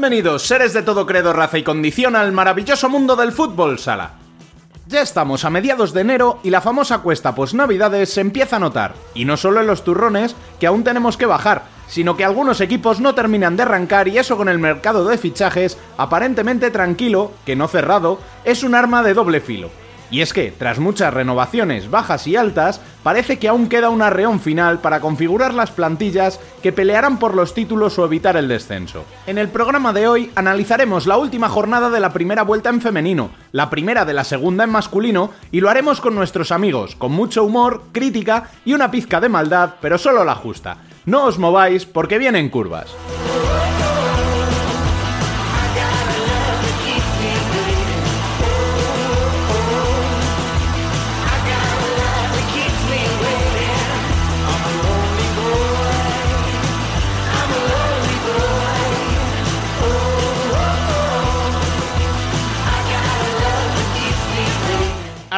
Bienvenidos, seres de todo credo, raza y condición, al maravilloso mundo del fútbol sala. Ya estamos a mediados de enero y la famosa cuesta post-navidades se empieza a notar. Y no solo en los turrones, que aún tenemos que bajar, sino que algunos equipos no terminan de arrancar y eso con el mercado de fichajes aparentemente tranquilo, que no cerrado, es un arma de doble filo. Y es que, tras muchas renovaciones bajas y altas, parece que aún queda un arreón final para configurar las plantillas que pelearán por los títulos o evitar el descenso. En el programa de hoy analizaremos la última jornada de la primera vuelta en femenino, la primera de la segunda en masculino, y lo haremos con nuestros amigos, con mucho humor, crítica y una pizca de maldad, pero solo la justa. No os mováis porque vienen curvas.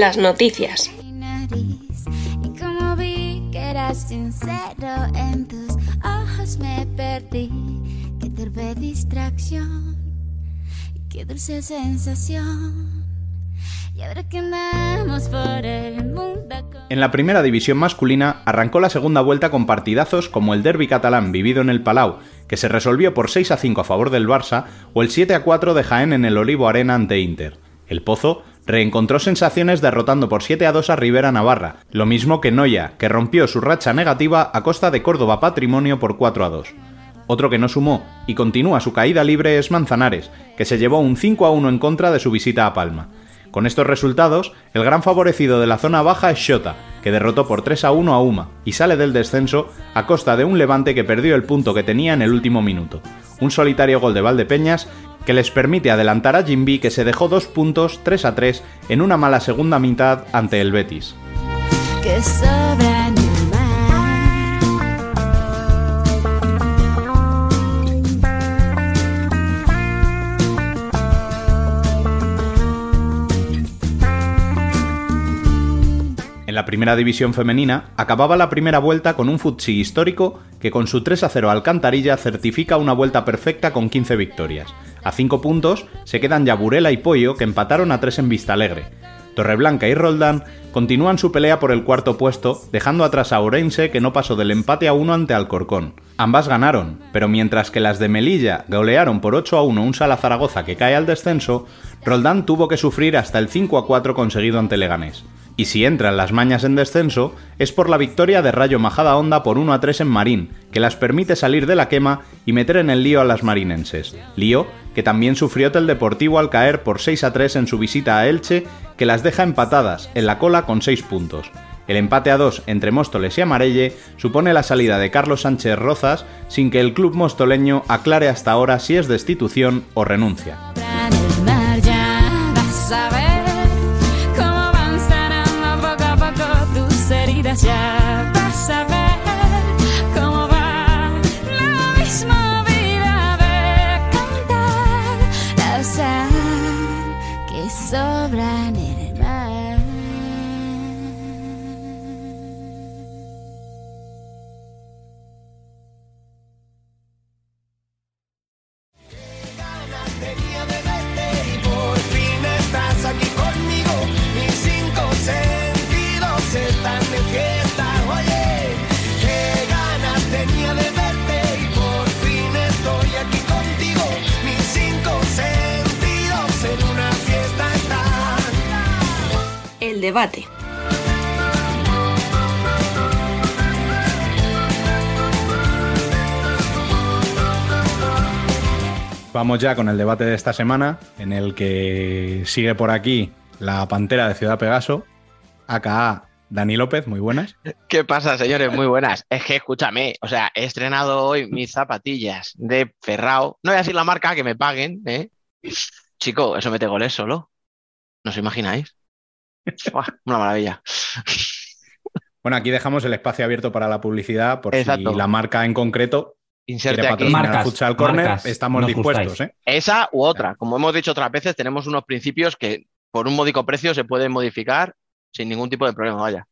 Las noticias. En. En la primera división masculina arrancó la segunda vuelta con partidazos como el derby catalán vivido en el Palau, que se resolvió por 6 a 5 a favor del Barça, o el 7 a 4 de Jaén en el Olivo Arena ante Inter. El Pozo reencontró sensaciones derrotando por 7 a 2 a Rivera Navarra, lo mismo que Noya, que rompió su racha negativa a costa de Córdoba Patrimonio por 4 a 2. Otro que no sumó y continúa su caída libre es Manzanares, que se llevó un 5 a 1 en contra de su visita a Palma. Con estos resultados, el gran favorecido de la zona baja es Shota, que derrotó por 3 a 1 a Uma y sale del descenso a costa de un Levante que perdió el punto que tenía en el último minuto. Un solitario gol de Valdepeñas que les permite adelantar a Jimby que se dejó dos puntos 3 a 3 en una mala segunda mitad ante el Betis. La primera división femenina acababa la primera vuelta con un futsi histórico que con su 3 a 0 Alcantarilla certifica una vuelta perfecta con 15 victorias. A 5 puntos se quedan ya Burela y Pollo que empataron a 3 en Vistalegre. Torreblanca y Roldán continúan su pelea por el cuarto puesto, dejando atrás a Orense que no pasó del empate a 1 ante Alcorcón. Ambas ganaron, pero mientras que las de Melilla golearon por 8 a 1 un Sala Zaragoza que cae al descenso, Roldán tuvo que sufrir hasta el 5 a 4 conseguido ante Leganés y si entran las mañas en descenso es por la victoria de Rayo Majada Honda por 1 a 3 en Marín, que las permite salir de la quema y meter en el lío a las marinenses. Lío que también sufrió el Deportivo al caer por 6 a 3 en su visita a Elche, que las deja empatadas en la cola con 6 puntos. El empate a 2 entre Móstoles y Amarelle supone la salida de Carlos Sánchez Rozas sin que el club mostoleño aclare hasta ahora si es destitución o renuncia. Ya debate. Vamos ya con el debate de esta semana, en el que sigue por aquí la pantera de Ciudad Pegaso, aka Dani López, muy buenas. ¿Qué pasa, señores? Muy buenas. Es que escúchame, o sea, he estrenado hoy mis zapatillas de Ferrao. No voy a decir la marca, que me paguen, ¿eh? Chico, eso mete goles solo. ¿No os imagináis? Una maravilla. Bueno, aquí dejamos el espacio abierto para la publicidad, por Exacto. si la marca en concreto Inserte quiere aquí. Marcas, Futsal Corner, marcas, estamos dispuestos. ¿eh? Esa u otra. Como hemos dicho otras veces, tenemos unos principios que por un módico precio se pueden modificar sin ningún tipo de problema, vaya.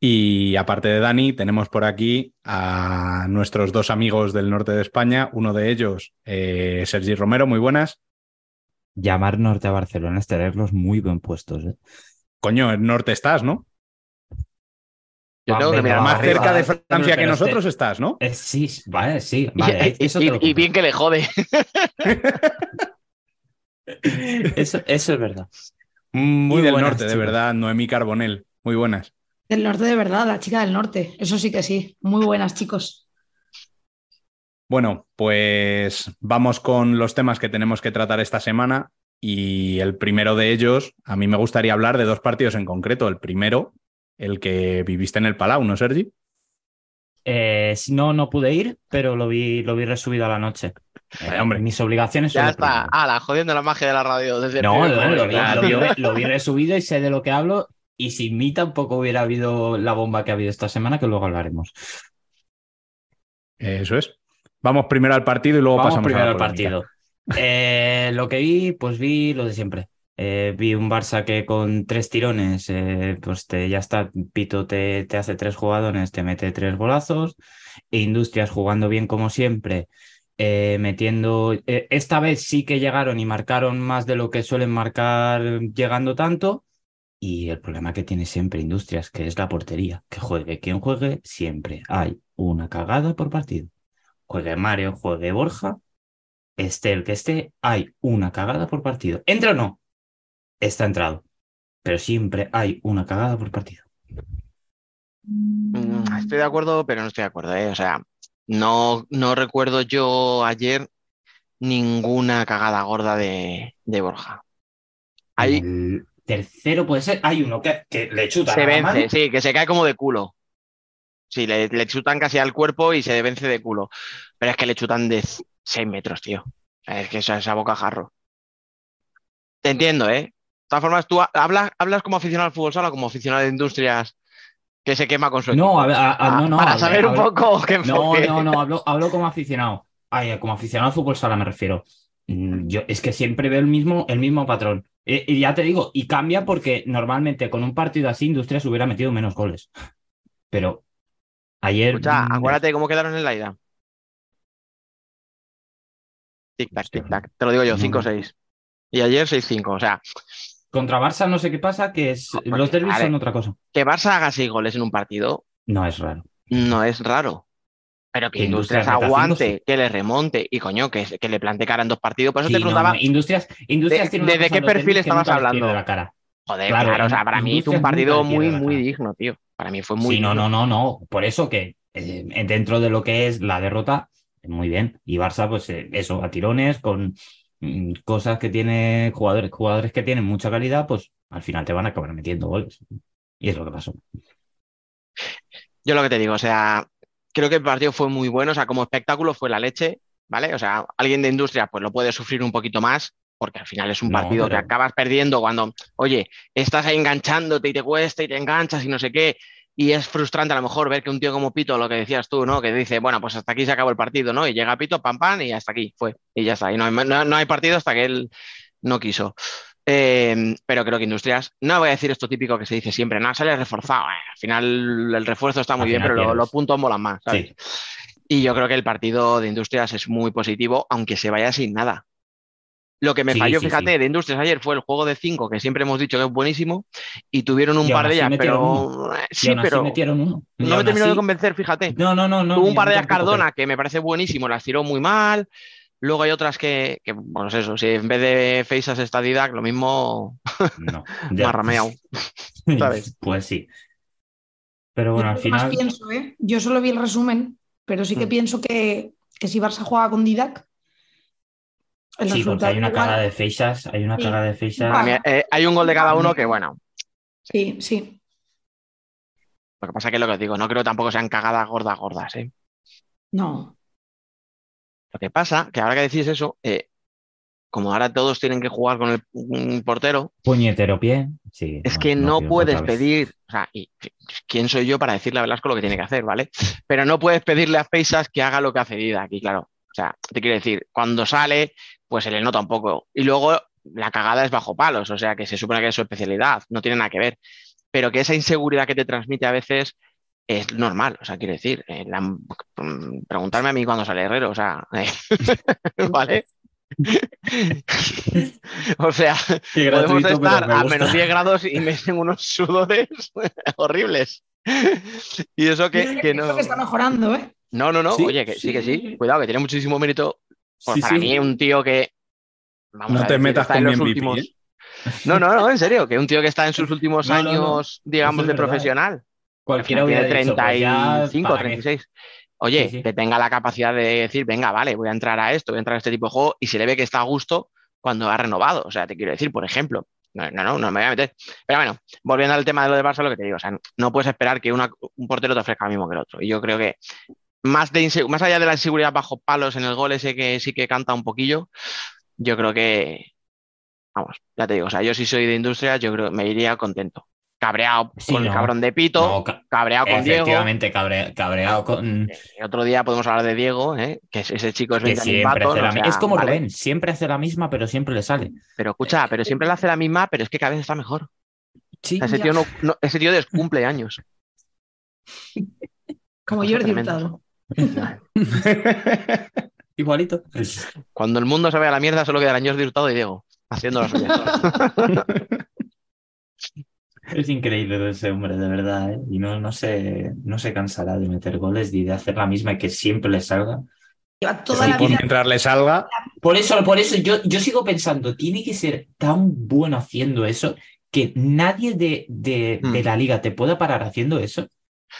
Y aparte de Dani, tenemos por aquí a nuestros dos amigos del norte de España, uno de ellos, eh, Sergi Romero, muy buenas. Llamar norte a Barcelona es tenerlos muy bien puestos. ¿eh? Coño, en norte estás, ¿no? Yo tengo que mirar Más arriba. cerca de Francia que pero este- nosotros estás, ¿no? Eh, sí, vale, sí. Y- Vale, y, eso, y- bien que le jode. eso, eso es verdad. Muy del buenas, norte, de verdad, Noemí Carbonel. Muy buenas. Del norte de verdad, la chica del norte. Eso sí que sí. Muy buenas, chicos. Bueno, pues vamos con los temas que tenemos que tratar esta semana. Y el primero de ellos, a mí me gustaría hablar de dos partidos en concreto. El primero, el que viviste en el Palau, ¿no, Sergi? Eh, si no, no pude ir, pero lo vi, lo vi resubido a la noche. Eh, hombre. Mis obligaciones son Ya está. primero. Ala, jodiendo la magia de la radio desde el No, lo, vi, lo vi- lo vi resubido y sé de lo que hablo. Y sin mí tampoco hubiera habido la bomba que ha habido esta semana, que luego hablaremos. Eso es. Vamos primero al partido y luego Vamos pasamos primero a la al partido. Eh, lo que vi, pues vi lo de siempre. Eh, vi un Barça que con tres tirones, eh, pues te, ya está, Pito te, te hace tres jugadores, te mete tres golazos. E Industrias jugando bien como siempre, metiendo. esta vez sí que llegaron y marcaron más de lo que suelen marcar llegando tanto. Y el problema que tiene siempre Industrias, que es la portería. Que juegue quien juegue, siempre hay una cagada por partido. Juegue Mario, juegue Borja, esté el que esté, hay una cagada por partido. ¿Entra o no? Está entrado. Pero siempre hay una cagada por partido. Mm, Estoy de acuerdo, pero no estoy de acuerdo, ¿eh? O sea, no, no recuerdo yo ayer ninguna cagada gorda de, de Borja. Ahí El tercero puede ser. Hay uno que, que le chuta se mano. vence, sí, que se cae como de culo. Sí, le, le chutan casi al cuerpo y se vence de culo. Pero es que le chutan de 6 metros, tío. Es que esa, esa boca jarro. Te entiendo, ¿eh? De todas formas, tú ha- hablas, hablas como aficionado al fútbol sala o como aficionado de industrias que se quema con su equipo. No, a a- a- no, no, Para a saber a un poco qué No, no, no, hablo, hablo como aficionado. Ay, como aficionado al fútbol sala me refiero. Mm, Yo es que siempre veo el mismo, el mismo patrón. Eh, Y ya te digo, y cambia porque normalmente con un partido así Industrias hubiera metido menos goles. Pero ayer. Escucha, acuérdate cómo quedaron en la ida. Tic-tac, tic-tac. Te lo digo yo, No, 5-6. Y ayer 6-5. O sea, Contra Barça no sé qué pasa, que es, Joder, los derbis son otra cosa. que Barça haga 6 goles en un partido No es raro. no es raro. Pero que Que Industrias Industrias aguante, que le remonte y coño, que, que le plante cara en dos partidos. Por eso Sí, te preguntaba, no, Industrias, Industrias de- tiene ¿desde qué perfil estabas hablando? la cara. Joder, claro, claro, o sea, para mí hizo un partido muy, muy digno, tío. Para mí fue muy Sí, no, digno. no, no, no. Por eso que eh, dentro de lo que es la derrota, muy bien. Y Barça, pues eh, eso, a tirones, con mm, cosas que tiene jugadores, jugadores que tienen mucha calidad, pues al final te van a acabar metiendo goles. Y es lo que pasó. Yo lo que te digo, o sea, creo que el partido fue muy bueno, o sea, como espectáculo fue la leche, ¿vale? O sea, alguien de industria pues lo puede sufrir un poquito más, porque al final es un No, partido que acabas perdiendo cuando, oye, estás ahí enganchándote y te cuesta y te enganchas y no sé qué, y es frustrante a lo mejor ver que un tío como Pito, lo que decías tú, ¿no? Que dice, bueno, pues hasta aquí se acabó el partido, ¿no? Y llega Pito, pam, pam, y hasta aquí fue, y ya está, y no hay, no- no hay partido hasta que él no quiso. Eh, pero creo que Industrias, no voy a decir esto típico que se dice siempre, no, sale reforzado. eh, al final el refuerzo está muy Al bien, pero lo- los puntos molan más. ¿sabes? Sí. Y yo creo que el partido de Industrias es muy positivo, aunque se vaya sin nada. Lo que me Sí, falló, sí, fíjate, sí. de Industrias ayer fue el juego de 5, que siempre hemos dicho que es buenísimo, y tuvieron un Y par de ellas, pero eh, sí, pero metieron uno. Y no me terminó de así- convencer, fíjate. No, no, no, no. Tuvo un par de ellas Cardona que me parece buenísimo, las tiró muy mal. Luego hay otras que, que, bueno, es eso, si en vez de Faces está Didac, lo mismo No. ya. marrameado. ¿sabes? Pues sí. Pero bueno, Yo al más final. pienso, ¿eh? Yo solo vi el resumen, pero sí que Mm. pienso que, que si Barça juega con Didac, el Sí, porque hay una cagada de fechas, hay una Sí. cagada de fechas. También, eh, hay un gol de cada uno que, bueno, Sí, sí. lo que pasa que es lo que os digo, no creo tampoco sean cagadas gordas, gordas, ¿eh? No. Lo que pasa que ahora que decís eso, eh, como ahora todos tienen que jugar con el un portero, Puñetero pie. Sí, es no, que no puedes pedir, o sea, y quién soy yo para decirle a Velasco lo que tiene que hacer, ¿vale? Pero no puedes pedirle a Faisas que haga lo que hace Dida aquí, claro. O sea, te quiero decir, cuando sale, pues se le nota un poco. Y luego la cagada es bajo palos, o sea, que se supone que es su especialidad, no tiene nada que ver. Pero que esa inseguridad que te transmite a veces es normal, o sea, quiero decir, eh, la- mm, preguntarme a mí cuando sale Herrero, o sea, ¿vale? o sea, podemos estar me a menos 10 grados y me hacen unos sudores horribles. Y eso que, que Eso no. que está mejorando, ¿eh? No, no, no. Sí, Oye, que sí, que sí. Cuidado, que tiene muchísimo mérito. Pues Sí, para mí, un tío que. vamos No a te decir, metas con mi los MVP, últimos- ¿eh? No, no, no, en serio, que un tío que está en sus últimos No, no, no. años, digamos, de verdad. profesional. Cualquiera tiene hubiera pues ya, 35, ¿para qué? 36. Oye, Sí, sí. que tenga la capacidad de decir, venga, vale, voy a entrar a esto, voy a entrar a este tipo de juego, y se le ve que está a gusto cuando ha renovado. O sea, te quiero decir, por ejemplo. No, no, no, no me voy a meter. Pero bueno, volviendo al tema de lo de Barça, lo que te digo, o sea, no puedes esperar que una- un portero te ofrezca lo mismo que el otro. Y yo creo que más, de más allá de la inseguridad bajo palos en el gol ese que sí que canta un poquillo, yo creo que, vamos, ya te digo, o sea, yo si soy de industria, yo creo que me iría contento. Cabreado Sí, con el cabrón de Pito, No, ca- cabreado con Diego. Efectivamente, cabre- cabreado con. Eh, Otro día podemos hablar de Diego, ¿eh? que es- ese chico es que 20 años siempre hace o la sea, mi- Es como ¿vale? Rubén, siempre hace la misma, pero siempre le sale. Pero escucha, pero siempre le hace la misma, pero es que cada vez está mejor. O Sí. sea, ese tío no, no- ese tío descumple años. Como Jordi. Hurtado. Igualito. Cuando el mundo se vaya a la mierda, solo quedarán Jordi Hurtado y Diego haciendo las suyas. Es increíble ese hombre, de verdad, ¿eh? Y no, no, se, no se cansará de meter goles y de hacer la misma y que siempre le salga. Lleva toda Sí, la vida. mientras le salga, Por eso, por eso yo, yo sigo pensando, tiene que ser tan bueno haciendo eso que nadie de, de, de Mm. la liga te pueda parar haciendo eso.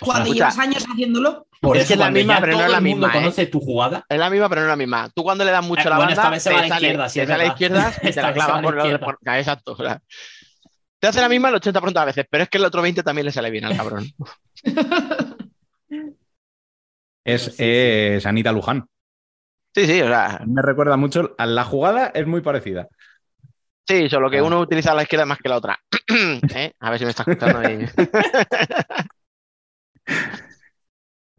Cuando llevas años haciéndolo, por es eso que es la misma, pero no es la el mundo misma, ¿eh? conoce tu jugada, es la misma, pero no es la misma. Tú cuando le das mucho Eh, a la bueno, esta banda, vez se va a la izquierda, sí, te es a la izquierda y te Esta la a clavas la por por- ah, Exacto. o sea, te hace la misma el 80% a veces, pero es que el otro 20 también le sale bien al cabrón. es, es Anita Luján. Sí, sí, o sea, Me recuerda mucho, a la jugada es muy parecida. sí, solo que Ah. uno utiliza la izquierda más que la otra. ¿Eh? A ver si me está escuchando ahí.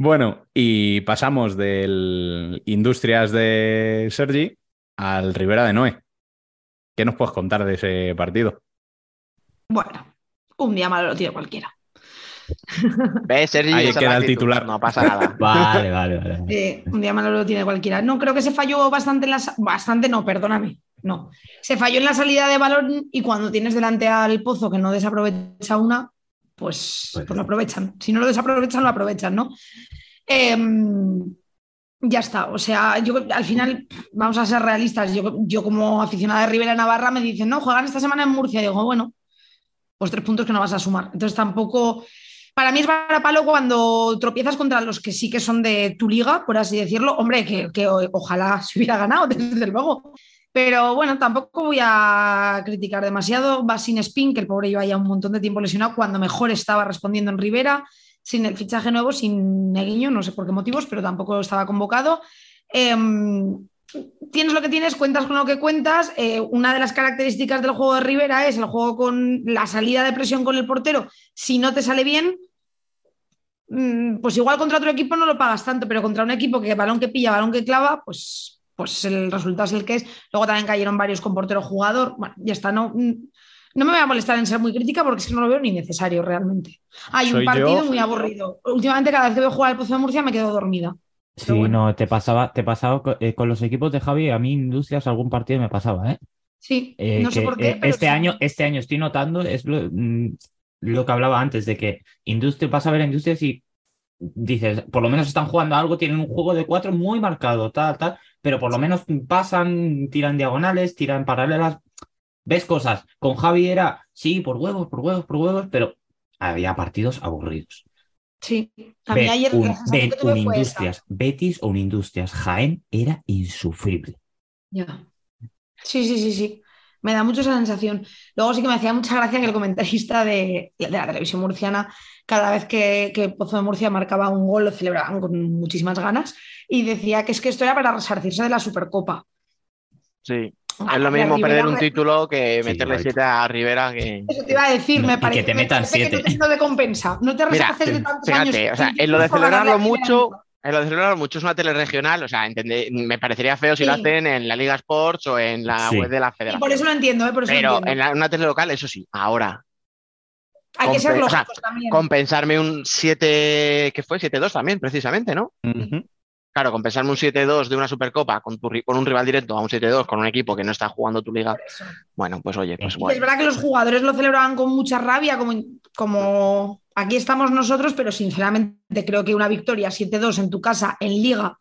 Bueno, y pasamos del Industrias de Sergi al Rivera de Noé. ¿Qué nos puedes contar de ese partido? bueno, un día malo lo tiene cualquiera. ¿Ves, Sergi? Ahí queda el titular. No pasa nada. Vale, vale, vale. Eh, un día malo lo tiene cualquiera. No, creo que se falló bastante en la... Bastante no, perdóname. No. Se falló en la salida de balón y cuando tienes delante al Pozo que no desaprovecha una, pues, Pues pues lo aprovechan. Si no lo desaprovechan, lo aprovechan, ¿no? Em, ya está. O sea, yo al final, vamos a ser realistas. Yo, yo como aficionada de Rivera Navarra me dicen, no, juegan esta semana en Murcia. Y digo, bueno, pues tres puntos que no vas a sumar. Entonces tampoco... Para mí es palo cuando tropiezas contra los que sí que son de tu liga, por así decirlo. Hombre, que, que ojalá se hubiera ganado, desde luego. Pero bueno, tampoco voy a criticar demasiado. Va sin Spin, que el pobre lleva ya un montón de tiempo lesionado, cuando mejor estaba respondiendo en Rivera, sin el fichaje nuevo, sin Neguiño, no sé por qué motivos, pero tampoco estaba convocado. Em, tienes lo que tienes, cuentas con lo que cuentas. Eh, una de las características del juego de Rivera es el juego con la salida de presión con el portero. Si no te sale bien, mm, pues igual contra otro equipo no lo pagas tanto, pero contra un equipo que balón que pilla, balón que clava, pues, pues el resultado es el que es. Luego también cayeron varios con portero jugador. Bueno, ya está, no, mm, no me voy a molestar en ser muy crítica porque es que no lo veo ni necesario realmente. Hay un partido yo. muy aburrido. Últimamente, cada vez que veo jugar al Pozo de Murcia me quedo dormida. Sí, bueno. no, te pasaba, te pasaba eh, con los equipos de Javi, a mí Industrias algún partido me pasaba, ¿eh? Sí, Eh, no sé por qué. eh, pero este sí. año, este año estoy notando, es lo, mm, lo que hablaba antes, de que Industria, vas a ver a Industrias y dices, por lo menos están jugando algo, tienen un juego de cuatro muy marcado, tal, tal, pero por lo menos pasan, tiran diagonales, tiran paralelas, ves cosas. Con Javi era, sí, por huevos, por huevos, por huevos, pero había partidos aburridos. Sí, a mí ayer un, que. Industrias Betis o un Industrias Jaén era insufrible. Ya. Sí, sí, sí, sí. Me da mucho esa sensación. Luego sí que me hacía mucha gracia que el comentarista de, de la televisión murciana, cada vez que, que Pozo de Murcia marcaba un gol, lo celebraban con muchísimas ganas y decía que es que esto era para resarcirse de la Supercopa. Sí. Ah, Es lo mismo Rivera perder un título que Sí, meterle igualito. 7 a Rivera que. Eso te iba a decir, No, me y que parece, te me metan parece que siete. no te- no te compensa. No te Mira, resarces de tantos años. Fíjate, o sea, en lo de celebrarlo mucho, en lo de celebrarlo mucho es una tele regional, o sea, entendé- me parecería feo si lo hacen en la Liga Sports o en la Sí. web de la Y Federación. por eso lo entiendo, ¿eh? por eso lo Pero entiendo. en la- una tele local, eso sí, ahora, Hay que ser compe- o sea, lógicos también. compensarme un 7, ¿qué fue? 7-2 también, precisamente, ¿no? Claro, compensarme un 7-2 de una Supercopa con, tu con un rival directo a un 7-2 con un equipo que no está jugando tu liga, bueno, pues oye, pues bueno. es verdad que los jugadores lo celebraban con mucha rabia, como, como aquí estamos nosotros, pero sinceramente creo que una victoria 7-2 en tu casa en Liga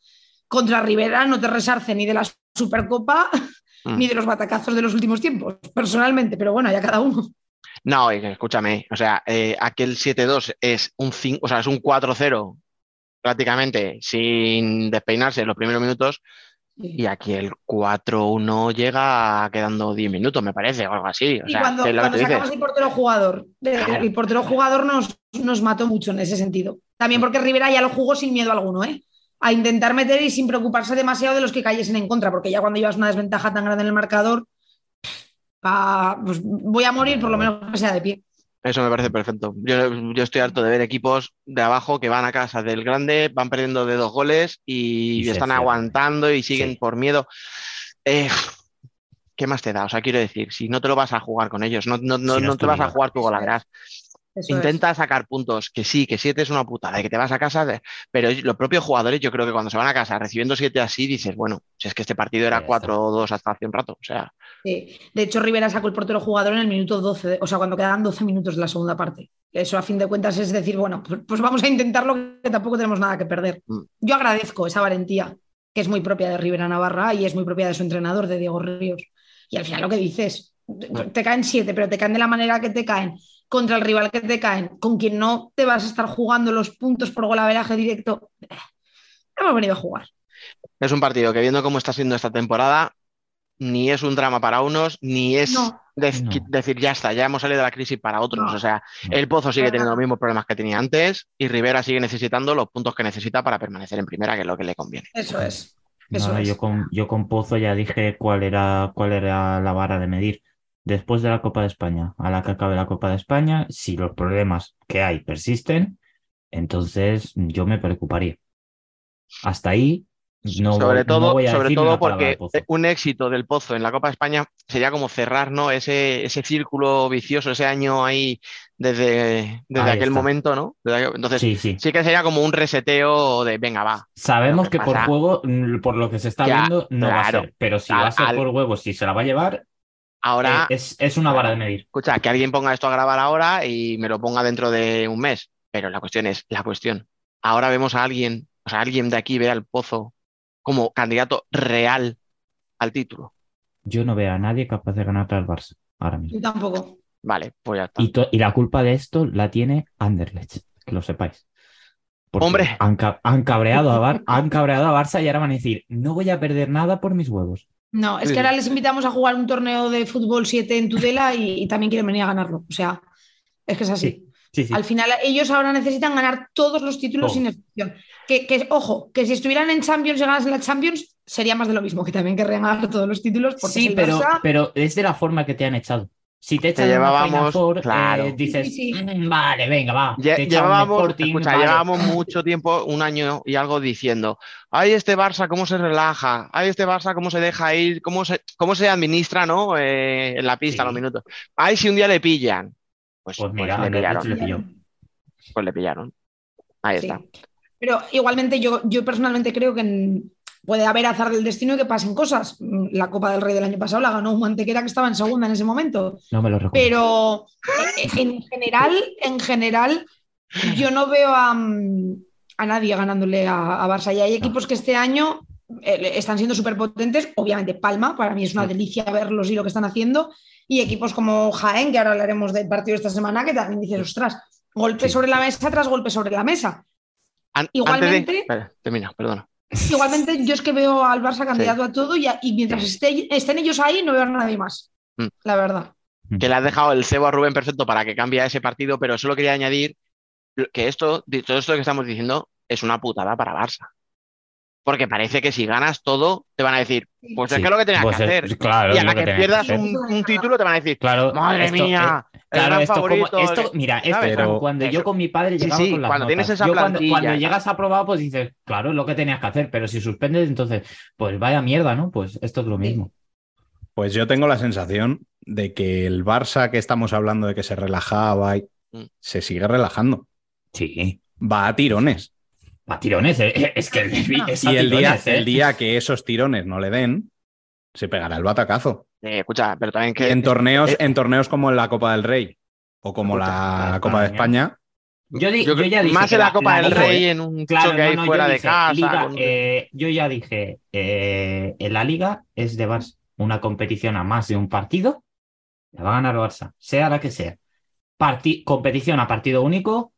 contra Rivera no te resarce ni de la Supercopa Mm. ni de los batacazos de los últimos tiempos, personalmente, pero bueno, ya cada uno. No, y escúchame, o sea, eh, aquel 7-2 es un 5, o sea, es un 4-0 prácticamente sin despeinarse en los primeros minutos y aquí el 4-1 llega quedando 10 minutos, me parece, o algo así. O y sea, cuando, que es lo que cuando tú sacamos dices. el portero jugador, Claro. el portero jugador nos, nos mató mucho en ese sentido. También porque Rivera ya lo jugó sin miedo alguno, ¿eh? A intentar meter y sin preocuparse demasiado de los que cayesen en contra, porque ya cuando llevas una desventaja tan grande en el marcador, pa- pues voy a morir por lo menos que sea de pie. Eso me parece perfecto. Yo, yo estoy harto de ver equipos de abajo que van a casa del grande, van perdiendo de dos goles y, están aguantando y siguen Sí. por miedo. Eh, ¿qué más te da? O sea, quiero decir, si no te lo vas a jugar con ellos, no, no, no, Si no te vas a jugar tu Eso es. golaveras. Eso Intenta sacar puntos, que sí, que siete es una putada, y que te vas a casa, de- pero los propios jugadores, yo creo que cuando se van a casa recibiendo siete así, dices, bueno, si es que este partido era Ya está. 4-2 hasta hace un rato, o sea. Sí. De hecho, Rivera sacó el portero jugador en el minuto 12, de- o sea, cuando quedaban 12 minutos de la segunda parte. Eso a fin de cuentas es decir, bueno, pues, pues vamos a intentarlo, que tampoco tenemos nada que perder. Mm. Yo agradezco esa valentía, que es muy propia de Rivera Navarra y es muy propia de su entrenador, de Diego Ríos. Y al final lo que dices, te- te caen siete, pero te caen de la manera que te caen, contra el rival que te caen, con quien no te vas a estar jugando los puntos por golaveraje directo. Eh, Hemos venido a jugar. es un partido que viendo cómo está siendo esta temporada, ni es un drama para unos, ni es No. dec- No. decir, ya está, ya hemos salido de la crisis para otros. No. O sea, No. el Pozo sigue teniendo los mismos problemas que tenía antes y Rivera sigue necesitando los puntos que necesita para permanecer en primera, que es lo que le conviene. Eso es. Eso no, es. yo con, yo con Pozo ya dije cuál era, cuál era la vara de medir. Después de la Copa de España, a la que acabe la Copa de España, si los problemas que hay persisten, entonces yo me preocuparía. Hasta ahí no, sobre todo, no voy a sobre todo porque un éxito del Pozo en la Copa de España sería como cerrar ¿no? ese, ese círculo vicioso, ese año ahí desde, desde Ahí aquel está. momento, ¿no? Entonces, sí. Sí, sí. que sería como un reseteo de venga, va. Sabemos que que por juego, mm, por lo que se está Ya, viendo, no va a ser. Pero si va a ser al- por huevos, si se la va a llevar, Ahora, eh, es, es una vara de medir. escucha, que alguien ponga esto a grabar ahora y me lo ponga dentro de un mes. Pero la cuestión es, la cuestión. Ahora vemos a alguien, o sea, alguien de aquí ve al Pozo como candidato real al título. Yo no veo a nadie capaz de ganar al Barça ahora mismo. Yo tampoco. Vale, pues ya está. Y, la culpa de esto la tiene Anderlecht, que lo sepáis. Porque Hombre. Han, ca- han cabreado a Bar- han cabreado a Barça y ahora van a decir, no voy a perder nada por mis huevos. No, es que ahora les invitamos a jugar un torneo de fútbol 7 en Tudela y, y también quieren venir a ganarlo. O sea, es que es así. Sí, sí. Al final, ellos ahora necesitan ganar todos los títulos sin excepción. Que, que, ojo, que si estuvieran en Champions y ganasen la Champions, sería más de lo mismo, que también querrían ganar todos los títulos. Porque Sí, Barça. pero es de la forma que te han echado. Si te echan Te en una llevábamos- Final Four, claro. eh, dices, Sí, sí, "Mm, vale, venga, va. Lle- te Llevábamos, Sporting, escucha, vale". llevábamos mucho tiempo, un año y algo diciendo, ay, este Barça cómo se relaja, ay, este Barça cómo se deja ir, cómo se, cómo se administra, ¿no? Eh, en la pista Sí. los minutos. Ay, si un día le pillan. Pues, Pues pues mira, le pillaron. le. Pues le pillaron. Ahí Sí. está. Pero igualmente yo, yo personalmente creo que en- puede haber azar del destino y que pasen cosas. La Copa del Rey del año pasado la ganó un Mantequera que estaba en segunda en ese momento. No me lo recuerdo. Pero eh, en general, en general, yo no veo a, mm, a nadie ganándole a, a Barça. Y hay equipos que este año eh, están siendo súper potentes. Obviamente, Palma, para mí es una delicia verlos y lo que están haciendo. Y equipos como Jaén, que ahora hablaremos del partido esta semana, que también dices, ostras, golpe Sí. sobre la mesa tras golpe sobre la mesa. An- Igualmente- Antes de... Espera, termina, perdona. Igualmente, yo es que veo al Barça candidato a todo y, a- y mientras esté- estén ellos ahí, no veo a nadie más. Mm. La verdad. que le has dejado el cebo a Rubén perfecto para que cambie ese partido, pero solo quería añadir que esto, todo esto que estamos diciendo es una putada para Barça. Porque parece que si ganas todo, te van a decir, pues es Sí, que es lo que tenías pues que es- hacer. claro, y a la que pierdas un, un título, te van a decir, Claro, madre esto, mía, eh, el claro, gran esto, como- favorito. esto, mira, como Pero- cuando yo con mi padre Sí, llegaba sí, con las cuando tienes notas. esa Yo cuando, llegas aprobado, pues dices, claro, es lo que tenías que hacer, pero si suspendes, entonces, pues vaya mierda, ¿no? Pues esto es lo mismo. Pues yo tengo la sensación de que el Barça que estamos hablando de que se relajaba y Mm. se sigue relajando. Sí. Va a tirones. A tirones, eh, es que el derbi es a Y el día, ¿eh? el día que esos tirones no le den, se pegará el batacazo. Eh, escucha, pero también que en torneos, eh, en torneos como la Copa del Rey o como Escucha, la la Copa de España. Yo, di- yo yo ya dije más que en la Copa del Rey, en un Claro, choque no, ahí no, yo fuera de dije, casa. Liga, con- eh, yo ya dije, eh, en la Liga es de Barça. Una competición a más de un partido, la va a ganar Barça, sea la que sea. Parti- competición a partido único,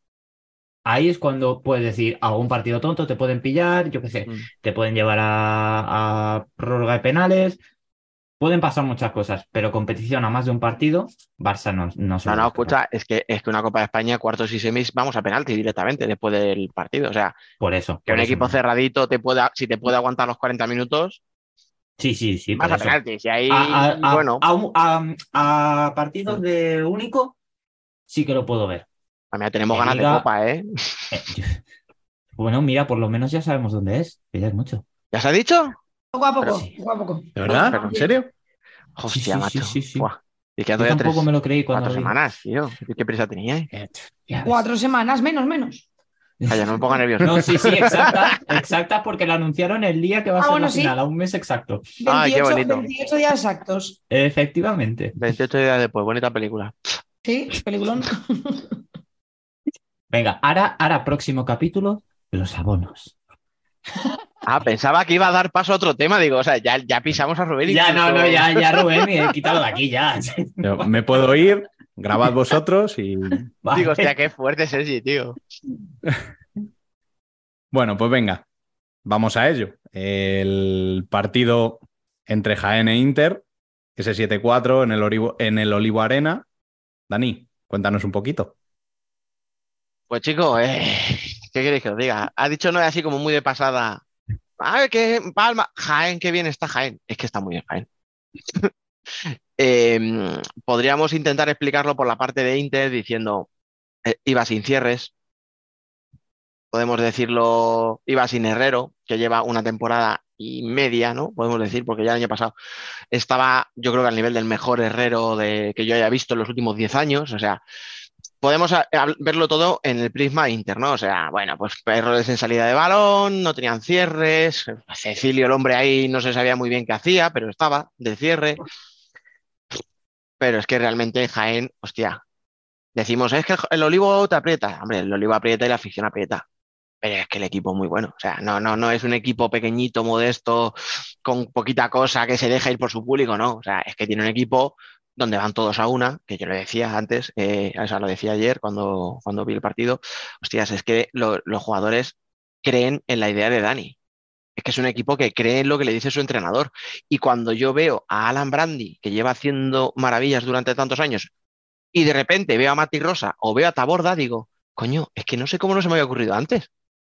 ahí es cuando puedes decir, algún partido tonto te pueden pillar, yo qué sé, Mm. te pueden llevar a, a prórroga de penales, pueden pasar muchas cosas, pero competición a más de un partido, Barça no, no No, no, escucha, es que, es que una Copa de España, cuartos y semis, vamos a penalti directamente después del partido. O sea, Por eso. que por un eso equipo cerradito te pueda, si te puede aguantar los 40 minutos, Sí, sí, sí. a eso. penalti. Si ahí, a, a- bueno, a a- a partidos de único sí que lo puedo ver. También tenemos en ganas de Copa, ¿eh? Eh, bueno, mira, por lo menos ya sabemos dónde es, que ya es mucho. ¿Ya se ha dicho? Poco a poco, sí. poco a poco. ¿de verdad? Pero- ¿En serio? Hostia, sí, sí, macho. sí, sí. Buah. Y que Yo tampoco tres, me lo creí cuando cuatro vi. semanas, tío. ¿Qué, qué prisa teníais? Eh. Cuatro semanas, menos, menos. Calla, no me ponga nervioso. No, sí, sí, exacta, exacta, porque lo anunciaron el día que va a Ah, ser bueno, la sí. final, a un mes exacto. Ay, qué 28, bonito. 28 días exactos. Efectivamente. 28 días después, bonita película. Sí, peliculón. Venga, ahora, ahora próximo capítulo, los abonos. Ah, pensaba que iba a dar paso a otro tema. Digo, o sea, ya, ya pisamos a Rubén. Ya, no, no, ya, ya, Rubén, eh, quítalo de aquí, ya. Yo me puedo ir, grabad vosotros y. Vale. Digo, hostia, qué fuerte Sergi, tío. Bueno, pues venga, vamos a ello. El partido entre Jaén e Inter, ese 7-4 en, el Orivo- en el Olivo Arena. Dani, cuéntanos un poquito. Pues chicos, eh, ¿qué queréis que os diga? Ha dicho no así como muy de pasada. A ver, que Palma, Jaén, qué bien está Jaén. Es que está muy bien Jaén. Eh, podríamos intentar explicarlo por la parte de Inter diciendo eh, iba sin cierres. Podemos decirlo, iba sin Herrero, que lleva una temporada y media, ¿no? Podemos decir, porque ya el año pasado estaba, yo creo que al nivel del mejor Herrero de, que yo haya visto en los últimos 10 años. O sea, podemos verlo todo en el prisma Inter, ¿no? O sea, bueno, pues errores en salida de balón, no tenían cierres, Cecilio, el hombre ahí, no se sabía muy bien qué hacía, pero estaba de cierre. Pero es que realmente Jaén, hostia, decimos, es que el, el Olivo te aprieta. Hombre, el Olivo aprieta y la afición aprieta. Pero es que el equipo es muy bueno. O sea, no, no, no es un equipo pequeñito, modesto, con poquita cosa que se deja ir por su público, no. O sea, es que tiene un equipo donde van todos a una, que yo lo decía antes, eh, o sea, lo decía ayer cuando, cuando vi el partido. Hostias, es que lo- los jugadores creen en la idea de Dani. Es que es un equipo que cree en lo que le dice su entrenador. Y cuando yo veo a Alan Brandi, que lleva haciendo maravillas durante tantos años, y de repente veo a Mati Rosa o veo a Taborda, digo, coño, es que no sé cómo no se me había ocurrido antes.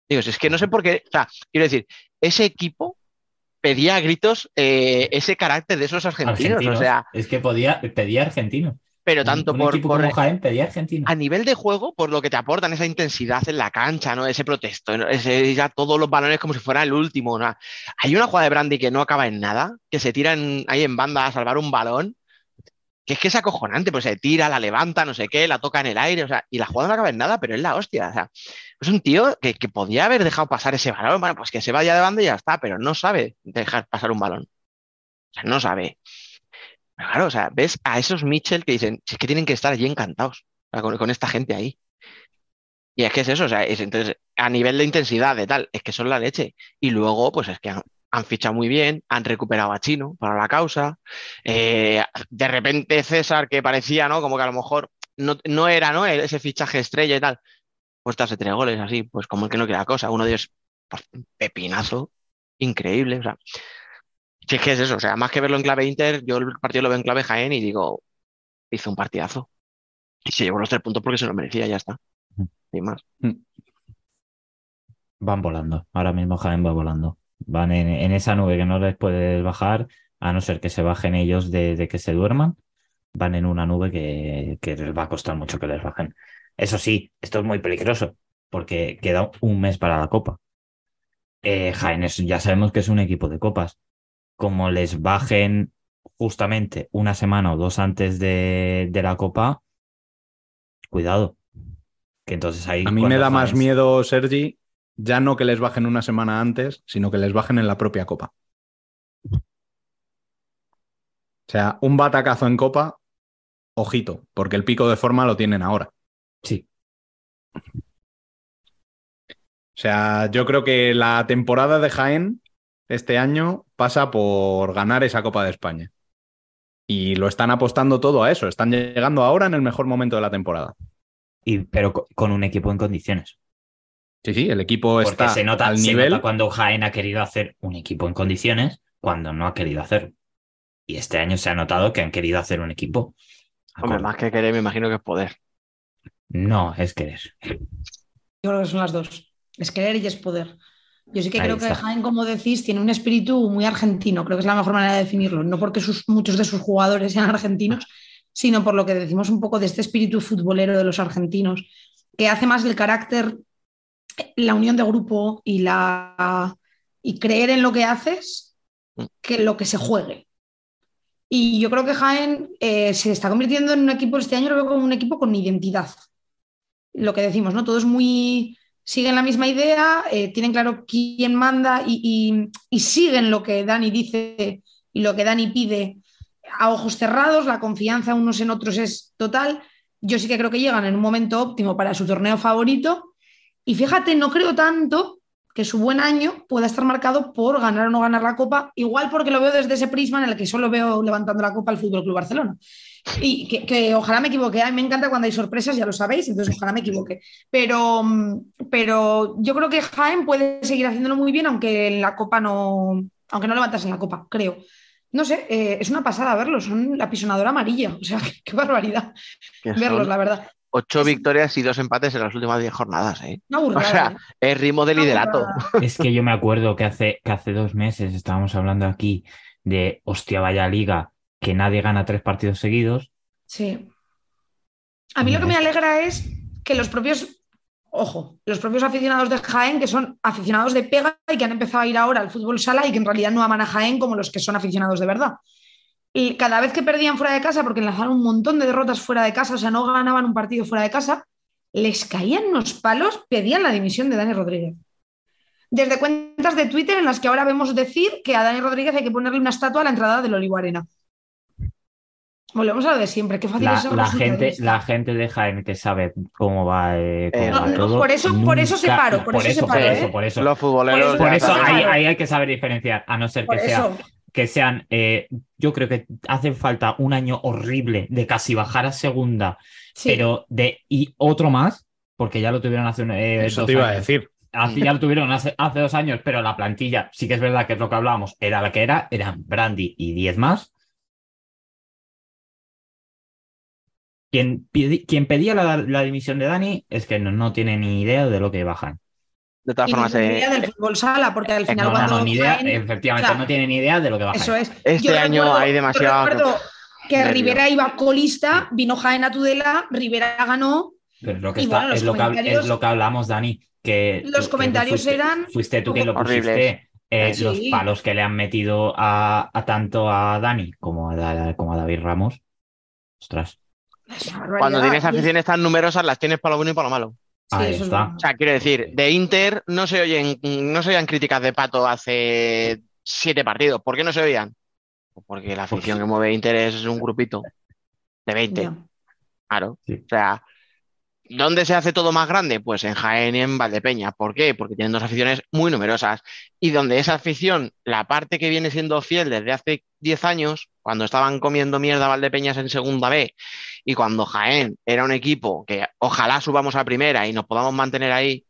Digo, es que no sé por qué, o sea, quiero decir, ese equipo pedía a gritos eh, ese carácter de esos argentinos, Argentinos. o sea, es que podía, pedía argentino. pero tanto un por, equipo por- como Jaén pedía argentino. a nivel de juego, por lo que te aportan esa intensidad en la cancha, ¿no? Ese protesto, ¿no? Ese, ya todos los balones como si fuera el último, ¿no? Hay una jugada de Brandy que no acaba en nada, que se tira en- ahí en banda a salvar un balón, que es que es acojonante, pues se tira, la levanta, no sé qué, la toca en el aire, o sea, y la jugada no acaba en nada, pero es la hostia, o sea, es un tío que, que podía haber dejado pasar ese balón, bueno, pues que se vaya de banda y ya está, pero no sabe dejar pasar un balón. O sea, no sabe. Pero claro, o sea, ves a esos Mitchell que dicen, es que tienen que estar allí encantados con esta gente ahí. Y es que es eso, o sea, es, entonces, a nivel de intensidad, de tal, es que son la leche. Y luego, pues es que han- fichado muy bien, han recuperado a Chino para la causa. Eh, de repente César, que parecía, ¿no? Como que a lo mejor no, no era, ¿no? Ese fichaje estrella y tal. Pues te hace tres goles así, pues como el que no quiere la cosa. Uno de ellos, pues, un pepinazo increíble. O sea, si es que es eso, o sea, más que verlo en clave Inter, yo el partido lo veo en clave Jaén y digo, hizo un partidazo. Y se llevó los tres puntos porque se lo merecía, ya está. Sin más. Van volando. Ahora mismo Jaén va volando. Van en, en esa nube que no les puedes bajar, a no ser que se bajen ellos de, de que se duerman. Van en una nube que, que les va a costar mucho que les bajen. Eso sí, esto es muy peligroso, porque queda un mes para la Copa. Eh, Jaén es- ya sabemos que es un equipo de copas. Como les bajen justamente una semana o dos antes de, de la Copa, cuidado. Que entonces ahí. A mí me da más miedo, Sergi, ya no que les bajen una semana antes, sino que les bajen en la propia copa. O sea, un batacazo en copa, ojito, porque el pico de forma lo tienen ahora. Sí, O sea, yo creo que la temporada de Jaén este año pasa por ganar esa Copa de España. Y lo están apostando todo a eso. Están llegando ahora en el mejor momento de la temporada. y, pero co- con un equipo en condiciones. Sí, sí, el equipo Porque está se nota, al se nivel. nota cuando Jaén ha querido hacer un equipo en condiciones, cuando no ha querido hacerlo. Y este año se ha notado que han querido hacer un equipo. Hombre, más que querer, me imagino que es poder. No, es querer. Yo creo que son las dos. Es querer y es poder. Yo sí que Ahí creo que. Jaén, como decís, tiene un espíritu muy argentino. Creo que es la mejor manera de definirlo. No porque sus, muchos de sus jugadores sean argentinos, sino por lo que decimos un poco de este espíritu futbolero de los argentinos, que hace más el carácter, la unión de grupo y, la, y creer en lo que haces que lo que se juegue. Y yo creo que Jaén eh, se está convirtiendo en un equipo, este año lo veo como un equipo con identidad. Lo que decimos, ¿no? Todo es muy, siguen la misma idea, eh, tienen claro quién manda y, y- y siguen lo que Dani dice y lo que Dani pide a ojos cerrados, la confianza unos en otros es total. Yo sí que creo que llegan en un momento óptimo para su torneo favorito. Y fíjate, no creo tanto que su buen año pueda estar marcado por ganar o no ganar la Copa, igual porque lo veo desde ese prisma en el que solo veo levantando la Copa al Fútbol Club Barcelona. Y que, que ojalá me equivoque. A mí me encanta cuando hay sorpresas, ya lo sabéis, entonces ojalá me equivoque. Pero, pero yo creo que Jaén puede seguir haciéndolo muy bien, aunque en la Copa no, aunque no levantas en la Copa, creo. No sé, eh, es una pasada verlos, son la pisonadora amarilla, o sea, qué, barbaridad verlos, son la verdad. Ocho Es- victorias y dos empates en las últimas diez jornadas, ¿eh? Una O sea, ¿eh? es ritmo de liderato. Es que yo me acuerdo que hace, que hace dos meses estábamos hablando aquí de hostia, vaya liga, que nadie gana tres partidos seguidos. Sí. A mí lo que me alegra es que los propios, ojo, los propios aficionados de Jaén, que son aficionados de pega y que han empezado a ir ahora al fútbol sala y que en realidad no aman a Jaén como los que son aficionados de verdad. Y cada vez que perdían fuera de casa, porque enlazaron un montón de derrotas fuera de casa, o sea, no ganaban un partido fuera de casa, les caían unos palos, pedían la dimisión de Dani Rodríguez. Desde cuentas de Twitter en las que ahora vemos decir que a Dani Rodríguez hay que ponerle una estatua a la entrada del Olivo Arena. Volvemos a lo de siempre, qué fácil La, es la gente, la gente de Jaén que sabe cómo va, eh, cómo Eh, va no, no, todo. por eso- por eso separo, por eso separo, por ¿eh? eso, por eso. Los futboleros. Por eso ahí, ahí hay que saber diferenciar, a no ser Por que, sea, eso, que sean, eh, yo creo que hace falta un año horrible de casi bajar a segunda, sí. pero de y otro más, porque ya lo tuvieron hace un- eh, Eso dos te iba a decir. Hace- ya lo tuvieron hace, hace dos años, pero la plantilla, sí que es verdad que es lo que hablábamos, era la que era, eran Brandy y 10 más. Quien, quien pedía la, la dimisión de Dani es que no, no tiene ni idea de lo que bajan. De todas Y formas, ni eh, idea del fútbol sala, porque al final No, cuando no, ni idea, efectivamente, o sea, no tiene ni idea de lo que bajan. Eso es. Este Yo año recuerdo- hay demasiado- yo recuerdo que nervio. Rivera iba colista, vino Jaén a Tudela, Rivera ganó. Pero es lo que, está, bueno, es, lo que, hab- comentarios- es lo que hablamos, Dani. Que Los que comentarios fuiste, eran Fuiste tú quien lo horribles. pusiste. eh, Sí. Los palos que le han metido a, a tanto a Dani como a, como a David Ramos. Ostras, cuando tienes aficiones tan numerosas, las tienes para lo bueno y para lo malo. Sí, es. O sea, quiero decir, de Inter no se oyen, no se oían críticas de pato hace siete partidos. ¿Por qué no se oían? Pues Porque la afición que mueve Inter es un grupito de 20. Ya. Claro. Sí. O sea, ¿Dónde se hace todo más grande? Pues en Jaén y en Valdepeña. ¿Por qué? Porque tienen dos aficiones muy numerosas. Y donde esa afición, la parte que viene siendo fiel desde hace 10 años, cuando estaban comiendo mierda Valdepeñas en segunda B, y cuando Jaén era un equipo que ojalá subamos a primera y nos podamos mantener ahí,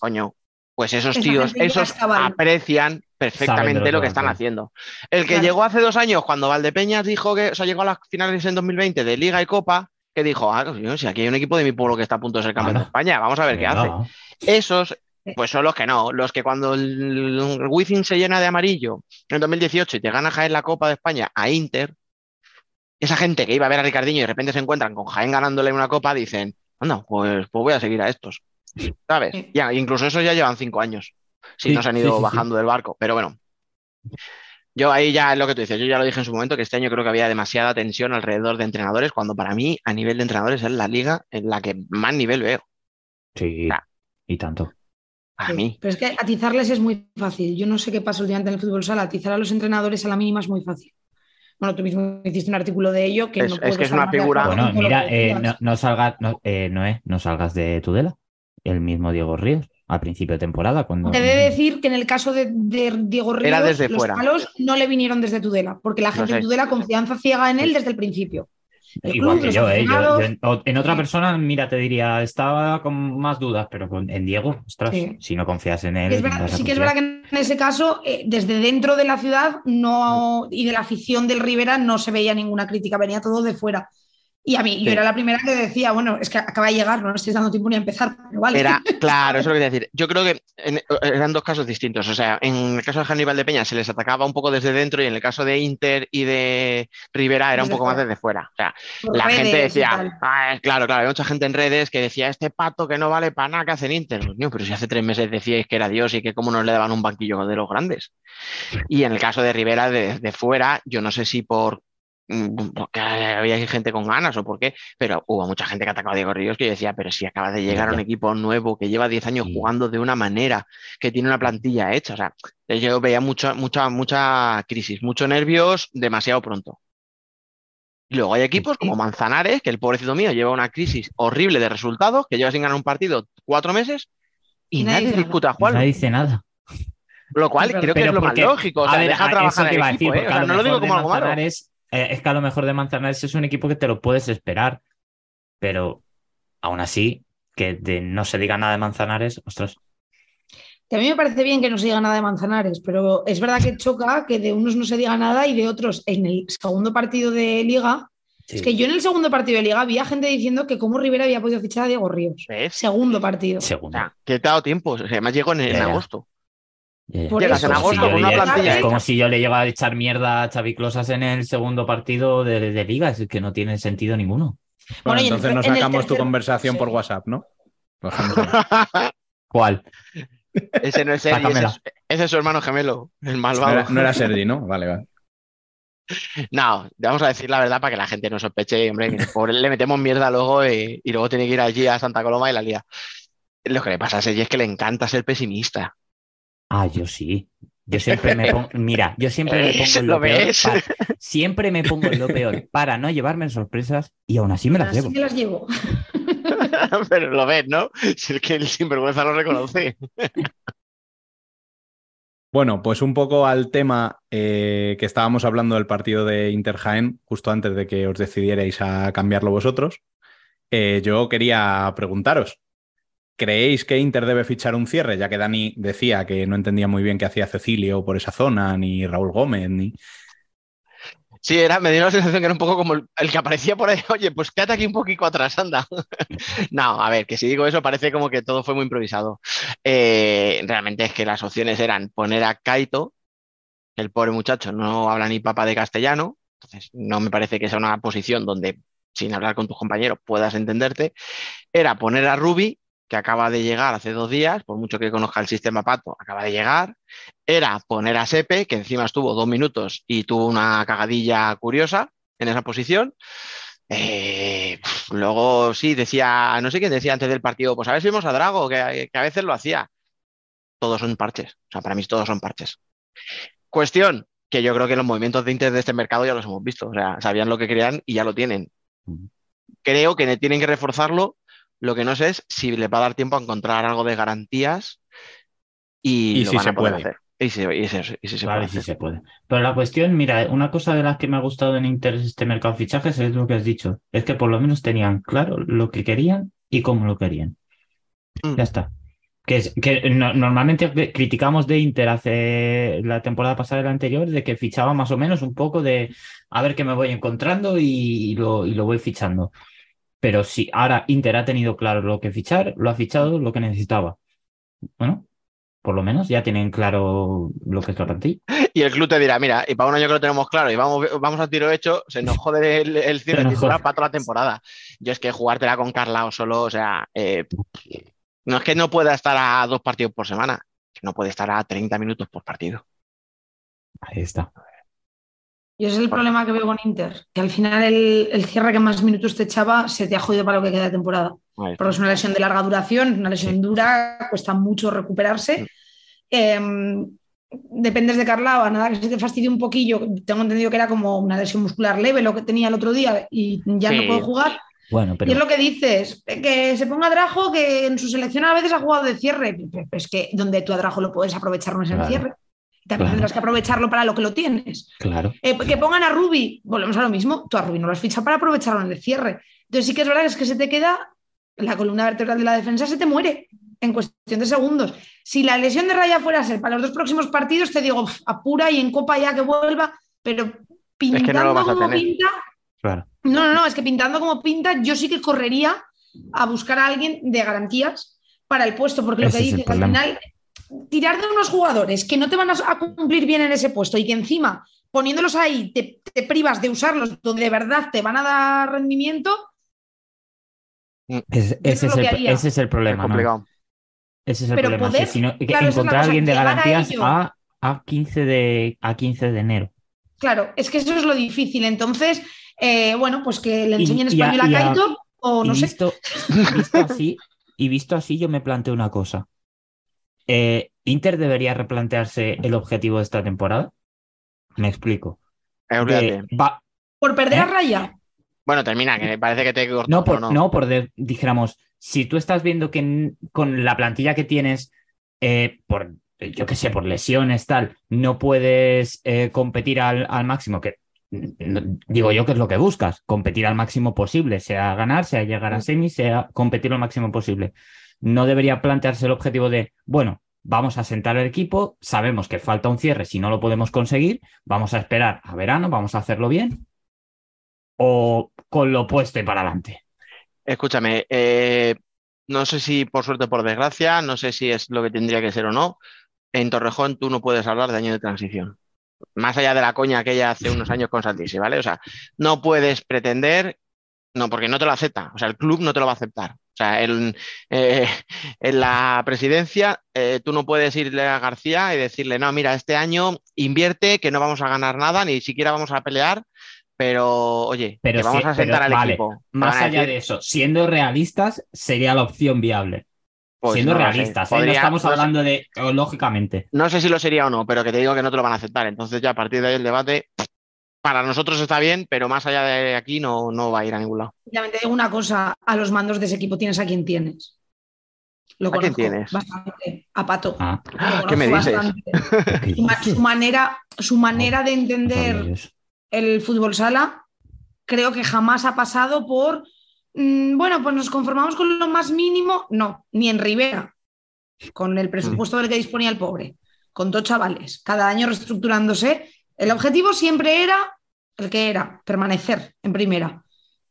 coño, pues esos Esa tíos, esos aprecian perfectamente lo lo que están haciendo. El que Claro. llegó hace dos años, cuando Valdepeñas dijo que, o sea, llegó a las finales en 2020 de Liga y Copa, que dijo, ah, si aquí hay un equipo de mi pueblo que está a punto de ser campeón de. España, vamos a ver qué hace. Esos, pues son los que no, los que cuando el, el Wizzing se llena de amarillo en 2018 y te gana Jaén la Copa de España a Inter, esa gente que iba a ver a Ricardinho y de repente se encuentran con Jaén ganándole una copa, dicen, anda, pues, pues voy a seguir a estos. ¿Sabes? Ya, incluso esos ya llevan cinco años, si Sí, no se han ido sí, sí. bajando del barco. Pero bueno, yo ahí ya es lo que tú dices, yo ya lo dije en su momento, que este año creo que había demasiada tensión alrededor de entrenadores, cuando para mí, a nivel de entrenadores, es la liga en la que más nivel veo. Sí, y tanto. A mí. Pero es que atizarles es muy fácil. Yo no sé qué pasa últimamente en el fútbol sala. Atizar a los entrenadores a la mínima es muy fácil. Bueno, tú mismo hiciste un artículo de ello que Es- no es que es una de figura- Bueno, mira, eh, no, no salgas, no, eh, Noé, no salgas de Tudela. El mismo Diego Ríos, al principio de temporada, cuando. Te he de decir que en el caso de, de Diego Ríos, Era desde los fuera. palos no le vinieron desde Tudela, porque la gente sé. en Tudela confianza ciega en él desde el principio. El Igual que yo, ¿eh? Yo- aficionados- yo en, otra persona, mira, te diría, estaba con más dudas, pero con, en Diego, ostras, Sí. si no confías en él. Es verdad- sí que es verdad que en ese caso, eh, desde dentro de la ciudad no, y de la afición del Rivera no se veía ninguna crítica, venía todo de fuera. Y a mí, Sí. yo era la primera que decía, bueno, es que acaba de llegar, no le estáis dando tiempo ni a empezar, pero vale. Era, claro, eso es lo que quería decir. Yo creo que en- eran dos casos distintos. O sea, en el caso de Hannibal de Peña se les atacaba un poco desde dentro y en el caso de Inter y de Rivera era un Desde poco más desde fuera. O sea, Por la gente redes decía. "Ah, claro, claro, hay mucha gente en redes que decía, este pato que no vale para nada que hacen Inter. Coño, pero si hace tres meses decíais que era Dios y que cómo no le daban un banquillo de los grandes. Y en el caso de Rivera, de, de fuera, yo no sé si por porque había gente con ganas o por qué, pero hubo mucha gente que atacaba a Diego Ríos que yo decía, pero si acaba de llegar a un equipo nuevo que lleva 10 años jugando de una manera, que tiene una plantilla hecha, o sea, yo veía mucha, mucha, mucha crisis, mucho nervios demasiado pronto. Y luego hay equipos como Manzanares, que el pobrecito mío lleva una crisis horrible de resultados, que lleva sin ganar un partido cuatro meses y nadie nadie disputa a Nadie dice nada. Lo cual Pero- creo que es lo más lógico. O sea, a ver, deja a- trabajar al equipo, decir, ¿eh? O sea, no lo digo como algo malo. Eh, es que a lo mejor de Manzanares es un equipo que te lo puedes esperar, pero aún así, que de- no se diga nada de Manzanares, ostras. Que a mí me parece bien que no se diga nada de Manzanares, pero es verdad que choca que de unos no se diga nada y de otros en el segundo partido de Liga. Es que yo en el segundo partido de Liga había gente diciendo que cómo Rivera había podido fichar a Diego Ríos. ¿Ves? Segundo partido. O Segundo. sea, que te ha dado tiempo. O sea, además llegó en, agosto. Llegas en agosto si con una plantilla es como si yo le llego a echar mierda a Xavi Closas en el segundo partido de, de liga, es que no tiene sentido ninguno. Bueno, en entonces nos en el sacamos tu conversación sí. por WhatsApp, ¿no? Por. ¿Cuál? ese no es Sergi, ese es, ese es su hermano gemelo, el No malvado. era, no era Sergi, ¿no? Vale, vale. No, vamos a decir la verdad para que la gente no sospeche, hombre, que pobre, le metemos mierda luego y, y luego tiene que ir allí a Santa Coloma y la lía. Lo que le pasa a Sergi es que le encanta ser pesimista. Ah, yo sí. Yo siempre me pongo, mira, yo siempre me pongo en lo, ¿Lo peor. para- siempre me pongo en lo peor para no llevarme sorpresas y aún así me las Así llevo. me las llevo. Pero lo ves, ¿no? Si es que el sinvergüenza lo reconoce. Bueno, pues un poco al tema eh, que estábamos hablando del partido de Inter Jaén, justo antes de que os decidierais a cambiarlo vosotros. Eh, yo quería preguntaros, ¿creéis que Inter debe fichar un cierre? Ya que Dani decía que no entendía muy bien qué hacía Cecilio por esa zona, ni Raúl Gómez, ni... Sí, era, me dio la sensación que era un poco como el, que aparecía por ahí. Oye, pues quédate aquí un poquito atrás, anda. no, a ver, que si digo eso parece como que todo fue muy improvisado. Eh, realmente es que las opciones eran poner a Kaito, el pobre muchacho no habla ni papa de castellano, entonces no me parece que sea una posición donde sin hablar con tus compañeros puedas entenderte. Era poner a Ruby, que acaba de llegar hace dos días, por mucho que conozca el sistema Pato, acaba de llegar. Era poner a Sepe, que encima estuvo dos minutos y tuvo una cagadilla curiosa en esa posición. Eh, luego sí, decía, no sé quién decía antes del partido, pues a ver si vemos a Drago, que, que a veces lo hacía. Todos son parches, o sea, para mí todos son parches. Cuestión, que yo creo que los movimientos de Inter de este mercado ya los hemos visto, o sea, sabían lo que querían y ya lo tienen. Creo que tienen que reforzarlo Lo que no sé es si le va a dar tiempo a encontrar algo de garantías y, Y lo si van se a poder puede. hacer. Y si, y si- y si se Vale, puede se puede. Pero la cuestión, mira, una cosa de las que me ha gustado en Inter este mercado de fichajes es lo que has dicho. Es que por lo menos tenían claro lo que querían y cómo lo querían. Mm. Ya está. Que, es, que no- normalmente criticamos de Inter hace la temporada pasada y la anterior de que fichaba más o menos un poco de a ver qué me voy encontrando y lo, y lo voy fichando. Pero sí, ahora Inter ha tenido claro lo que fichar, lo ha fichado lo que necesitaba. Bueno, por lo menos ya tienen claro lo que es la plantilla. Y el club te dirá, mira, y para un año que lo tenemos claro y vamos, vamos a tiro hecho, se nos jode el, el cierre titular para toda la temporada. Yo es que jugártela con Carlao solo, o sea, eh, no es que no pueda estar a dos partidos por semana, no puede estar a 30 minutos por partido. Ahí está. Y ese es el problema que veo con Inter, que al final el, el cierre que más minutos te echaba se te ha jodido para lo que queda de temporada. Porque es una lesión de larga duración, una lesión Sí. dura, cuesta mucho recuperarse. Eh, dependes de Carlao, a nada que se te fastidie un poquillo. Tengo entendido que era como una lesión muscular leve lo que tenía el otro día y ya Sí. no puede jugar. Bueno, Y pero es lo que dices, que se ponga Drajo, que en su selección a veces ha jugado de cierre. Es que donde tú a Drajo lo puedes aprovechar no es en el Claro. cierre. También Claro. tendrás que aprovecharlo para lo que lo tienes. claro. Eh, que pongan a Ruby, volvemos a lo mismo, tú a Ruby no lo has fichado para aprovecharlo en el cierre. Entonces sí que es verdad que es que se te queda la columna vertebral de la defensa, se te muere en cuestión de segundos. Si la lesión de Raya fuera a ser para los dos próximos partidos, te digo, "Uf, apura y en Copa ya que vuelva, pero pintando como pinta, Claro. no, no, no, es que pintando como pinta, yo sí que correría a buscar a alguien de garantías para el puesto, porque lo que dices, al final, tirar de unos jugadores que no te van a, cumplir bien en ese puesto y que encima, poniéndolos ahí, te, te privas de usarlos donde de verdad te van a dar rendimiento, Es- ese, es el, ese es el Es problema. Ese es el Pero problema. poder- si no- claro, encontrar a alguien de garantías a, a 15 de, a 15 de enero. claro, es que eso es lo difícil. Entonces, eh, bueno, pues que le enseñen español a, Kaito o no y sé. visto, visto así, y visto así, yo me planteo una cosa. Eh, ¿Inter debería replantearse el objetivo de esta temporada? Me explico. Eh, va- Por perder ¿Eh? a Raya. Bueno, termina, que me parece que te he cortado, no, por, no. por de- dijéramos, si tú estás viendo que con la plantilla que tienes, eh, por, yo qué sé, por lesiones, tal, no puedes eh, competir al, al máximo, que digo yo que es lo que buscas, competir al máximo posible, sea ganar, sea llegar a semi, sea competir lo máximo posible. No debería plantearse el objetivo de, bueno, vamos a sentar el equipo, sabemos que falta un cierre, si no lo podemos conseguir, vamos a esperar a verano, vamos a hacerlo bien, o con lo opuesto y para adelante. Escúchame, eh, no sé si por suerte o por desgracia, no sé si es lo que tendría que ser o no. En Torrejón tú no puedes hablar de año de transición. Más allá de la coña aquella hace unos años con Santisi, ¿vale? O sea, no puedes pretender, no, porque no te lo acepta. O sea, el club no te lo va a aceptar. O sea, el- eh, en la presidencia eh, tú no puedes irle a García y decirle, no, mira, este año invierte, que no vamos a ganar nada, ni siquiera vamos a pelear, pero oye, Pero que vamos sí, a sentar pero al vale, equipo. Más allá decir, de eso, siendo realistas, sería la opción viable. pues, siendo no realistas, ¿eh? no Podría- estamos no sé- hablando de, oh, lógicamente. No sé si lo sería o no, pero que te digo que no te lo van a aceptar. Entonces ya a partir de ahí el debate, para nosotros está bien, pero más allá de aquí no, no va a ir a ningún lado. Ya te digo una cosa, a los mandos de ese equipo tienes a quien tienes. Lo ¿A quién conozco tienes? bastante. A Pato. Ah, Lo ¿Qué me dices? bastante. ¿qué Su, manera, su manera de entender el fútbol sala creo que jamás ha pasado por, mm, bueno, pues nos conformamos con lo más mínimo. No, ni en Rivera, con el presupuesto del que disponía el pobre, con dos chavales, cada año reestructurándose. El objetivo siempre era el que era, permanecer en primera.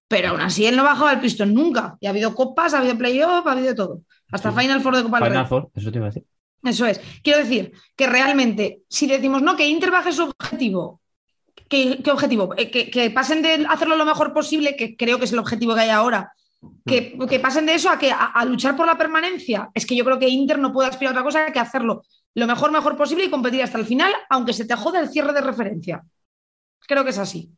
Pero aún así él no bajaba el pistón nunca. Y ha habido copas, ha habido playoff, ha habido todo. Hasta Sí. Final Four de Copa del Rey. Final Four, eso te iba a decir. Eso es. Quiero decir que realmente, si decimos no, que Inter baje su objetivo, ¿qué, qué objetivo? Eh, Que, que pasen de hacerlo lo mejor posible, que creo que es el objetivo que hay ahora, que, que pasen de eso a, que, a, a luchar por la permanencia. Es que yo creo que Inter no puede aspirar a otra cosa que hacerlo lo mejor, mejor posible y competir hasta el final, aunque se te jode el cierre de referencia. Creo que es así.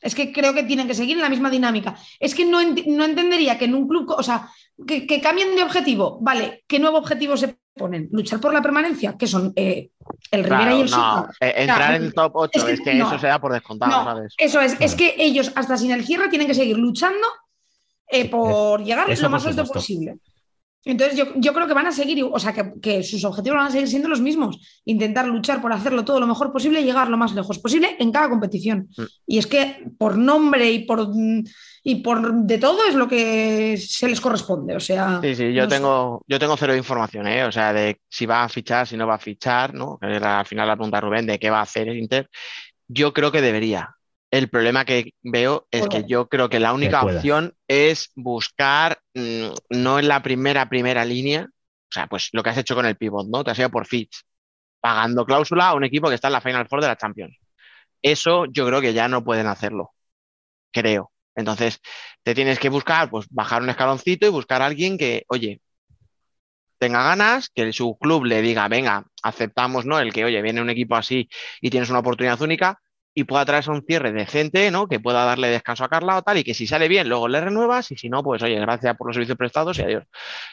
Es que creo que tienen que seguir en la misma dinámica. Es que no, ent- no entendería que en un club, o sea, que, que cambien de objetivo. Vale, ¿qué nuevo objetivo se ponen? Luchar por la permanencia, que son eh, el Rivera Claro, y el no, eh, entrar Claro, en el top 8 es es que no. eso se da por descontado, No, ¿sabes? eso es, es que ellos hasta sin el cierre tienen que seguir luchando eh, por llegar eso lo más alto posible. Entonces yo, yo creo que van a seguir, o sea, que, que sus objetivos van a seguir siendo los mismos. Intentar luchar por hacerlo todo lo mejor posible y llegar lo más lejos posible en cada competición. Mm. Y es que por nombre y por, y por de todo es lo que se les corresponde. O sea, Sí, sí, yo no sé. tengo, yo tengo cero información, ¿eh? O sea, de si va a fichar, si no va a fichar, ¿no? Al final la pregunta Rubén de qué va a hacer el Inter. Yo creo que debería. El problema que veo es que yo creo que la única opción es buscar, mm, no en la primera, primera línea, o sea, pues lo que has hecho con el pivot, ¿no? Te has ido por Fitch, pagando cláusula a un equipo que está en la Final Four de la Champions. Eso yo creo que ya no pueden hacerlo, creo. Entonces, te tienes que buscar, pues bajar un escaloncito y buscar a alguien que, oye, tenga ganas, que su club le diga, venga, aceptamos, ¿no? El que, oye, viene un equipo así y tienes una oportunidad única y pueda traerse un cierre decente, ¿no? Que pueda darle descanso a Carla o tal, y que si sale bien, luego le renuevas, y si no, pues oye, gracias por los servicios prestados y adiós.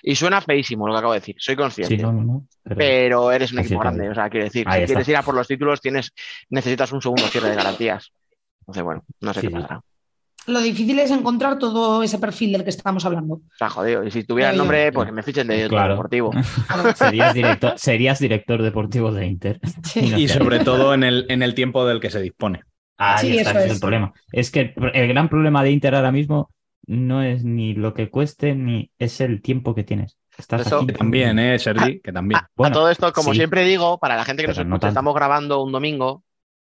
Y suena feísimo lo que acabo de decir, soy consciente. Sí, no, no, no. pero- Pero eres un equipo grande, o sea, quiero decir, si quieres ir a por los títulos, tienes, necesitas un segundo cierre de garantías. Entonces, bueno, no sé Sí, qué pasará. Lo difícil es encontrar todo ese perfil del que estamos hablando. Sea, jodido. Y si tuviera el Claro. nombre, pues que me fichen de director Claro. deportivo. serías, director, serías director deportivo de Inter. Sí. no Y sobre todo en el, en el tiempo del que se dispone. Ahí Sí, está, ese es es. el problema. Es que el, gran problema de Inter ahora mismo no es ni lo que cueste, ni es el tiempo que tienes. Estás Eso- Que también, ¿eh, Sergi? Que también. A, Bueno, a todo esto, como sí. siempre digo, para la gente que nos no escucha, tanto. estamos grabando un domingo,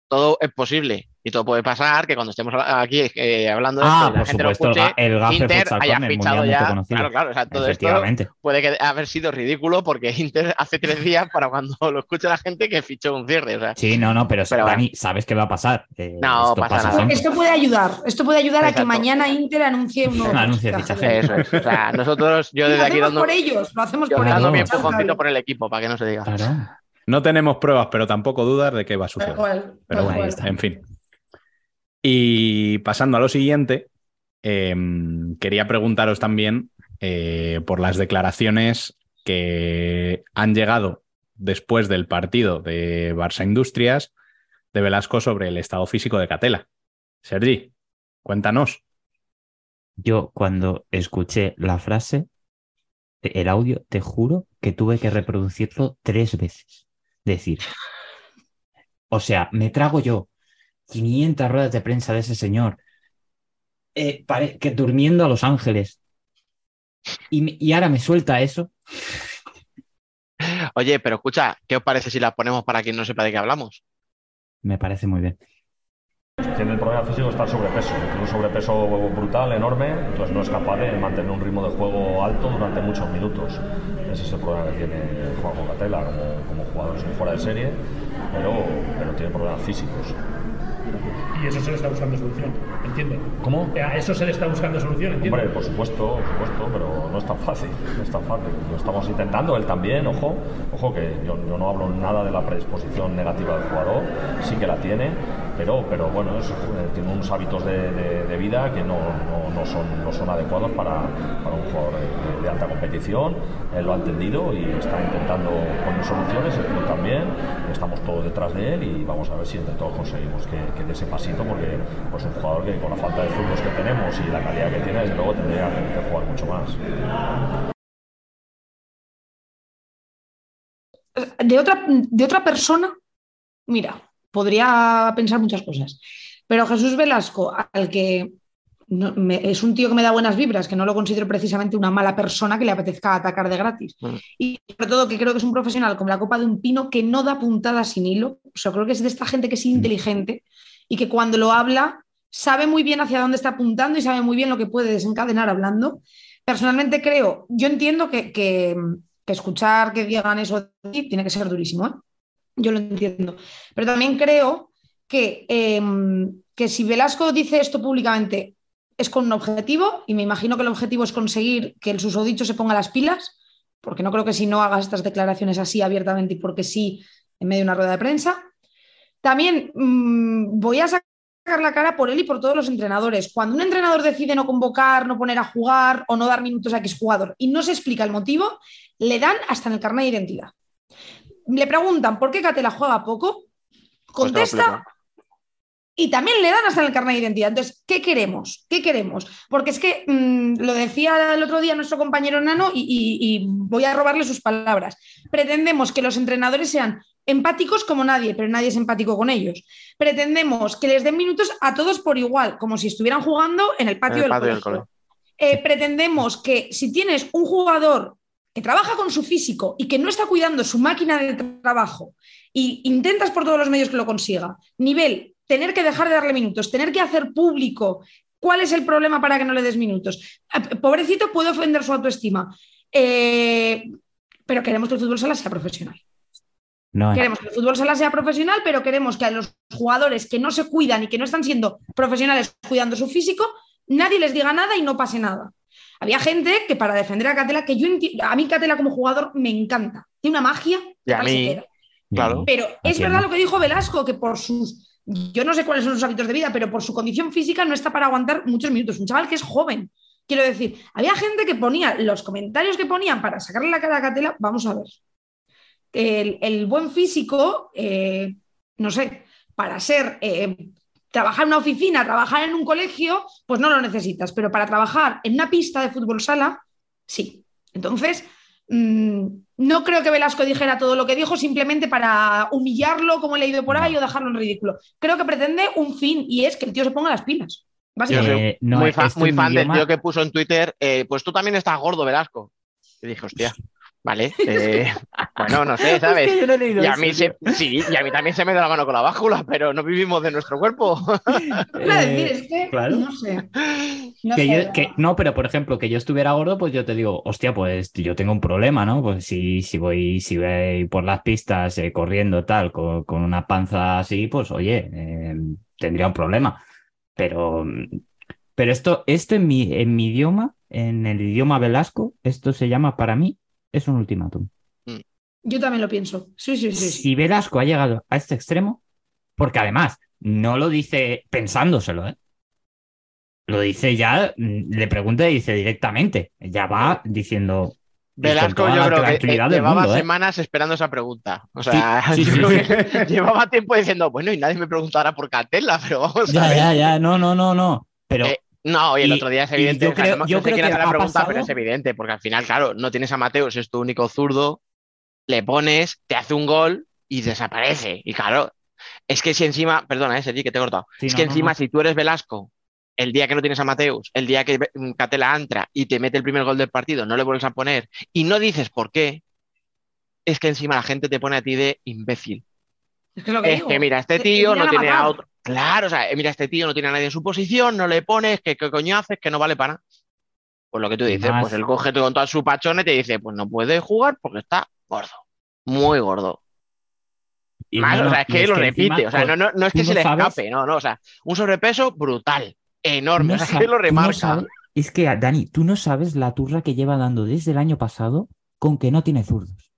todo es posible y todo puede pasar que cuando estemos aquí eh, hablando de Ah, esto la gente lo supuesto, escuche, el Gaffer Inter haya fichado ya. conocido. Claro, claro, o sea, todo esto Efectivamente. puede que- haber sido ridículo porque Inter hace tres días para cuando lo escuche la gente que fichó un cierre. O sea, Sí, no, no, pero, Pero Dani, sabes qué va a pasar. Eh, No, esto pasa pasa nada. siempre. Esto puede ayudar. Esto puede ayudar a que Exacto. mañana Inter anuncie un nuevo Anuncie fichaje. eso es. O sea, nosotros, yo Y lo desde aquí hacemos dando, por ellos, lo hacemos yo por dando mi ellos. empujoncito por el equipo, para que no se diga. Claro. No tenemos pruebas, pero tampoco dudas de que va a suceder. Pero bueno, ahí está. En fin. Y pasando a lo siguiente, eh, quería preguntaros también eh, por las declaraciones que han llegado después del partido de Barça Industrias de Velasco sobre el estado físico de Catela. Sergi, cuéntanos. Yo cuando escuché la frase, el audio, te juro que tuve que reproducirlo tres veces. Decir, o sea, me trago yo 500 ruedas de prensa de ese señor, eh, pare- que durmiendo a Los Ángeles, y, ahora me suelta eso. Oye, pero escucha, ¿qué os parece si las ponemos para quien no sepa de qué hablamos? Me parece muy bien. Tiene el problema físico está el sobrepeso, tiene un sobrepeso brutal, enorme, entonces no es capaz de mantener un ritmo de juego alto durante muchos minutos. Ese es el problema que tiene Juan Catela como, como jugador, es fuera de serie, pero, pero tiene problemas físicos. Y eso se le está buscando solución, entiendo. ¿Cómo? A eso se le está buscando solución, entiendo. Hombre, por supuesto, por supuesto, pero no es tan fácil, no es tan fácil. Lo estamos intentando, él también, ojo, ojo que yo, yo no hablo nada de la predisposición negativa del jugador, sí que la tiene, pero, pero bueno, eh, tiene unos hábitos de, vida que no, no- son, no son adecuados para, para un jugador de, alta competición. Él lo ha entendido y está intentando poner soluciones, el club también, estamos todos detrás de él y vamos a ver si entre todos conseguimos que, que dé ese pasito, porque pues un jugador que con la falta de zurdos que tenemos y la calidad que tiene, desde luego tendría que jugar mucho más. de otra, de otra persona, mira, podría pensar muchas cosas. Pero Jesús Velasco, al que no- me- es un tío que me da buenas vibras, que no lo considero precisamente una mala persona que le apetezca atacar de gratis. Mm. Y sobre todo que creo que es un profesional como la copa de un pino que no da puntadas sin hilo. O sea, creo que es de esta gente que es inteligente y que cuando lo habla sabe muy bien hacia dónde está apuntando y sabe muy bien lo que puede desencadenar hablando. Personalmente creo, yo entiendo que, que- que escuchar que digan eso de ti tiene que ser durísimo, ¿eh? Yo lo entiendo. Pero también creo que, eh, que si Velasco dice esto públicamente es con un objetivo, y me imagino que el objetivo es conseguir que el susodicho se ponga las pilas, porque no creo que si no hagas estas declaraciones así abiertamente y porque sí en medio de una rueda de prensa. También mm, voy a sacar la cara por él y por todos los entrenadores. Cuando un entrenador decide no convocar, no poner a jugar o no dar minutos a X jugador y no se explica el motivo, le dan hasta en el carnet de identidad. Le preguntan por qué Catela juega poco, Pues contesta y también le dan hasta en el carnet de identidad. Entonces, ¿qué queremos? ¿Qué queremos? Porque es que mm, lo decía el otro día nuestro compañero Nano y, y- y voy a robarle sus palabras. Pretendemos que los entrenadores sean empáticos como nadie, pero nadie es empático con ellos. Pretendemos que les den minutos a todos por igual, como si estuvieran jugando en el patio, En el del, colegio. cole. Eh, pretendemos que si tienes un jugador que trabaja con su físico y que no está cuidando su máquina de trabajo y intentas por todos los medios que lo consiga, nivel, tener que dejar de darle minutos, tener que hacer público cuál es el problema para que no le des minutos. Eh, Pobrecito puede ofender su autoestima, Eh, pero queremos que el fútbol sala sea profesional. No, Queremos que el fútbol sala sea profesional, pero queremos que a los jugadores que no se cuidan y que no están siendo profesionales cuidando su físico, nadie les diga nada y no pase nada. Había gente que para defender a Catela, que yo a mí Catela como jugador me encanta, tiene una magia Y a mí, claro. Pero es verdad lo que dijo Velasco, que por sus, yo no sé cuáles son sus hábitos de vida, pero por su condición física no está para aguantar muchos minutos. Un chaval que es joven. Quiero decir, había gente que ponía los comentarios que ponían para sacarle la cara a Catela, vamos a ver. El, el buen físico, eh, no sé, para ser, eh, trabajar en una oficina, trabajar en un colegio, pues no lo necesitas, pero para trabajar en una pista de fútbol sala, sí. Entonces, mm, no creo que Velasco dijera todo lo que dijo simplemente para humillarlo, como he leído por ahí, o dejarlo en ridículo. Creo que pretende un fin y es que el tío se ponga las pilas. Básicamente. Eh, no, muy, fa- esto muy fan del tío que puso en Twitter, eh, pues tú también estás gordo, Velasco. Y dije, hostia, vale. eh, bueno, no sé, ¿sabes? Hostia, yo no he leído Y a mí se, sí, y a mí también se me da la mano con la báscula, pero no vivimos de nuestro cuerpo. Eh, es que, claro. no sé. No Que sé, yo- que- no, pero por ejemplo, que yo estuviera gordo, pues yo te digo, hostia, pues yo tengo un problema, ¿no? Pues si, si voy, si voy por las pistas eh, corriendo tal, con, con una panza así, pues oye, eh, tendría un problema. Pero, pero esto, esto en mi, en mi idioma, en el idioma Velasco, esto se llama para mí, es un ultimátum. Yo también lo pienso. Sí, sí, sí. Si Velasco ha llegado a este extremo, porque además no lo dice pensándoselo, ¿eh? Lo dice ya, mm, le pregunta y dice directamente. Ya va diciendo. Velasco, yo creo que eh, llevaba mundo, ¿eh? semanas esperando esa pregunta. O sea, Sí, sí, yo sí, creo que llevaba tiempo diciendo, bueno, y nadie me preguntará por Catela, pero vamos a Ya, ver. ya, ya, no, no, no, no. Pero Eh, No, y el Y- otro día es evidente. yo o sea, creo- no, yo no sé creo quién que hace la pregunta, pasado- pero es evidente, porque al final, claro, no tienes a Mateus, es tu único zurdo, le pones, te hace un gol y desaparece. Y claro, es que si encima, perdona, eh, Sergi, que te he cortado. Sí, es no, que encima, no. si tú eres Velasco, el día que no tienes a Mateus, el día que mm, Catela entra y te mete el primer gol del partido, no le vuelves a poner y no dices por qué, es que encima la gente te pone a ti de imbécil. Es que es lo que Es digo. que mira, este Te- te tío no tiene a otro. Claro, o sea, eh, mira, este tío no tiene a nadie en su posición, no le pones, que qué coño haces, que no vale para nada. Pues lo que tú dices, más- pues él coge con toda su pachón y te dice, pues no puede jugar porque está gordo, muy gordo. y Más, no, o sea, es que lo repite, o sea, con- no, no, no es que se le sabes- escape, no, no, o sea, un sobrepeso brutal, enorme, no o sea, sab- que lo remarca. sabes- es que, Dani, tú no sabes la turra que lleva dando desde el año pasado con que no tiene zurdos.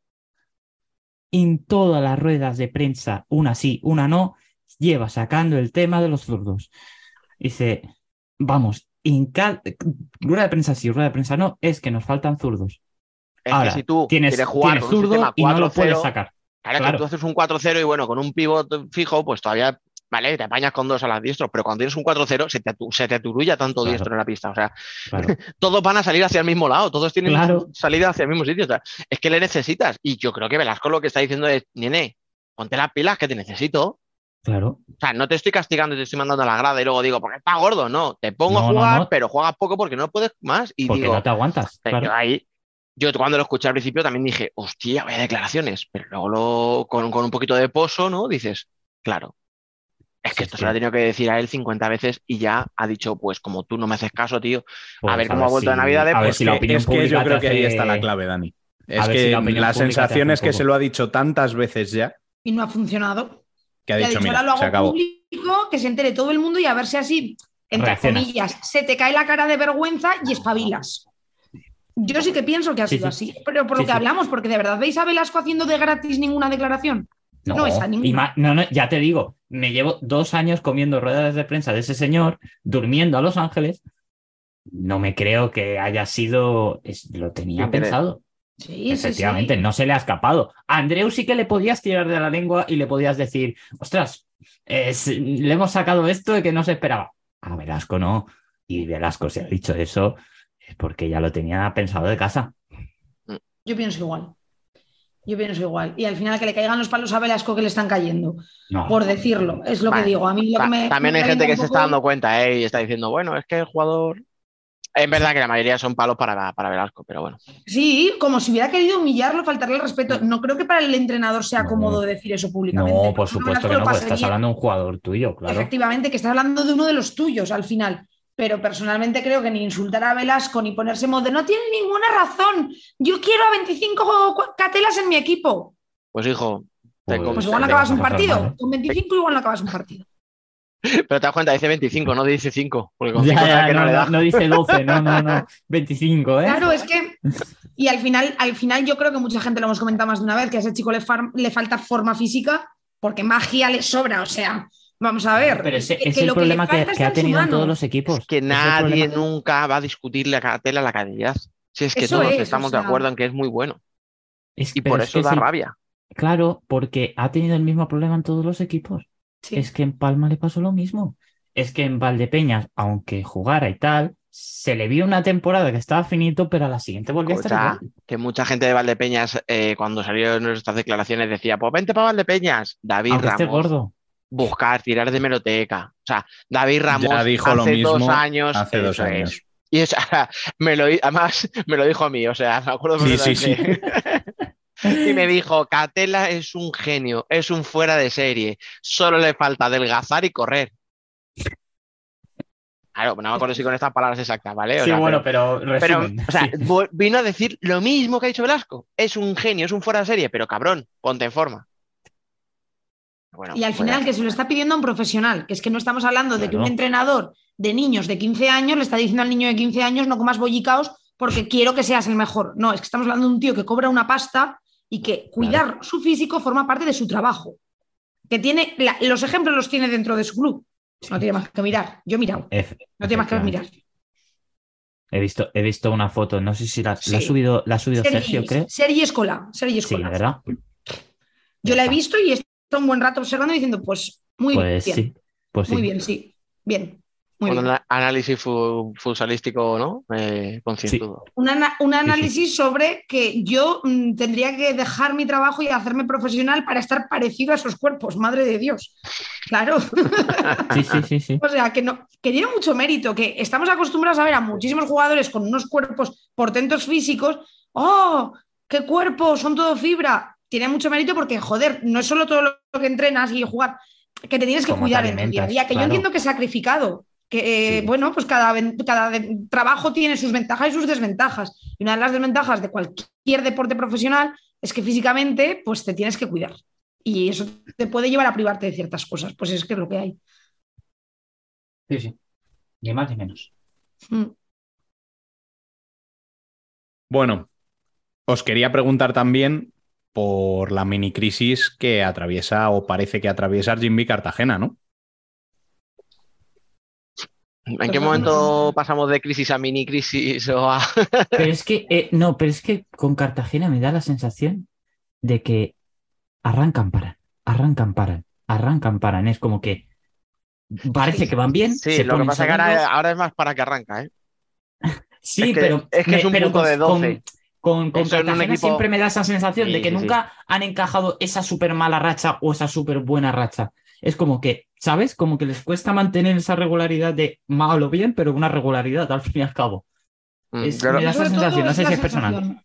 En todas las ruedas de prensa, una sí, una no, lleva sacando el tema de los zurdos. Dice, vamos, en cada rueda de prensa sí, rueda de prensa no, es que nos faltan zurdos. Es Ahora, que si tú Tienes, quieres jugar tienes zurdo y no lo 4-0, puedes sacar. Claro, Claro. que tú haces un 4-0 y bueno, con un pivot fijo, pues todavía, vale, te apañas con dos a las diestros, pero cuando tienes un 4-0 se te, se te aturulla tanto Claro. diestro en la pista. O sea, Claro. todos van a salir hacia el mismo lado, todos tienen Claro. salida hacia el mismo sitio. O sea, es que le necesitas. Y yo creo que Velasco lo que está diciendo es, nene, ponte las pilas que te necesito. Claro. O sea, no te estoy castigando y te estoy mandando a la grada y luego digo, porque está gordo, no. Te pongo No, a jugar, no. pero juegas poco porque no puedes más. Y Porque digo, no te aguantas. claro. yo ahí, yo cuando lo escuché al principio también dije, hostia, vaya declaraciones, pero luego lo, con, con un poquito de pozo, ¿no? Dices, claro, es que Sí, esto sí. se lo ha tenido que decir a él 50 veces y ya ha dicho, pues como tú no me haces caso, tío, Pues ver cómo ha vuelto de Navidades, a ver pues si la que- opinión es que yo creo que ahí está la clave, Dani. Es A que si la sensación es que se lo ha dicho tantas veces ya Y no ha funcionado. Que ha Y dicho, mira, ahora lo se acabó. público, que se entere todo el mundo y a ver si así, entre Reaccionas. comillas, se te cae la cara de vergüenza y espabilas. Yo sí que pienso que ha sido sí. así, pero por Sí, lo que sí. hablamos, porque de verdad veis a Velasco haciendo de gratis ninguna declaración. No, esa y ninguna. no, no, ya te digo, me llevo dos años comiendo ruedas de prensa de ese señor, durmiendo a Los Ángeles. No me creo que haya sido. es- lo tenía pensado. Sí, Efectivamente, sí. no se le ha escapado. A Andreu sí que le podías tirar de la lengua y le podías decir, ostras, es- le hemos sacado esto de que no se esperaba. A Velasco no. Y Velasco se ha dicho eso es porque ya lo tenía pensado de casa. Yo pienso igual. Yo pienso igual. Y al final que le caigan los palos a Velasco que le están cayendo, No. por decirlo, es lo que digo. A mí lo que Ta- me. También me hay gente que se está dando cuenta ¿eh? y está diciendo, bueno, es que el jugador. Es verdad que la mayoría son palos para, para Velasco, pero bueno. Sí, como si hubiera querido humillarlo, faltarle el respeto. No creo que para el entrenador sea No. cómodo decir eso públicamente. No, por supuesto que no, pues estás hablando de un jugador tuyo, claro. Efectivamente, que estás hablando de uno de los tuyos al final. Pero personalmente creo que ni insultar a Velasco ni ponerse modo no tiene ninguna razón. Yo quiero a 25 cu- catelas en mi equipo. Pues hijo, te Pues- Pues igual no acabas un partido. ¿eh? Con 25 igual no acabas un partido. Pero te das cuenta, dice 25, no dice 5. Porque con Ya, 5 ya, que no, no, le da. no- dice 12, no, no, no. 25, ¿eh? Claro, es que. Y al final, al final yo creo que mucha gente lo hemos comentado más de una vez, que a ese chico le, far- le falta forma física porque magia le sobra. O sea, vamos a ver. Pero ese que- es que el lo que le problema que, que ha tenido en todos los equipos. que es el nadie nunca va a discutirle a Catela la calidad. Si es que Eso todos es, estamos o sea- de acuerdo en que es muy bueno. Es- Y por es eso que da rabia. Claro, porque ha tenido el mismo problema en todos los equipos. Sí. Es que en Palma le pasó lo mismo. Es que en Valdepeñas, aunque jugara y tal, se le vio una temporada que estaba finito, pero a la siguiente volvió a estar igual. que mucha gente de Valdepeñas, eh, cuando salieron nuestras declaraciones, decía: Pues vente para Valdepeñas. David Aunque esté Ramos, gordo. buscar, tirar de meroteca. O sea, David Ramos Ya dijo hace lo mismo dos años. hace dos eso es. años. Y o sea, me lo, di- además me lo dijo a mí, o sea, me acuerdo Sí, sí, sí. Y me dijo, Catela es un genio, es un fuera de serie, solo le falta adelgazar y correr. Claro, no me acuerdo si con estas palabras exactas, ¿vale? O Sí, sea, bueno, pero, pero pero, resumen. o sea, sí. vino a decir lo mismo que ha dicho Velasco. Es un genio, es un fuera de serie, pero cabrón, ponte en forma. Bueno, Y al final que se lo está pidiendo a un profesional, que es que no estamos hablando de que un entrenador de niños de 15 años le está diciendo al niño de 15 años no comas bollicaos porque quiero que seas el mejor. No, es que estamos hablando de un tío que cobra una pasta y que cuidar su físico forma parte de su trabajo. Que tiene, la- los ejemplos los tiene dentro de su club. No tiene más que mirar. Yo he mirado. No tiene más que mirar. He visto, he visto una foto, no sé si la, la ha Sí. subido, la ha subido Sergio, Sergi, creo. Sergi Escola. Sergi Sí, Escola. ¿verdad? Yo la he visto y he estado un buen rato observando y diciendo, pues muy Pues bien. sí, pues sí. Muy bien, sí. Bien. Muy Un bien. análisis fu- futbolístico, ¿no? Eh, concienzudo. Un, ana- un análisis sobre que yo mm, tendría que dejar mi trabajo y hacerme profesional para estar parecido a esos cuerpos, madre de Dios. Claro. Sí, sí, sí, sí. o sea, que, no, que tiene mucho mérito, que estamos acostumbrados a ver a muchísimos jugadores con unos cuerpos portentos físicos. ¡Oh! ¡Qué cuerpo! Son todo fibra. Tiene mucho mérito porque, joder, no es solo todo lo que entrenas y jugar, que te tienes que cuidar en el día a día, que yo entiendo que es sacrificado. Que, eh, Sí. bueno, pues cada, cada trabajo tiene sus ventajas y sus desventajas. Y una de las desventajas de cualquier deporte profesional es que físicamente, pues te tienes que cuidar. Y eso te puede llevar a privarte de ciertas cosas. Pues es que es lo que hay. Sí, sí. Ni más ni menos. Mm. Bueno, os quería preguntar también por la mini crisis que atraviesa o parece que atraviesa Jimmy Cartagena, ¿no? ¿En qué momento pasamos de crisis a mini crisis o a... Pero es que, eh, no, pero es que con Cartagena me da la sensación de que arrancan, paran, arrancan, paran, arrancan, paran. Es como que parece que van bien. Sí, se lo que pasa es que ahora, ahora es más para que arranca, ¿eh? Sí, es que- pero es que es un pero punto con- de 12. Con, Cartagena equipo- siempre me da esa sensación Sí, de que sí, sí. nunca han encajado esa súper mala racha o esa súper buena racha. Es como que, ¿sabes? Como que les cuesta mantener esa regularidad de mal o bien, pero una regularidad al fin y al cabo. Mm, Es- me da esa sensación, no sé si es personal. sensación.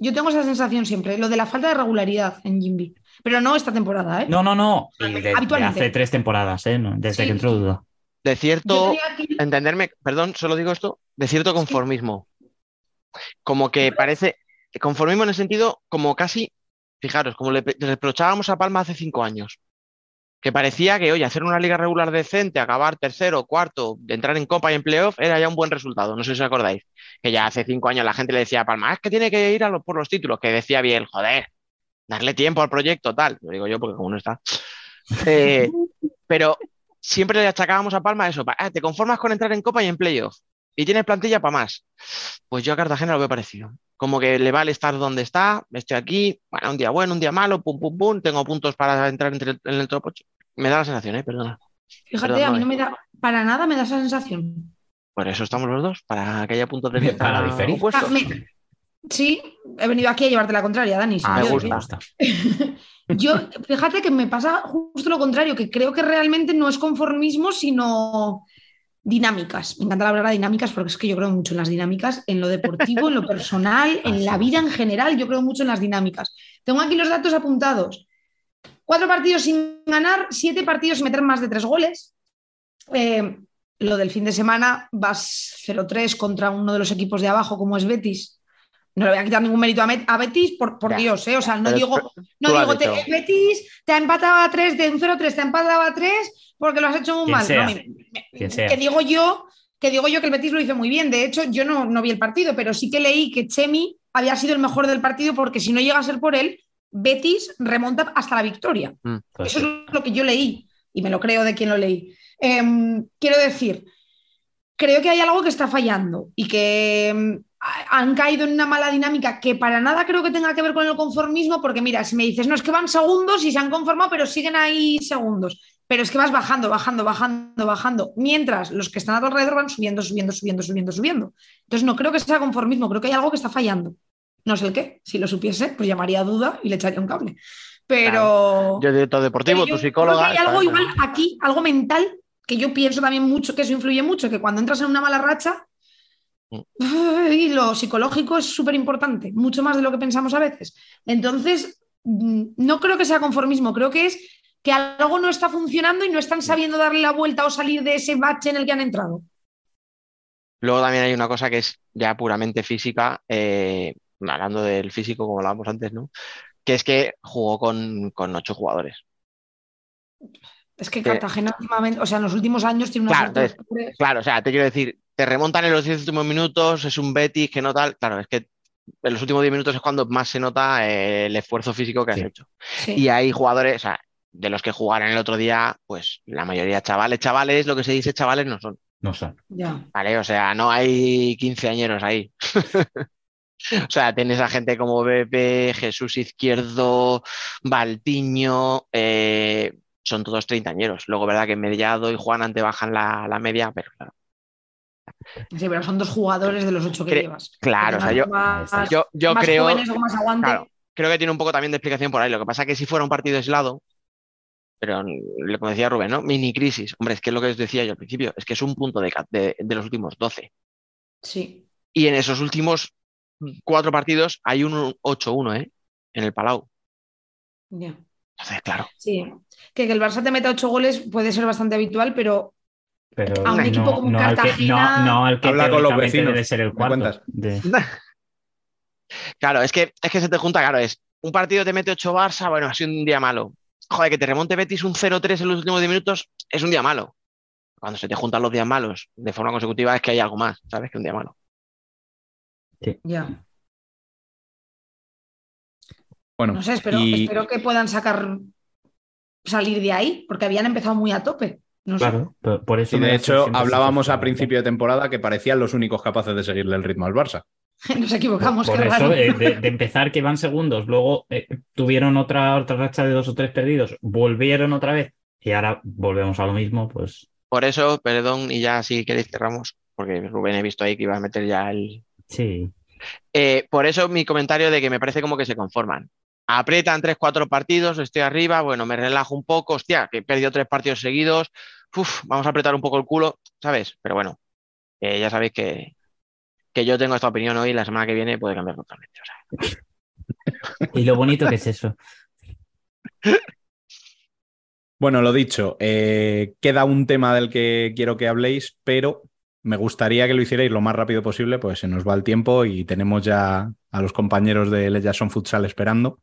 Yo tengo esa sensación siempre, lo de la falta de regularidad en Jimby. Pero no esta temporada, ¿eh? No, no, no. De- hace tres temporadas, ¿eh? No, Desde Sí. que entró Duda. De cierto, aquí- entenderme, perdón, solo digo esto, de cierto conformismo. Como que parece, conformismo en el sentido como casi, fijaros, como le, le reprochábamos a Palma hace cinco años, que parecía que, oye, hacer una liga regular decente, acabar tercero, cuarto, entrar en Copa y en playoff, era ya un buen resultado, no sé si os acordáis, que ya hace cinco años la gente le decía a Palma, "Ah, es que tiene que ir a lo- por los títulos, que decía bien, joder, darle tiempo al proyecto, tal, lo digo yo porque como no está. Eh, pero siempre le achacábamos a Palma eso, "Ah, te conformas con entrar en Copa y en playoff y tienes plantilla para más. Pues yo a Cartagena lo veo parecido. Como que le vale estar donde está, estoy aquí, bueno, un día bueno, un día malo, pum, pum, pum, tengo puntos para entrar entre el- en el top 8. Me da la sensación, ¿eh? Perdona. Fíjate, Perdón, a mí no, no me da, para nada me da esa sensación. Por eso estamos los dos, para que haya puntos de vista Para diferir. Ah, me- Sí, he venido aquí a llevarte la contraria, Dani. Ah, me Yo- gusta. Yo, fíjate que me pasa justo lo contrario, que creo que realmente no es conformismo, sino dinámicas. Me encanta la palabra dinámicas porque es que yo creo mucho en las dinámicas, en lo deportivo, en lo personal, en la vida en general, yo creo mucho en las dinámicas. Tengo aquí los datos apuntados. Cuatro partidos sin ganar, siete partidos sin meter más de tres goles. Eh, lo del fin de semana, vas 0-3 contra uno de los equipos de abajo, como es Betis. No le voy a quitar ningún mérito a, Met- a Betis, por, por Ya. Dios, ¿eh? O sea, no digo, no digo, te-. Betis te ha empatado a 3 de un 0-3, te ha empatado a 3 porque lo has hecho muy Quien mal. sea. No, me- me- Quien sea. que digo yo que digo yo que el Betis lo hizo muy bien. De hecho, yo no, no vi el partido, pero sí que leí que Chemi había sido el mejor del partido porque si no llega a ser por él, Betis remonta hasta la victoria. Pues Eso sí. es lo que yo leí y me lo creo de quien lo leí. Em, quiero decir, creo que hay algo que está fallando y que em, han caído en una mala dinámica que para nada creo que tenga que ver con el conformismo, porque mira, si me dices, no, es que van segundos y se han conformado, pero siguen ahí segundos. Pero es que vas bajando, bajando, bajando, bajando, mientras los que están a tu alrededor van subiendo, subiendo, subiendo, subiendo, subiendo. Entonces no creo que sea conformismo, creo que hay algo que está fallando. No sé el qué. Si lo supiese, pues llamaría a Duda y le echaría un cable. Pero. Yo director deportivo, tu psicóloga. creo que hay algo igual aquí, algo mental, que yo pienso también mucho, que eso influye mucho, que cuando entras en una mala racha. Y lo psicológico es súper importante, mucho más de lo que pensamos a veces. Entonces, mm, no creo que sea conformismo, creo que es que algo no está funcionando y no están sabiendo darle la vuelta o salir de ese bache en el que han entrado. Luego también hay una cosa que es ya puramente física, eh, hablando del físico, como hablábamos antes, ¿no? Que es que jugó con, con ocho jugadores. Es que Cartagena últimamente, o sea, en los últimos años tiene una Claro, entonces, Claro, o sea, te quiero decir, te remontan en los 10 últimos minutos, es un Betis que no tal. Claro, es que en los últimos 10 minutos es cuando más se nota eh, el esfuerzo físico que has Sí. hecho. Sí. Y hay jugadores, o sea, de los que jugaron el otro día, pues la mayoría chavales, chavales, lo que se dice chavales no son. No son. Ya. ¿vale? O sea, no hay quinceañeros ahí. O sea, tienes a gente como Pepe, Jesús Izquierdo, Valtiño, eh, son todos treintañeros. Luego, verdad que Mediado y Juan te bajan la, la media, pero claro. Sí, pero son dos jugadores de los ocho que Cre- llevas. claro, o sea, yo- más, Yo, yo más creo, jóvenes o más aguante. claro, creo que tiene un poco también de explicación por ahí. Lo que pasa es que si fuera un partido aislado, pero como decía Rubén, ¿no? Mini crisis. Hombre, es que es lo que os decía yo al principio, es que es un punto de, ca- de- de los últimos 12. Sí. Y en esos últimos cuatro partidos hay un 8-1, ¿eh? En el Palau. Ya. Entonces, claro. Sí, que, que el Barça te meta ocho goles puede ser bastante habitual, pero Pero A un no, equipo como no al que, Cartagena- no, no al que Habla con los vecinos, debe ser el ¿me cuarto. de- Claro, es que, es que se te junta, claro, es un partido te mete 8 Barça, bueno, ha sido un día malo. Joder, que te remonte Betis un 0-3 en los últimos 10 minutos, es un día malo. Cuando se te juntan los días malos de forma consecutiva es que hay algo más, ¿sabes? Que un día malo. ya. Bueno, No sé, espero, y- espero que puedan sacar, salir de ahí, porque habían empezado muy a tope. No sé. Claro, por, por eso y de hecho hablábamos a principio de temporada que parecían los únicos capaces de seguirle el ritmo al Barça. Nos equivocamos, Por qué eso, raro. eh, de, de empezar que van segundos, luego eh, tuvieron otra, otra racha de dos o tres perdidos, volvieron otra vez y ahora volvemos a lo mismo, pues Por eso, perdón, y ya si queréis cerramos, porque Rubén he visto ahí que iba a meter ya el, sí. Eh, por eso mi comentario de que me parece como que se conforman. Aprietan tres, cuatro partidos, estoy arriba, bueno, me relajo un poco, hostia, que he perdido tres partidos seguidos, uf, vamos a apretar un poco el culo, ¿sabes? Pero bueno, eh, ya sabéis que, que yo tengo esta opinión hoy y la semana que viene puede cambiar totalmente. o sea. Y lo bonito que es eso. Bueno, lo dicho, eh, queda un tema del que quiero que habléis, pero me gustaría que lo hicierais lo más rápido posible, pues se nos va el tiempo y tenemos ya a los compañeros de Leya Son Futsal esperando.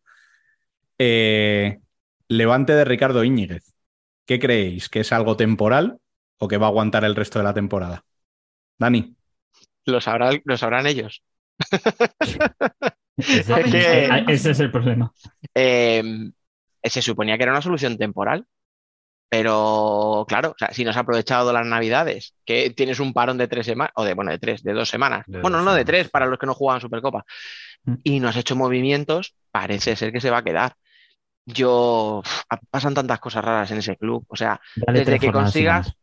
Eh, Levante de Ricardo Íñiguez. ¿Qué creéis? ¿Que es algo temporal o que va a aguantar el resto de la temporada? Dani. Lo, sabrán, lo sabrán ellos. Ese, Es que- ese es el problema. Eh, se suponía que era una solución temporal, pero claro, o sea, si no has aprovechado las navidades, que tienes un parón de tres semanas, o de, bueno, de tres, de dos semanas, De bueno, dos no de tres para los que no juegan Supercopa, Mm. y no has hecho movimientos, parece ser que se va a quedar. Yo pasan tantas cosas raras en ese club. O sea, Dale desde que consigas,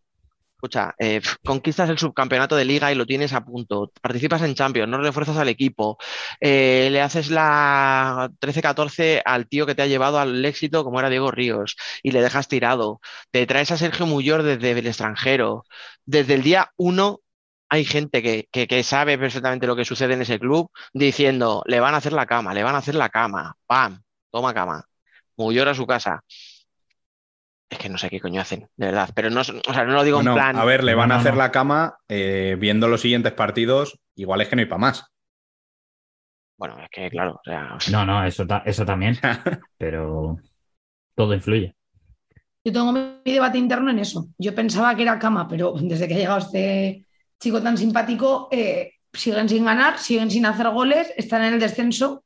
escucha, eh, conquistas el subcampeonato de liga y lo tienes a punto, participas en Champions, no refuerzas al equipo, eh, le haces la 13-14 al tío que te ha llevado al éxito como era Diego Ríos y le dejas tirado, te traes a Sergio Muyor desde el extranjero, desde el día uno hay gente que, que- que sabe perfectamente lo que sucede en ese club diciendo, le van a hacer la cama, le van a hacer la cama, pam, toma cama, Muyor a su casa. Es que no sé qué coño hacen, de verdad, pero no, o sea, no lo digo Bueno, en plan... a ver, le No, van a hacer no. la cama eh, viendo los siguientes partidos. Igual es que no hay para más. Bueno, es que claro, o sea, No, no, eso, ta- eso también, pero todo influye. Yo tengo mi debate interno en eso. Yo pensaba que era cama, pero desde que ha llegado este chico tan simpático, eh, siguen sin ganar, siguen sin hacer goles, están en el descenso.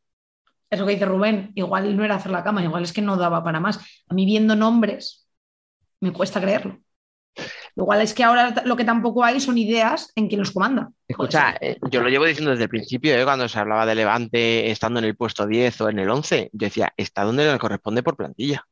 Es lo que dice Rubén, igual no era hacer la cama, igual es que no daba para más. A mí viendo nombres, me cuesta creerlo. Igual es que ahora lo que tampoco hay son ideas en quién los comanda. escucha, eh, yo lo llevo diciendo desde el principio, eh, cuando se hablaba de Levante estando en el puesto 10 o en el 11, yo decía, está donde le corresponde por plantilla.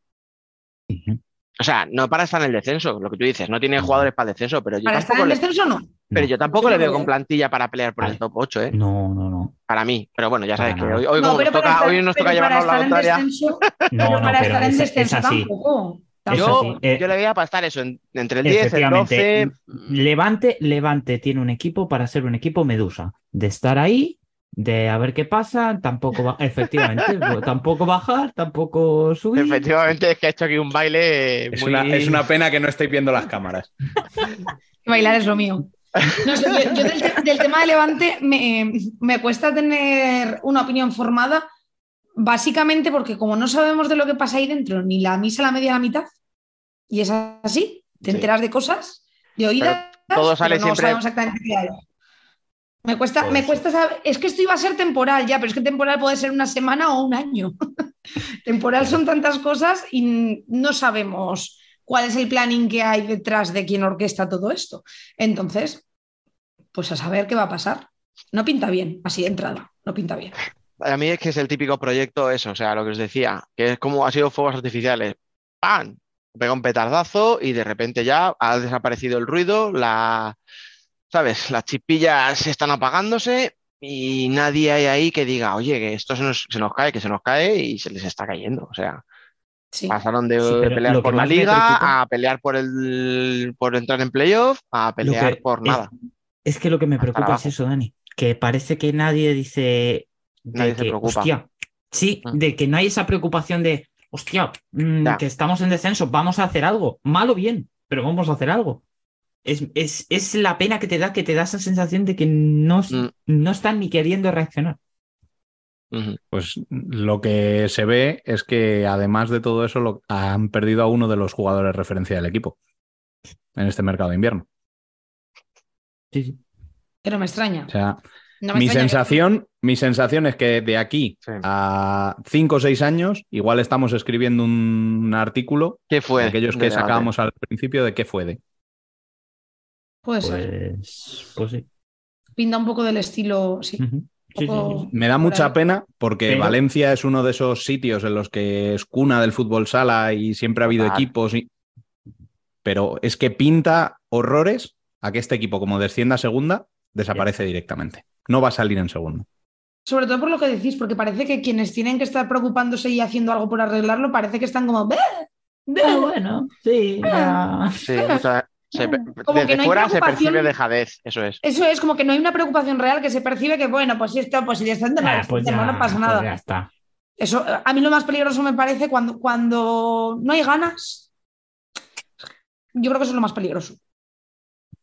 O sea, no para estar en el descenso, lo que tú dices, no tiene jugadores para el descenso, pero yo ¿Para estar tampoco en le, el descenso no? pero yo tampoco le veo con plantilla para pelear por el top 8, ¿eh? No, no, no. Para mí, pero bueno, ya sabes Para que hoy, hoy No, como nos para toca, estar- hoy nos toca llevarnos la estar en contraria. descenso, No, pero no, para pero estar en es- es descenso así. tampoco. Yo, eh, yo le veía para estar eso, en- entre el 10 y el Efectivamente, 12. Levante, Levante tiene un equipo para ser un equipo medusa, de estar ahí, de a ver qué pasa, tampoco va, efectivamente, tampoco bajar, tampoco subir. Efectivamente, es que ha hecho aquí un baile Es, una, es una pena que no estéis viendo las cámaras. Bailar es lo mío. No yo, yo del, te- del tema de Levante me, me cuesta tener una opinión formada, básicamente porque como no sabemos de lo que pasa ahí dentro, ni la misa la media la mitad, y es así, te Sí. enteras de cosas, de oídas, todo sale pero no siempre- sabemos exactamente qué hay. Me cuesta, me eso. cuesta saber, es que esto iba a ser temporal ya, pero es que temporal puede ser una semana o un año. temporal son tantas cosas y no sabemos cuál es el planning que hay detrás de quien orquesta todo esto. Entonces, pues a saber qué va a pasar. No pinta bien, así de entrada, no pinta bien. A mí es que es el típico proyecto eso, o sea, lo que os decía, que es como ha sido fuegos artificiales. ¡Pam! Pega un petardazo y de repente ya ha desaparecido el ruido, la, ¿sabes? Las chispillas están apagándose y nadie hay ahí que diga, oye, que esto se nos, se nos cae, que se nos cae y se les está cayendo. O sea, Sí. pasaron de Sí, pelear por la liga preocupa- a pelear por el por entrar en playoff a pelear por es- nada. Es que lo que me Hasta preocupa es eso, Dani, que parece que nadie dice de Nadie se que, preocupa. hostia, sí, Mm. de que no hay esa preocupación de, hostia, mm, que estamos en descenso, vamos a hacer algo, mal o bien, pero vamos a hacer algo. Es, es, es la pena que te da, que te da esa sensación de que no, Mm. no están ni queriendo reaccionar. Pues lo que se ve es que además de todo eso lo- han perdido a uno de los jugadores referencia del equipo en este mercado de invierno. Sí, sí. Pero me extraña. O sea, No me mi extraña que- sensación, mi sensación es que de aquí Sí. a cinco o seis años, igual estamos escribiendo un artículo, ¿Qué fue? de aquellos que sacábamos al principio de qué fue de. Puede ser. Pues, pues sí. Pinta un poco del estilo, sí. Me da mucha pena porque Pero- Valencia es uno de esos sitios en los que es cuna del fútbol sala y siempre ha habido equipos. y- Pero es que pinta horrores a que este equipo, como descienda a segunda, desaparece directamente. No va a salir en segunda. Sobre todo por lo que decís, porque parece que quienes tienen que estar preocupándose y haciendo algo por arreglarlo, parece que están como... Ah, bueno, sí, ya. Sí, o sea, se pe- Como que desde no hay fuera se preocupación. percibe dejadez, eso es. Eso es como que no hay una preocupación real que se percibe que, bueno, pues si esto, pues si desciende, Ah, pues no pasa pues nada. ya está. Eso, a mí lo más peligroso me parece cuando, cuando no hay ganas. Yo creo que eso es lo más peligroso.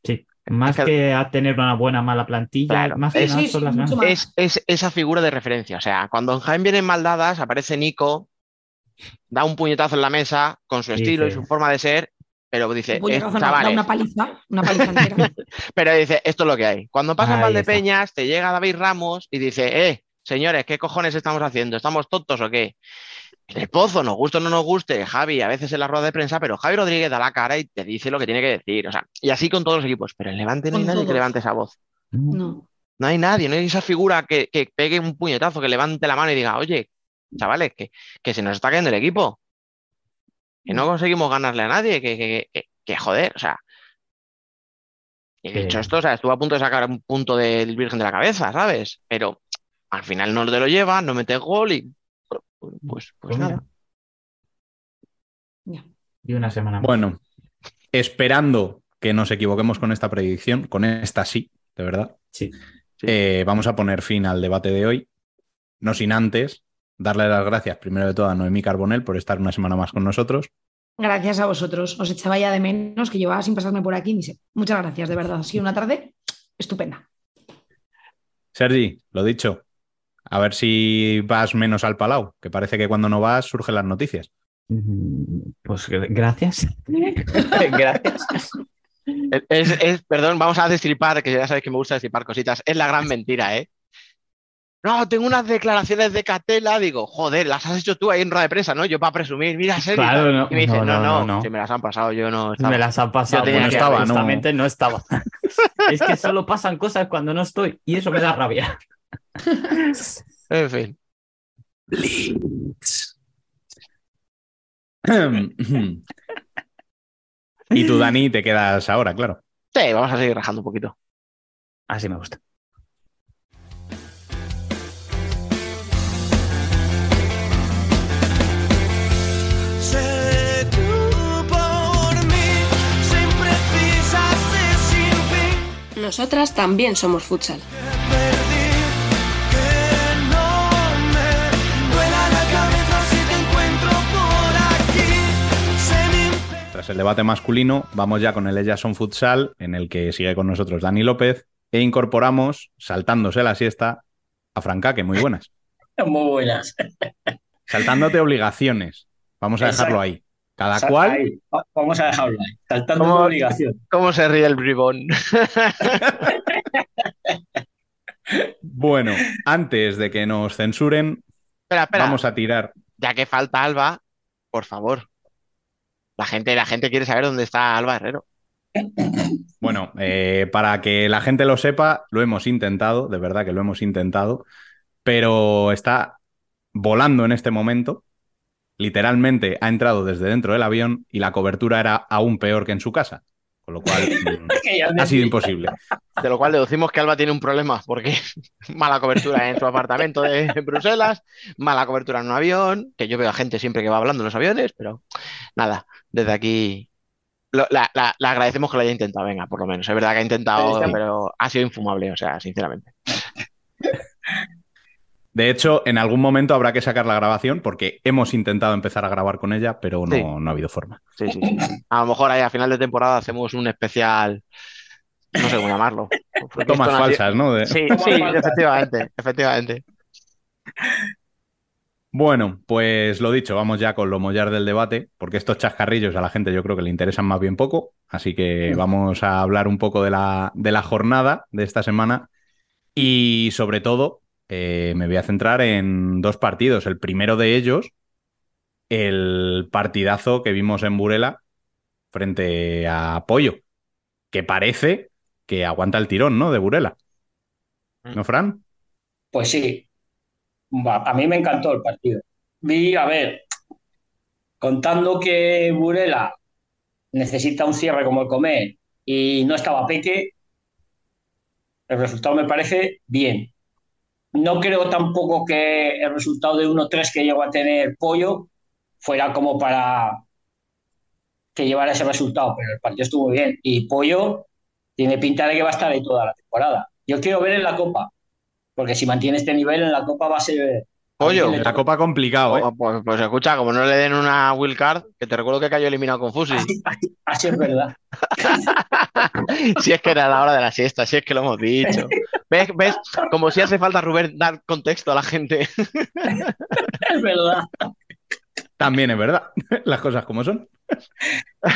Sí. Más que- que a tener una buena mala plantilla, Claro, más que es- nada sí, son sí, las ganas. Es, es esa figura de referencia. O sea, cuando en Jaén vienen mal dadas, aparece Nico, da un puñetazo en la mesa con su estilo y su forma de ser, pero dice, Un puñetazo, "Eh, no, da chavales, una paliza, una paliza entera. pero dice, esto es lo que hay. Cuando pasa mal de. Peñas, te llega David Ramos y dice, eh, señores, ¿qué cojones estamos haciendo? ¿Estamos tontos o qué? En el pozo, nos guste o no nos guste, Javi, a veces en la rueda de prensa, pero Javi Rodríguez da la cara y te dice lo que tiene que decir. O sea, y así con todos los equipos. Pero en Levante no hay nadie que levante esa voz. No. No hay nadie, no hay esa figura que, que pegue un puñetazo, que levante la mano y diga, oye, chavales, que, que se nos está cayendo el equipo. Que no conseguimos ganarle a nadie, que, que, que, que joder, o sea. Y dicho esto, o sea, estuvo a punto de sacar un punto del Virgen de la cabeza, ¿sabes? Pero al final no te lo lleva, no metes gol y pues, pues Pues nada. Y una semana más. Bueno, esperando que nos equivoquemos con esta predicción, con esta sí, de verdad, Sí. eh, vamos a poner fin al debate de hoy. No sin antes darle las gracias primero de todo a Noemí Carbonell por estar una semana más con nosotros. Gracias a vosotros. Os echaba ya de menos que llevaba sin pasarme por aquí. Ni sé. Muchas gracias, de verdad. Ha sido una tarde estupenda. Sergi, lo dicho, a ver si vas menos al Palau, que parece que cuando no vas surgen las noticias. Mm, Pues gr- gracias. Gracias. Es, es- perdón, vamos a destripar, que ya sabéis que me gusta destripar cositas. Es la gran mentira, ¿eh? No, tengo unas declaraciones de Catela, digo, joder, las has hecho tú ahí en rueda de prensa, ¿no? Yo para presumir, mira, Sergi. Claro, no, y me dice, no, no, no, no, no, no. si me las han pasado, yo no estaba. Me las han pasado. Yo que estaba, ¿no? justamente no estaba. Es que solo pasan cosas cuando no estoy y eso me da rabia. En fin. y tú, Dani, te quedas ahora, claro. Sí, vamos a seguir rajando un poquito. Así me gusta. Nosotras también somos futsal. Que Tras el debate masculino, vamos ya con el Ellas son Futsal, en el que sigue con nosotros Dani López, e incorporamos, saltándose la siesta, a Francaque. Muy buenas. Muy buenas. Saltándote obligaciones. Vamos a dejarlo ahí. Cada Sal- cual. ahí, Vamos a dejarlo ahí. Saltando una obligación. ¿Cómo se ríe el bribón? Bueno, antes de que nos censuren, Espera, espera. vamos a tirar. Ya que falta Alba, por favor. La gente, la gente quiere saber dónde está Alba Herrero. Bueno, eh, para que la gente lo sepa, lo hemos intentado, de verdad que lo hemos intentado, pero está volando en este momento. Literalmente ha entrado desde dentro del avión y la cobertura era aún peor que en su casa. Con lo cual mm, ha sido imposible. De lo cual deducimos que Alba tiene un problema, porque mala cobertura en su apartamento de Bruselas, mala cobertura en un avión, que yo veo a gente siempre que va hablando en los aviones, pero nada, desde aquí lo- la, la- la agradecemos que lo haya intentado, venga, por lo menos. Es verdad que ha intentado, pero ha sido infumable, o sea, sinceramente. De hecho, en algún momento habrá que sacar la grabación porque hemos intentado empezar a grabar con ella, pero no, Sí. no ha habido forma. Sí, sí, sí. A lo mejor ahí a final de temporada hacemos un especial, no sé cómo llamarlo. Tomas no falsas, ¿no? De- Sí, sí, efectivamente, efectivamente. Bueno, pues lo dicho, vamos ya con lo mollar del debate, porque estos chascarrillos a la gente yo creo que le interesan más bien poco, así que vamos a hablar un poco de la, de la jornada de esta semana y sobre todo eh, me voy a centrar en dos partidos. El primero de ellos, el partidazo que vimos en Burela frente a Pollo, que parece que aguanta el tirón, ¿no? De Burela. ¿No, Fran? Pues sí. A mí me encantó el partido. Vi, a ver, contando que Burela necesita un cierre como el comer y no estaba Peque, el resultado me parece bien. No creo tampoco que el resultado de 1-3 que llegó a tener Pollo fuera como para que llevara ese resultado, pero el partido estuvo bien. Y Pollo tiene pinta de que va a estar ahí toda la temporada. Yo quiero ver en la Copa, porque si mantiene este nivel en la Copa va a ser... Pollo. La copa complicado, ¿eh? Oh, Pues, pues escucha, como no le den una wild card, que te recuerdo que cayó eliminado con Fusi. Así, así- así es verdad. Si es que era la hora de la siesta, si es que lo hemos dicho. ¿Ves? ¿Ves? Como si hace falta, Rubén, dar contexto a la gente. Es verdad. También es verdad, las cosas como son.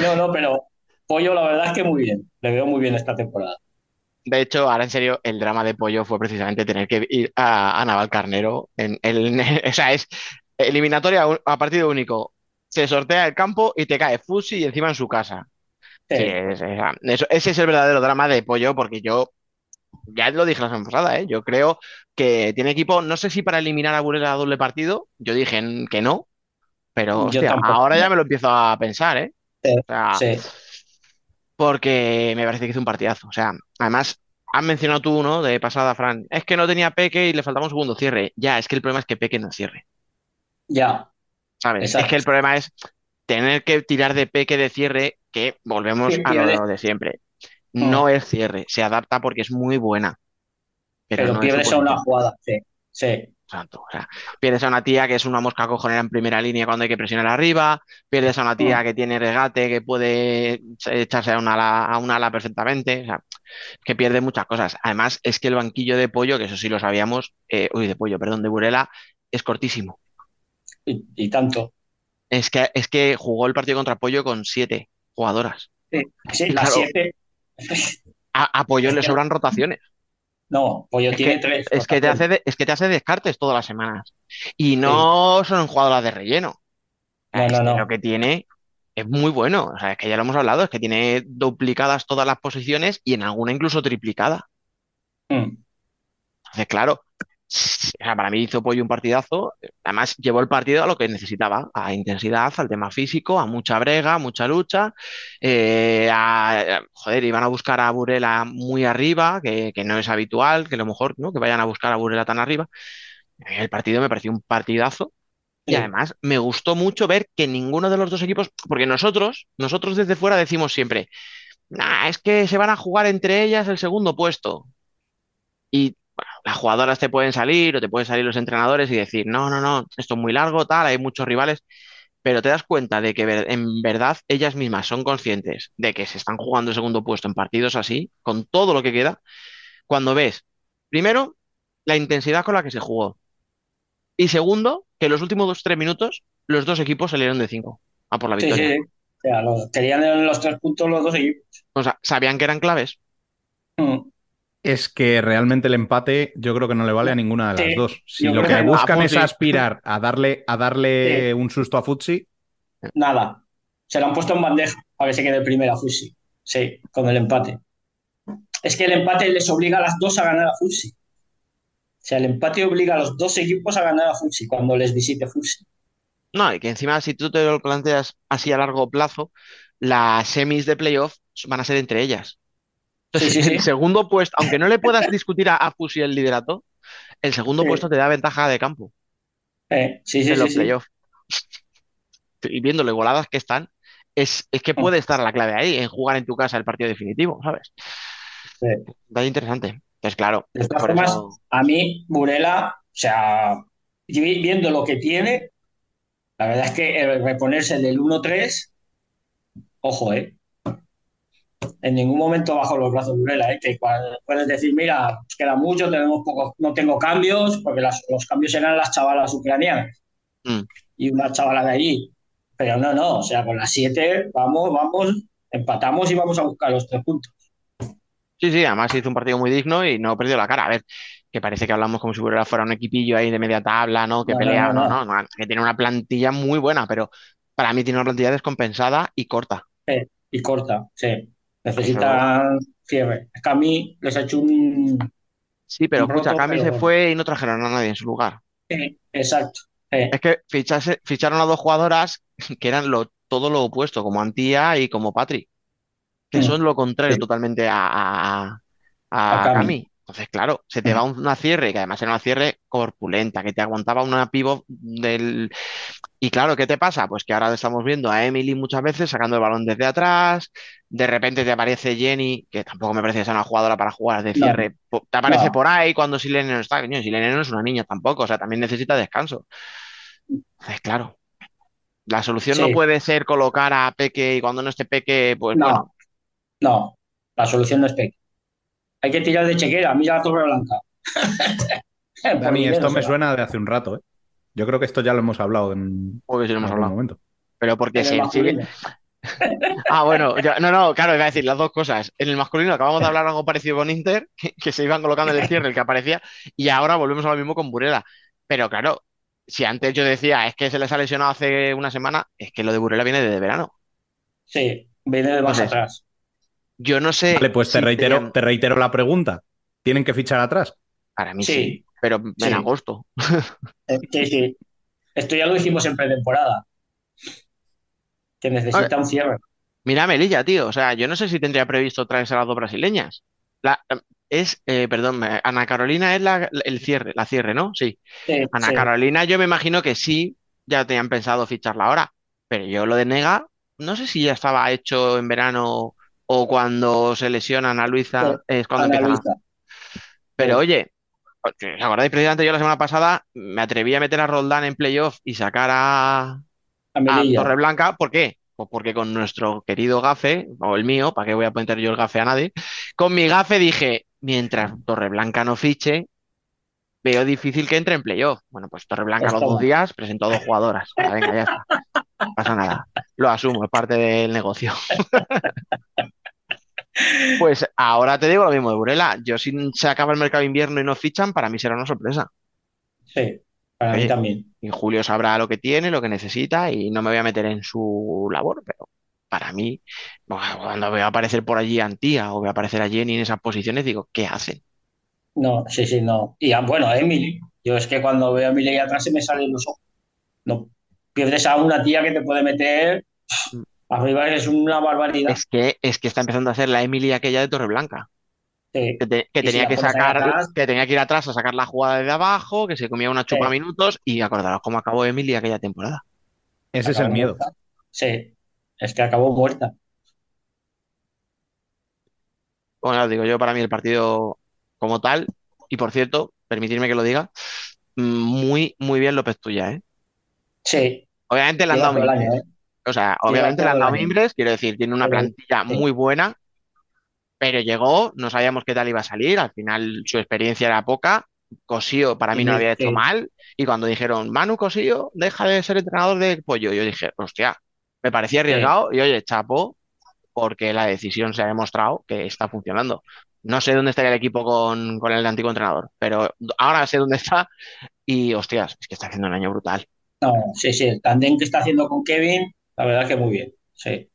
No, no, pero Pollo la verdad es que muy bien. Le veo muy bien esta temporada. De hecho, ahora en serio, el drama de Pollo fue precisamente tener que ir a, a Naval Carnero. En, o sea, es eliminatoria a partido único. Se sortea el campo y te cae Fusi y encima en su casa. Sí. Sí, es- es- eso- ese es el verdadero drama de Pollo, porque yo ya lo dije la semana pasada, ¿eh? Yo creo que tiene equipo, no sé si para eliminar a Burela a doble partido, yo dije que no, Pero hostia, ahora ya me lo empiezo a pensar, ¿eh? Sí, O sea, sí. Porque me parece que hizo un partidazo. O sea, además, has mencionado tú, ¿no? De pasada, Fran. Es que no tenía Peque y le faltaba un segundo cierre. Ya, es que el problema es que Peque no cierre, Ya, ¿sabes? Es que el problema es tener que tirar de Peque de cierre, que volvemos a lo de siempre. No Mm. es cierre, se adapta porque es muy buena, pero pero no pierdes a una jugada. Sí, sí. Exacto. O sea, pierdes a una tía que es una mosca cojonera en primera línea cuando hay que presionar arriba, pierdes a una tía que tiene regate, que puede echarse a un ala, a un ala perfectamente, o sea, que pierde muchas cosas. Además, es que el banquillo de pollo, que eso sí lo sabíamos, eh, uy, de pollo, perdón, de Burela, es cortísimo. Y, y tanto. Es que, es que jugó el partido contra Pollo con siete jugadoras. Sí, las claro, siete. a, a Pollo le sobran rotaciones. No, Pollo Es tiene que, tres. es que te hace de- es que te hace descartes todas las semanas. Y no son jugadoras de relleno. No, es no, lo que tiene es muy bueno. O sea, es que ya lo hemos hablado, es que tiene duplicadas todas las posiciones y en alguna incluso triplicada. Mm. Entonces, claro, para mí hizo Pollo un partidazo. Además, llevó el partido a lo que necesitaba, a intensidad, al tema físico, a mucha brega, mucha lucha. eh, a- a- joder, iban a buscar a Burela muy arriba, que, que no es habitual, que a lo mejor, ¿no? Que vayan a buscar a Burela tan arriba. El partido me pareció un partidazo. Y además me gustó mucho ver que ninguno de los dos equipos, porque nosotros, nosotros desde fuera decimos siempre, "Nah, es que se van a jugar entre ellas el segundo puesto. Y las jugadoras te pueden salir o te pueden salir los entrenadores y decir, no, no, no, esto es muy largo, tal, hay muchos rivales, pero te das cuenta de que en verdad ellas mismas son conscientes de que se están jugando el segundo puesto en partidos así, con todo lo que queda, cuando ves, primero, la intensidad con la que se jugó. Y segundo, que en los últimos dos, tres minutos, los dos equipos salieron de cinco a por la Sí, victoria. sí. O sea, los- querían los tres puntos los dos equipos. O sea, sabían que eran claves. Mm. Es que realmente el empate yo creo que no le vale a ninguna de las Sí, dos. Si yo lo que buscan A es Futsi. aspirar a darle, a darle un susto a Futsi, Nada. Se lo han puesto en bandeja para que se quede primera Fusi. Sí, con el empate. Es que el empate les obliga a las dos a ganar a Fusi. O sea, el empate obliga a los dos equipos a ganar a Fusi cuando les visite Fusi. No, y que encima, si tú te lo planteas así a largo plazo, las semis de playoff van a ser entre ellas. Sí, sí, El sí. segundo puesto, aunque no le puedas discutir a, a Fusi el liderato, el segundo puesto te da ventaja de campo Eh, sí, sí, en los playoffs. Y viendo lo igualadas que están, es, es que puede estar la clave ahí, en jugar en tu casa el partido definitivo, ¿sabes? Sí. Está interesante. Entonces, claro, De todas formas, eso. a mí, Burela, o sea, vi- viendo lo que tiene, la verdad es que el reponerse del 1-3, ojo, ¿eh? En ningún momento bajo los brazos Burela, ¿eh? Que puedes decir, mira, queda mucho, tenemos poco, no tengo cambios, porque las- los cambios eran las chavalas ucranianas Mm. y una chavala de allí. Pero no, no, o sea, con las 7 vamos, vamos, empatamos y vamos a buscar los tres puntos. Sí, sí, además hizo un partido muy digno y no perdió la cara. A ver, que parece que hablamos como si fuera un equipillo ahí de media tabla, ¿no? Que No, no, pelea, no, no, no, no, que tiene una plantilla muy buena, pero para mí tiene una plantilla descompensada y corta. Eh, y corta, sí. Necesitan cierre. Mí les ha hecho un... Sí, pero Un escucha, roto, Cami pero se fue y no trajeron a nadie en su lugar. exacto. Es que fichase- ficharon a dos jugadoras que eran lo, todo lo opuesto, como Antía y como Patri, que son lo contrario Sí. totalmente a, a, a- A a Cami. Cami. Entonces, claro, se te va un- una cierre, que además era una cierre corpulenta, que te aguantaba una pivot del... Y claro, ¿qué te pasa? Pues que ahora estamos viendo a Emily muchas veces sacando el balón desde atrás, de repente te aparece Jenny, que tampoco me parece que sea una jugadora para jugar de cierre, te aparece No. por ahí cuando Silene no está, coño, Silene no es una niña tampoco, o sea, también necesita descanso. Entonces, claro, la solución no puede ser colocar a Peque y cuando no esté Peque, pues No. bueno, no, la solución no es Peque. Hay que tirar de chequera. Mira la Torre Blanca. Dani, dinero esto me suena de hace un rato, ¿eh? Yo creo que esto ya lo hemos hablado en porque si lo hemos algún hablado. momento. Pero porque masculino. Ah, bueno, ya- no, no, claro, iba a decir las dos cosas. En el masculino acabamos de hablar algo parecido con Inter, que, que se iban colocando en el cierre el que aparecía, y ahora volvemos a lo mismo con Burela. Pero claro, si antes yo decía es que se les ha lesionado hace una semana, es que lo de Burela viene desde verano. Sí, viene de más Entonces, atrás. Yo no sé. Vale, pues te si reitero, tenían- te reitero la pregunta. ¿Tienen que fichar atrás? Para mí Sí. sí, pero en Sí. agosto. Eh, Sí, sí. Esto ya lo hicimos en pretemporada. que necesita un cierre. Mira, Melilla, tío. O sea, yo no sé si tendría previsto traerse a las dos brasileñas. La, es, eh, perdón, eh, Ana Carolina es la, el cierre, la cierre, ¿no? Sí. Sí, Ana sí. Carolina, yo me imagino que sí, ya tenían pensado ficharla ahora. Pero yo lo de Nega, no sé si ya estaba hecho en verano o cuando se lesionan a Luisa, es cuando Ana empiezan a- Luisa. Pero oye, ¿os acordáis precisamente yo la semana pasada me atreví a meter a Roldán en playoff y sacar a, A. Torreblanca? ¿Por qué? Pues porque con nuestro querido gafe, o el mío, ¿para qué voy a poner yo el gafe a nadie? Con mi gafe dije, mientras Torreblanca no fiche, veo difícil que entre en playoff. Bueno, pues Torreblanca los dos días presentó dos jugadoras. Venga, ya está. No pasa nada. Lo asumo, es parte del negocio. Pues ahora te digo lo mismo de Burela. Yo si se acaba el mercado de invierno y no fichan, para mí será una sorpresa. Sí, para mí también. Y Julio sabrá lo que tiene, lo que necesita y no me voy a meter en su labor, pero para mí, cuando veo aparecer por allí a Antía o veo aparecer a Jenny en esas posiciones, digo, ¿qué hacen? No, sí, sí, no. Y ah, bueno, Emily. Yo es que cuando veo a Emily atrás se me salen los ojos. No pierdes a una tía que te puede meter arriba, es una barbaridad. Es que, es que está empezando a hacer la Emily aquella de Torreblanca, Sí. que, te- que Y si tenía que sacar, atrás, que tenía que ir atrás a sacar la jugada de abajo, que se comía una chupa Sí. minutos y acordaros cómo acabó Emily aquella temporada. Ese es el miedo. muerta. Sí, es que acabó muerta. Bueno, os digo yo, para mí el partido como tal, y por cierto, permitirme que lo diga, mm, muy, muy bien López Tuya, ¿eh? Sí, Obviamente le han dado. ¿eh? O sea, obviamente le han dado mimbres, quiero decir, tiene una plantilla muy buena, pero llegó, no sabíamos qué tal iba a salir, al final su experiencia era poca, Cosío para mí no lo había hecho mal, y cuando dijeron, Manu Cosío, deja de ser entrenador de pollo, yo dije, hostia, me parecía arriesgado, y oye, chapo, porque la decisión se ha demostrado que está funcionando. No sé dónde estaría el equipo con, con el antiguo entrenador, pero ahora sé dónde está, y hostias, es que está haciendo un año brutal. No, sí, sí, el tándem que está haciendo con Kevin, la verdad que muy bien. Sí.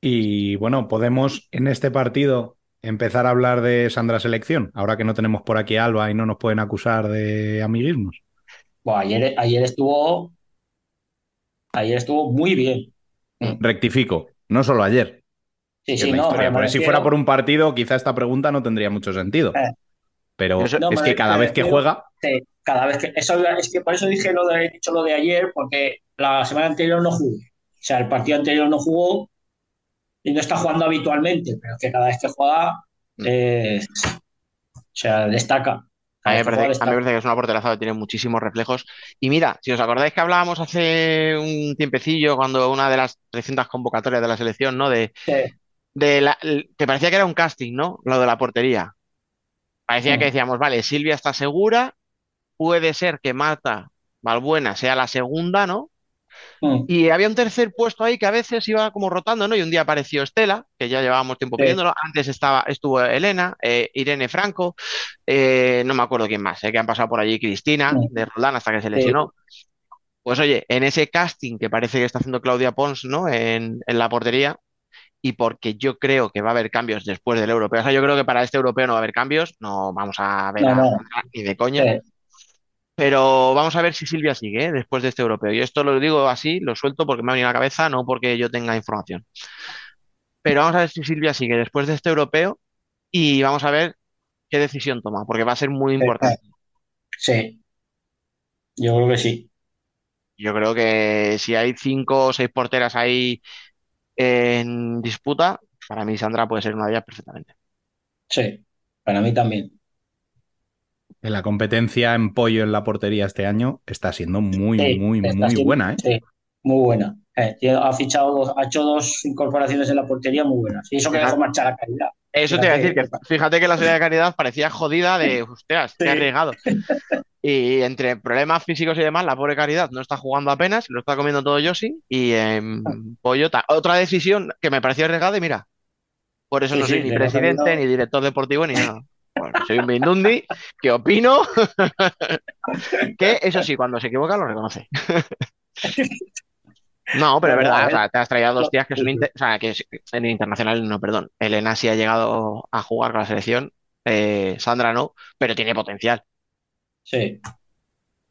Y bueno, podemos en este partido empezar a hablar de Sandra Selección, ahora que no tenemos por aquí a Alba y no nos pueden acusar de amiguismos. Bueno, ayer, ayer estuvo, ayer estuvo muy bien. Rectifico, no solo ayer. Sí, sí, no, historia, pero si fuera por un partido, quizá esta pregunta no tendría mucho sentido. Eh. Pero No, es que cada vez que juega, Sí, cada vez que eso es que por eso dije lo de he dicho lo de ayer porque la semana anterior no jugó. O sea, el partido anterior no jugó y no está jugando habitualmente, pero es que cada vez que juega eh, o sea, destaca. A mí, me parece, juega a mí me destaca. parece que es una porteraza que tiene muchísimos reflejos. Y mira, si os acordáis que hablábamos hace un tiempecillo, cuando una de las 300 convocatorias de la selección, ¿no? De, Sí, de la, que parecía que era un casting, ¿no? Lo de la portería. Parecía Mm. que decíamos, vale, Silvia está segura, puede ser que Marta Balbuena sea la segunda, ¿no? mm, Y había un tercer puesto ahí que a veces iba como rotando, ¿no? Y un día apareció Estela, que ya llevábamos tiempo Sí. pidiéndolo. Antes estaba, estuvo Elena, eh, Irene Franco, eh, no me acuerdo quién más, eh, que han pasado por allí Cristina, Mm. de Roldán, hasta que se Sí. lesionó. Pues oye, en ese casting que parece que está haciendo Claudia Pons, ¿no? En, en la portería, y porque yo creo que va a haber cambios después del europeo. O sea, yo creo que para este europeo no va a haber cambios, no vamos a ver No, a no. Ni de coña. sí. Pero vamos a ver si Silvia sigue, ¿eh? después de este europeo. Y esto lo digo así, lo suelto porque me ha venido a la cabeza, no porque yo tenga información. Pero vamos a ver si Silvia sigue después de este europeo y vamos a ver qué decisión toma, porque va a ser muy importante. Sí. Yo creo que sí. Yo creo que si hay cinco o seis porteras ahí en disputa, para mí Sandra puede ser una de ellas perfectamente. Sí. Para mí también. En la competencia en pollo en la portería este año está siendo muy, Sí, muy, muy siendo- buena, ¿eh? Sí, muy buena. Eh, ha fichado dos, ha hecho dos incorporaciones en la portería muy buenas. Y eso que dejó marchar a calidad. Eso te iba a decir Fíjate. que fíjate que la salida de Caridad parecía jodida de, hostias, qué Sí. arriesgado. Y entre problemas físicos y demás, la pobre Caridad no está jugando apenas, lo está comiendo todo Yossi y en Pollo ta- Otra decisión que me pareció arriesgada y mira, por eso Sí, no soy sí, ni presidente, ni director deportivo, ni nada. Bueno, soy un Mindundi que opino que eso sí, cuando se equivoca lo reconoce. No, pero es verdad, a o sea, te has traído dos Sí, tías que son, sí. inter- o sea, que es- en internacional, no, perdón. Elena sí ha llegado a jugar con la selección, eh, Sandra no, pero tiene potencial. Sí.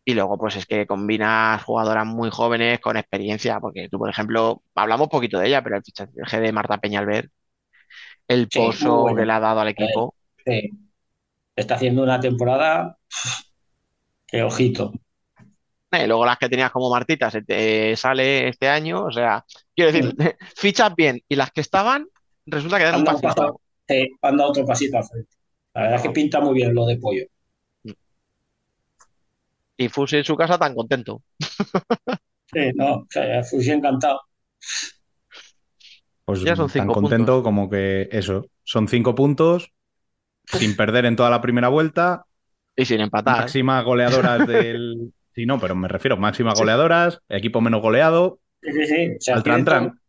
Y luego, pues es que combinas jugadoras muy jóvenes con experiencia, porque tú, por ejemplo, hablamos poquito de ella, pero el fichaje de Marta Peñalver, el Sí, pozo bueno. que le ha dado al equipo, Sí. Está haciendo una temporada que ojito. eh, luego las que tenías como Martita se te sale este año, o sea, quiero decir, fichas bien, y las que estaban, resulta que dan un Han dado, pasito. han dado otro pasito al frente. La verdad es que pinta muy bien lo de pollo. Y Fusi en su casa tan contento. Sí, no, o sea, fui encantado. Pues Ya son tan cinco contento puntos. como que eso. Son cinco puntos sin perder en toda la primera vuelta. Y sin empatar. Máximas goleadoras del. Sí, no, pero me refiero, máximas goleadoras, equipo menos goleado. Sí, sí, sí. O sea, Al tran, tran.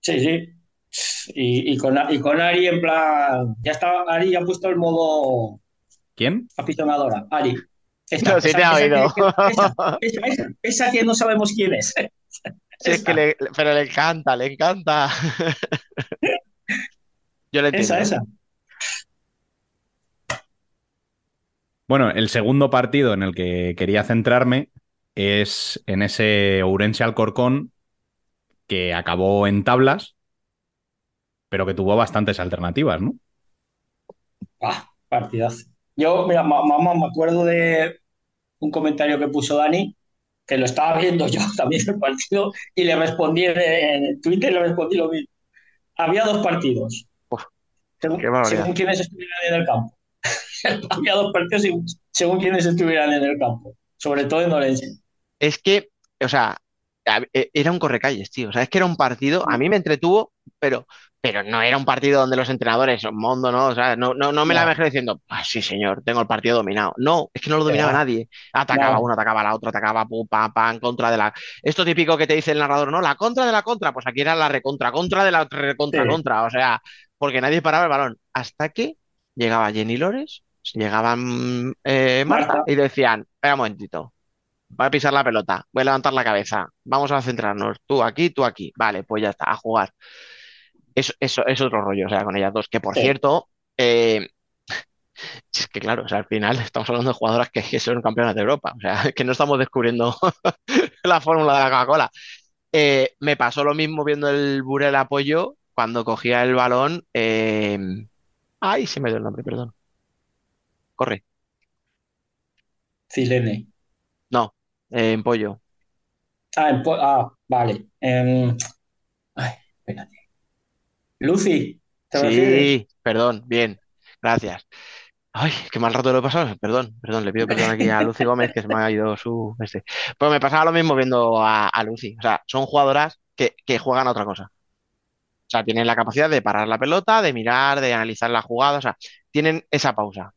Sí, sí. Y, y con, y con Ari en plan. Ya está, Ari ha puesto el modo ¿Quién? apisonadora. Ari. No, sí te ha oído. esa, esa- esa- esa que no sabemos quién es. Sí, es que le- pero le encanta, le encanta. Yo le entiendo. Esa, esa. Bueno, el segundo partido en el que quería centrarme es en ese Ourense Alcorcón que acabó en tablas, pero que tuvo bastantes alternativas, ¿no? Ah, partidazo. Yo, mira, ma- mamá, me acuerdo de un comentario que puso Dani, que lo estaba viendo yo también el partido, y le respondí en, Twitter, le respondí lo mismo. Había dos partidos. Según, qué barbaridad. según quienes estuvieran en el campo. Había dos partidos según, según quienes estuvieran en el campo. Sobre todo en Orense. Es que, o sea, e- era un correcalles, tío. O sea, es que era un partido, a mí me entretuvo, pero, pero no era un partido donde los entrenadores, Mondo, ¿no? O sea, no, no, no me la No. dejé diciendo, ah, sí, señor, tengo el partido dominado. No, es que no lo dominaba nadie. Atacaba No. uno, atacaba la otra, atacaba pum, pam, pam, contra de la. Esto típico que te dice el narrador, no, la contra de la contra, pues aquí era la recontra, contra de la recontra, Sí. contra. O sea, porque nadie paraba el balón. Hasta que llegaba Jenny Lores, llegaban eh, Marta, y decían, espera un momentito. Voy a pisar la pelota, voy a levantar la cabeza, vamos a centrarnos, tú aquí, tú aquí, vale, pues ya está, a jugar. Eso, eso es otro rollo, o sea, con ellas dos, que por Sí. cierto, eh, es que claro, o sea, al final estamos hablando de jugadoras que, que son campeonas de Europa, o sea, que no estamos descubriendo la fórmula de la Coca-Cola. Eh, me pasó lo mismo viendo el Burel Apoyo cuando cogía el balón. eh, Ay, se me dio el nombre, perdón. Corre. Cilene. No, eh, en pollo. Ah, en po- ah, vale. Em, ay, espérate. Lucy, ¿te refieres? Sí, perdón, bien, gracias. Ay, qué mal rato lo he pasado. Perdón, perdón, le pido perdón aquí a Lucy Gómez que se me ha ido su este. Pues me pasaba lo mismo viendo a, a Lucy. O sea, son jugadoras que, que juegan a otra cosa. O sea, tienen la capacidad de parar la pelota, de mirar, de analizar la jugada. O sea, tienen esa pausa.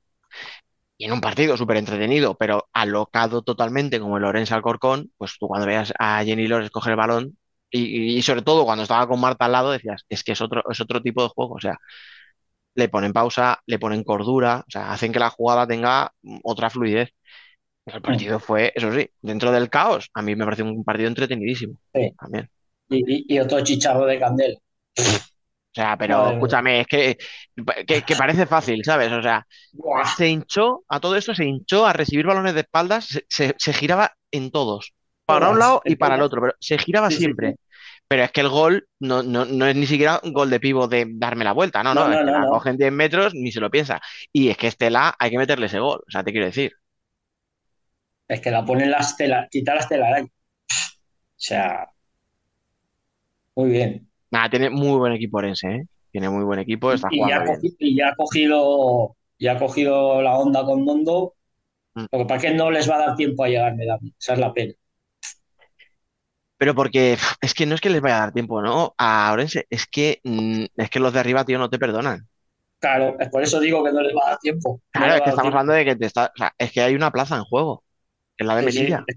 Y en un partido súper entretenido, pero alocado totalmente como el Orense Alcorcón, pues tú cuando veas a Jenny Lores coger el balón y, y sobre todo cuando estaba con Marta al lado decías, es que es otro, es otro tipo de juego. O sea, le ponen pausa, le ponen cordura, o sea, hacen que la jugada tenga otra fluidez. El partido fue, eso sí, dentro del caos, a mí me pareció un partido entretenidísimo Sí. también. Y, y- y otro chicharro de candela. O sea, pero Madre mía. escúchame, es que, que, que parece fácil, ¿sabes? O sea, Buah. se hinchó, a todo esto se hinchó a recibir balones de espaldas, se, se- se giraba en todos, para un lado y para el otro, pero se giraba Sí, siempre. sí. Pero es que el gol no, no, no es ni siquiera un gol de pivo de darme la vuelta, no, no, No, es no, que no, la no. cogen 10 metros, ni se lo piensa. Y es que Estela hay que meterle ese gol, o sea, te quiero decir. Es que la ponen las telas, quita las telarañas. O sea, muy bien. Nada, tiene muy buen equipo Orense, ¿eh? Tiene muy buen equipo, está Y ya, bien. y ya ha cogido, ya ha cogido la onda con Mondo. Mm. Lo que pasa es que no les va a dar tiempo a llegar, me da. Esa es la pena. Pero porque es que no es que les vaya a dar tiempo, ¿no? A Orense, es que, mm, es que los de arriba, tío, no te perdonan. Claro, es por eso digo que no les va a dar tiempo. Claro, es que estamos tiempo. hablando de que te está, o sea, es que hay una plaza en juego, que es la de Melilla.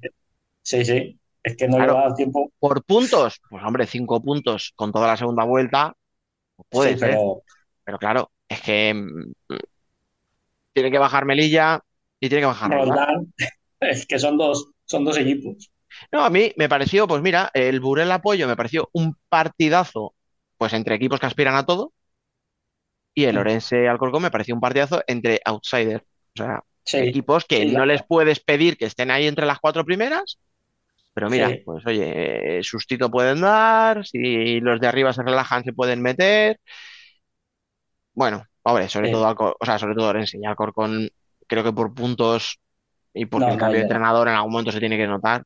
sí, sí. Es que no Claro. le va a dar tiempo. Por puntos, pues hombre, cinco puntos con toda la segunda vuelta, pues puede Sí, ser. pero Pero claro, es que mm, tiene que bajar Melilla y tiene que bajar Roldán. Es que son dos, son dos equipos. No, a mí me pareció, pues mira, el Burel Apoyo me pareció un partidazo, pues entre equipos que aspiran a todo, y el Mm. Orense Alcorcón me pareció un partidazo entre outsiders. O sea, Sí, Equipos que sí, no les puedes pedir que estén ahí entre las cuatro primeras, pero mira, Sí. pues oye, eh, sustito pueden dar, si los de arriba se relajan se pueden meter. Bueno, hombre, sobre Sí. todo Alcor- o sea, sobre todo Orense y Alcorcón, creo que por puntos y porque No, el no cambio de entrenador en algún momento se tiene que notar,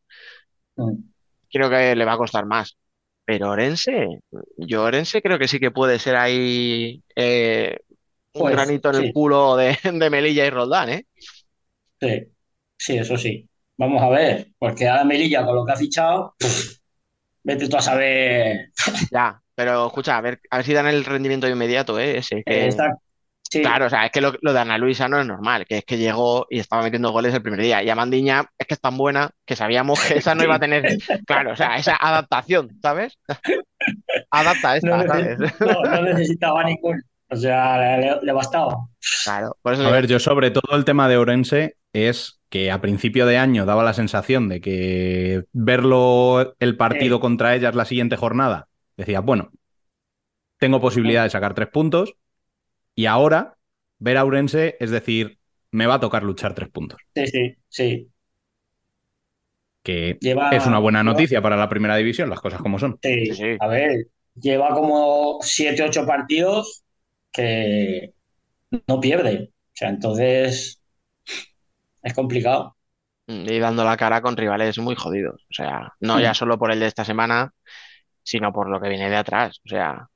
Mm. creo que le va a costar más. Pero Orense, yo Orense creo que sí que puede ser ahí eh, un Pues, granito en el culo de, de Melilla y Roldán, ¿eh? Sí, sí, eso sí. Vamos a ver, porque ahora Melilla con lo que ha fichado, vete tú a saber. Ya, pero escucha, a ver, a ver si dan el rendimiento inmediato, ¿eh? Ese, que- está- sí, Claro, o sea, es que lo, lo de Ana Luisa no es normal, que es que llegó y estaba metiendo goles el primer día. Y Amandiña es que es tan buena que sabíamos que esa no iba a tener, claro, o sea, esa adaptación, ¿sabes? Adapta esta, no, ¿sabes? no, no necesitaba ningún. O sea, le, le- bastaba. Claro, por eso A ver, yo sobre todo el tema de Orense es que a principio de año daba la sensación de que verlo el partido Sí. contra ellas la siguiente jornada, decía, bueno, tengo posibilidad de sacar tres puntos y ahora ver a Orense es decir, me va a tocar luchar tres puntos, Sí, sí, sí. que Lleva, es una buena lleva- noticia para la primera división, las cosas como son. Sí, sí. A ver, lleva como siete, ocho partidos que no pierde. O sea, entonces es complicado. y dando la cara con rivales muy jodidos. O sea, no Mm. ya solo por el de esta semana, sino por lo que viene de atrás. O sea,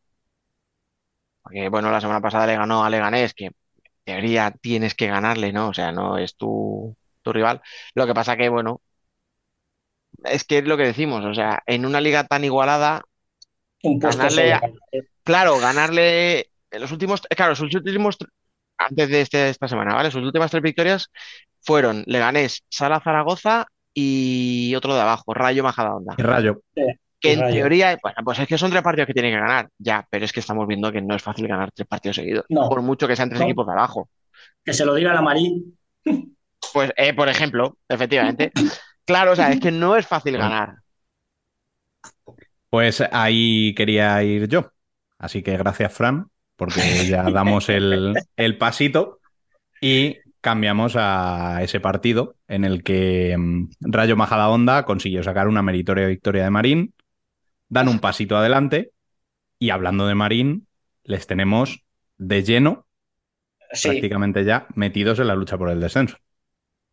porque bueno, la semana pasada le ganó a Leganés, que en teoría tienes que ganarle, ¿no? O sea, no es tu, tu rival. Lo que pasa que, bueno, es que es lo que decimos, o sea, en una liga tan igualada, Un Ganarle claro, ganarle en los últimos, claro, sus últimos, antes de este- esta semana, ¿vale? Sus últimas tres victorias fueron Leganés, Sala Zaragoza y otro de abajo, Rayo Majadahonda. Rayo, Que en Rayo. teoría, bueno, pues es que son tres partidos que tienen que ganar, ya, pero es que estamos viendo que no es fácil ganar tres partidos seguidos, No. por mucho que sean tres No. equipos de abajo. Que se lo diga la Marín. Pues, eh, por ejemplo, efectivamente. Claro, o sea, es que no es fácil ganar. pues ahí quería ir yo. Así que gracias, Fran, porque ya damos el, el pasito y cambiamos a ese partido en el que mm, Rayo Majadahonda consiguió sacar una meritoria victoria de Marín, dan un pasito adelante y hablando de Marín, les tenemos de lleno, Sí, prácticamente ya, metidos en la lucha por el descenso.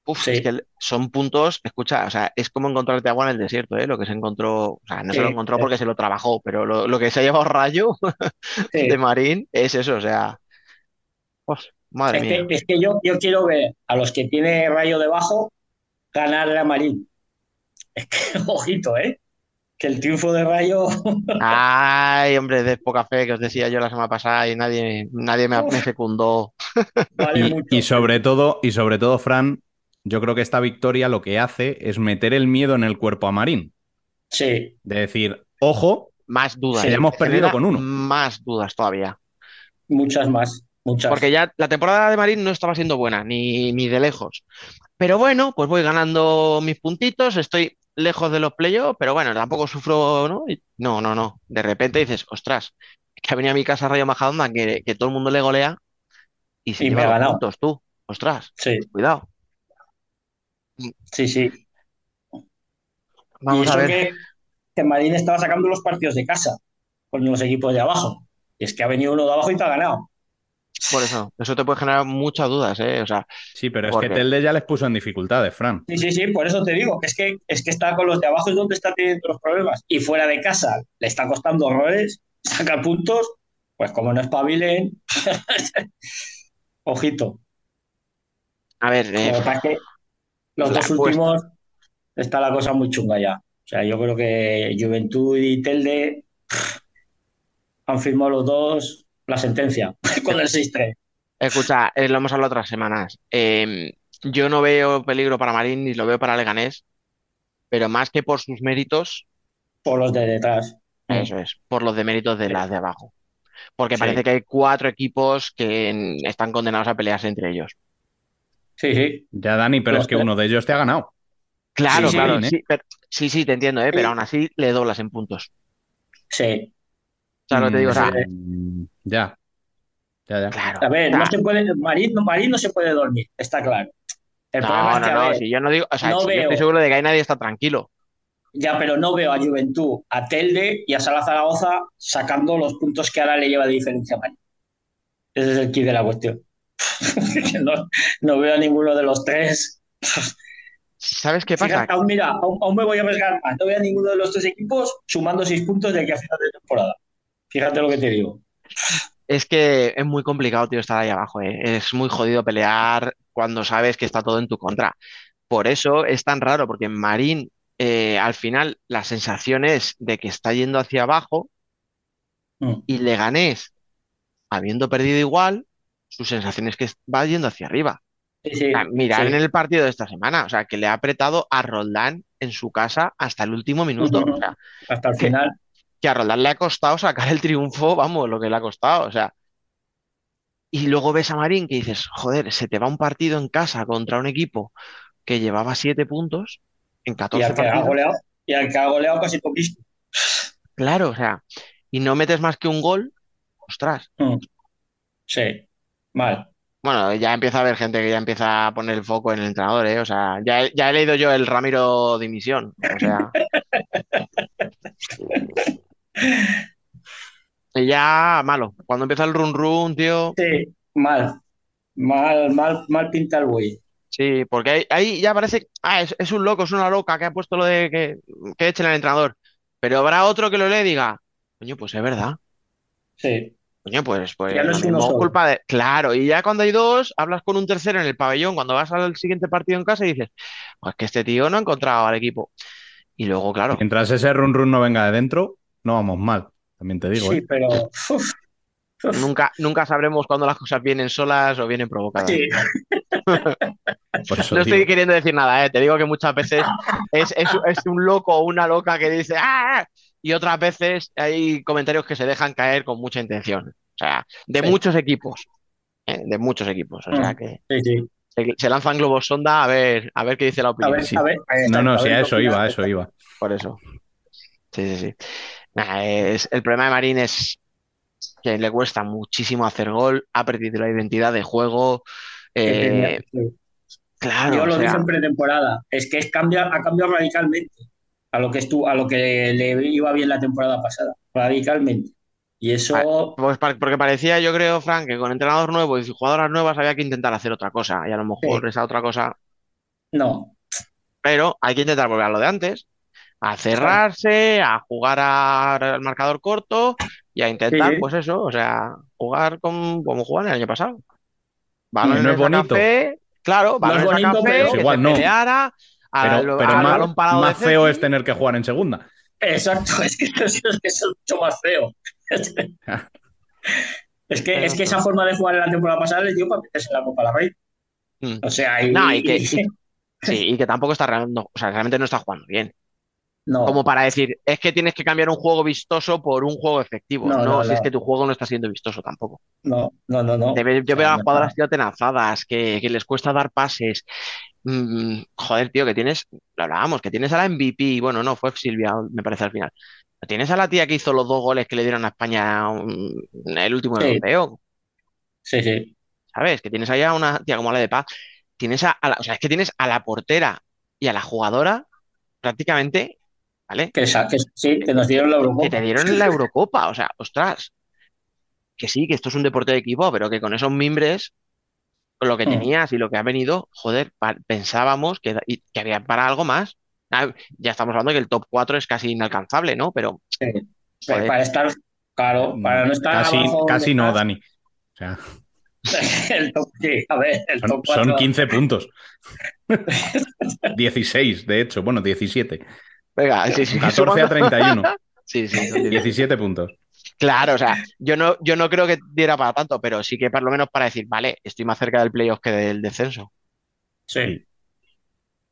Uf, Sí. es que son puntos, escucha, o sea, es como encontrarte agua en el desierto, ¿eh? Lo que se encontró, o sea, no se lo encontró porque se lo trabajó, pero lo, lo que se ha llevado Rayo sí. de Marín es eso, o sea, uf, madre Es mía. que, es que yo, yo quiero ver a los que tiene Rayo debajo ganarle a Marín. Es que, ojito, ¿eh? Que el triunfo de Rayo. Ay, hombre, de poca fe que os decía yo la semana pasada y nadie, nadie me, me fecundó. Vale Y, mucho. y sobre todo, y sobre todo, Fran, yo creo que esta victoria lo que hace es meter el miedo en el cuerpo a Marín. Sí, De decir, ojo, Más dudas. Sí, ya hemos perdido con uno. Más dudas todavía. muchas más. Muchas. Porque ya la temporada de Marín no estaba siendo buena, ni, ni de lejos. Pero bueno, pues voy ganando mis puntitos, estoy lejos de los playoffs, pero bueno, tampoco sufro, ¿no? No, no, no. De repente dices, ostras, es que ha venido a mi casa Rayo Majadahonda, que, que todo el mundo le golea y se Y me ha ganado. puntos tú. Ostras, Sí, cuidado. sí, sí. Vamos y eso a ver. que, que Marín estaba sacando los partidos de casa con los equipos de abajo. Y es que ha venido uno de abajo y te ha ganado. Por eso, eso te puede generar muchas dudas, ¿eh? O sea, sí, pero es ¿Por que? Telde ya les puso en dificultades, Fran. Sí, sí, sí, por eso te digo, es que, es que está con los de abajo es donde está teniendo los problemas. Y fuera de casa le está costando horrores sacar puntos, pues como no espabilen, ojito. a ver, eh, Lo que pasa es que los dos apuesta. últimos está la cosa muy chunga ya. O sea, yo creo que Juventud y Telde han firmado los dos la sentencia con el 6-3. escucha, eh, lo hemos hablado otras semanas. Eh, yo no veo peligro para Marín ni lo veo para Leganés, pero más que por sus méritos, por los de detrás. Eso es, por los deméritos de Sí. las de abajo. Porque Sí. parece que hay cuatro equipos que están condenados a pelearse entre ellos. Sí, sí. Ya, Dani, pero Los es que tres. uno de ellos te ha ganado. Claro, Sí, sí, claro, ¿eh? sí, pero- sí, sí, te entiendo, ¿eh? Sí. pero aún así le doblas en puntos. Sí. ¿Sabes lo que te digo? O sea, ya. Ya, ya. claro. A ver, no sea, se puede, Marín, Marín no se puede dormir, está claro. El problema No, es que, no, no, ver, si yo no digo, o sea, no si yo veo- estoy seguro de que ahí nadie está tranquilo. ya, pero no veo a Juventud, a Telde y a Sala Zaragoza sacando los puntos que ahora le lleva de diferencia a Mari. Ese es el kit de la cuestión. No, no veo a ninguno de los tres. ¿Sabes qué pasa? Fíjate, aún, mira, aún, aún me voy a arriesgar más. No veo a ninguno de los tres equipos sumando seis puntos de aquí a final de temporada. Fíjate lo que te digo. Es que es muy complicado, tío, estar ahí abajo, ¿eh? Es muy jodido pelear cuando sabes que está todo en tu contra. Por eso es tan raro, porque Marín, eh, al final, la sensación es de que está yendo hacia abajo Mm. y Leganés, habiendo perdido igual, su sensación es que va yendo hacia arriba. Sí, sea, mirar sí. en el partido de esta semana, o sea, que le ha apretado a Roldán en su casa hasta el último minuto. Ujú. O sea, Hasta el que- final. Que a Roldán le ha costado sacar el triunfo, vamos, lo que le ha costado, o sea. Y luego ves a Marín que dices, joder, se te va un partido en casa contra un equipo que llevaba siete puntos en Y 14 al que ha partidos. goleado, y al que ha goleado casi poquísimo. Claro, o sea, y no metes más que un gol, ostras. Mm. Sí, mal. Bueno, ya empieza a haber gente que ya empieza a poner el foco en el entrenador, ¿eh? O sea, ya, ya he leído yo el Ramiro dimisión, o sea. Y ya malo. Cuando empieza el run run, tío. Sí, mal. Mal, mal, mal pinta el buey. Sí, porque ahí, ahí ya parece, ah, es, es un loco, es una loca que ha puesto lo de que, que echen al entrenador. Pero habrá otro que lo lee y diga, coño, pues es verdad. Sí, Coño, pues, pues Ya no es uno mismo solo. culpa de. Claro, y ya cuando hay dos, hablas con un tercero en el pabellón, cuando vas al siguiente partido en casa y dices, pues que este tío no ha encontrado al equipo. Y luego, claro, Mientras ese run run no venga de dentro, no vamos mal. También te digo, sí, ¿eh? pero. uf, uf, nunca, nunca sabremos cuando las cosas vienen solas o vienen provocadas. sí, Por eso No estoy digo. queriendo decir nada, ¿eh? Te digo que muchas veces es, es- es un loco o una loca que dice ¡Ah! Y otras veces hay comentarios que se dejan caer con mucha intención. O sea, de Sí. muchos equipos. ¿eh? De muchos equipos. O sea Mm. que sí, sí. se, se lanzan globos sonda a ver, a ver qué dice la A opinión. ver, sí. a ver. ahí está, No, no, a sí, ver a eso iba, a eso iba. Por eso. Sí, sí, sí. Es, el problema de Marín es que le cuesta muchísimo hacer gol, ha perdido la identidad de juego. Eh, claro, Yo o lo sea, dije en pretemporada, es que es cambia, ha cambiado radicalmente a lo que estu- a lo que le iba bien la temporada pasada, radicalmente. Y eso, Pues pa- porque parecía, yo creo, Frank, que con entrenador nuevo y jugadoras nuevas había que intentar hacer otra cosa. Y a lo mejor Sí. esa otra cosa. no, Pero hay que intentar volver a lo de antes. A cerrarse, a jugar al marcador corto y a intentar, Sí, pues eso, o sea, jugar con, como jugaban el año pasado. Balones No es bonito. café, claro, No es balones bonito, café, pero- que Igual no. peleara, al, Pero, pero al más, balón parado más feo es tener que jugar en segunda. exacto, es que eso, es es mucho más feo. Es que, es que esa forma de jugar en la temporada pasada les dio para meterse en la Copa de la Rey. Mm. O sea, y, No, y que, y- y- sí, y que tampoco está realmente, o sea, realmente no está jugando bien. No, como para decir, es que tienes que cambiar un juego vistoso por un juego efectivo. No, No, no, si es que tu juego no está siendo vistoso tampoco. no, no, no, no. Yo veo a jugadoras tío atenazadas, que, que les cuesta dar pases. Mm, joder, tío, que tienes, lo hablábamos, que tienes a la MVP, bueno, no, fue Silvia, me parece al final. Tienes a la tía que hizo los dos goles que le dieron a España mm, en el último Sí. europeo, Sí, sí. ¿sabes? Que tienes ahí a una tía como la de Paz. Tienes a, a la, o sea, es que tienes a la portera y a la jugadora prácticamente, ¿vale? Que, esa- que sí, que nos dieron la Eurocopa. que te dieron en la Eurocopa. O sea, ostras, que sí, que esto es un deporte de equipo, pero que con esos mimbres, con lo que Mm. tenías y lo que ha venido, joder, pensábamos que, que había para algo más. Ah, Ya estamos hablando de que el top 4 es casi inalcanzable, ¿no? Pero, Sí. joder, Para estar, claro, para no estar Casi, abajo casi no, estás. Dani. O sea, El top, sí, a ver, el son, top son 4. 15 puntos. 16, de hecho. Bueno, 17. Venga, sí, sí, 14 a sumando- 31. Sí, sí, son 10. 17 puntos. Claro, o sea, yo no, yo no creo que diera para tanto, pero sí que por lo menos para decir, vale, estoy más cerca del playoff que del descenso. Sí,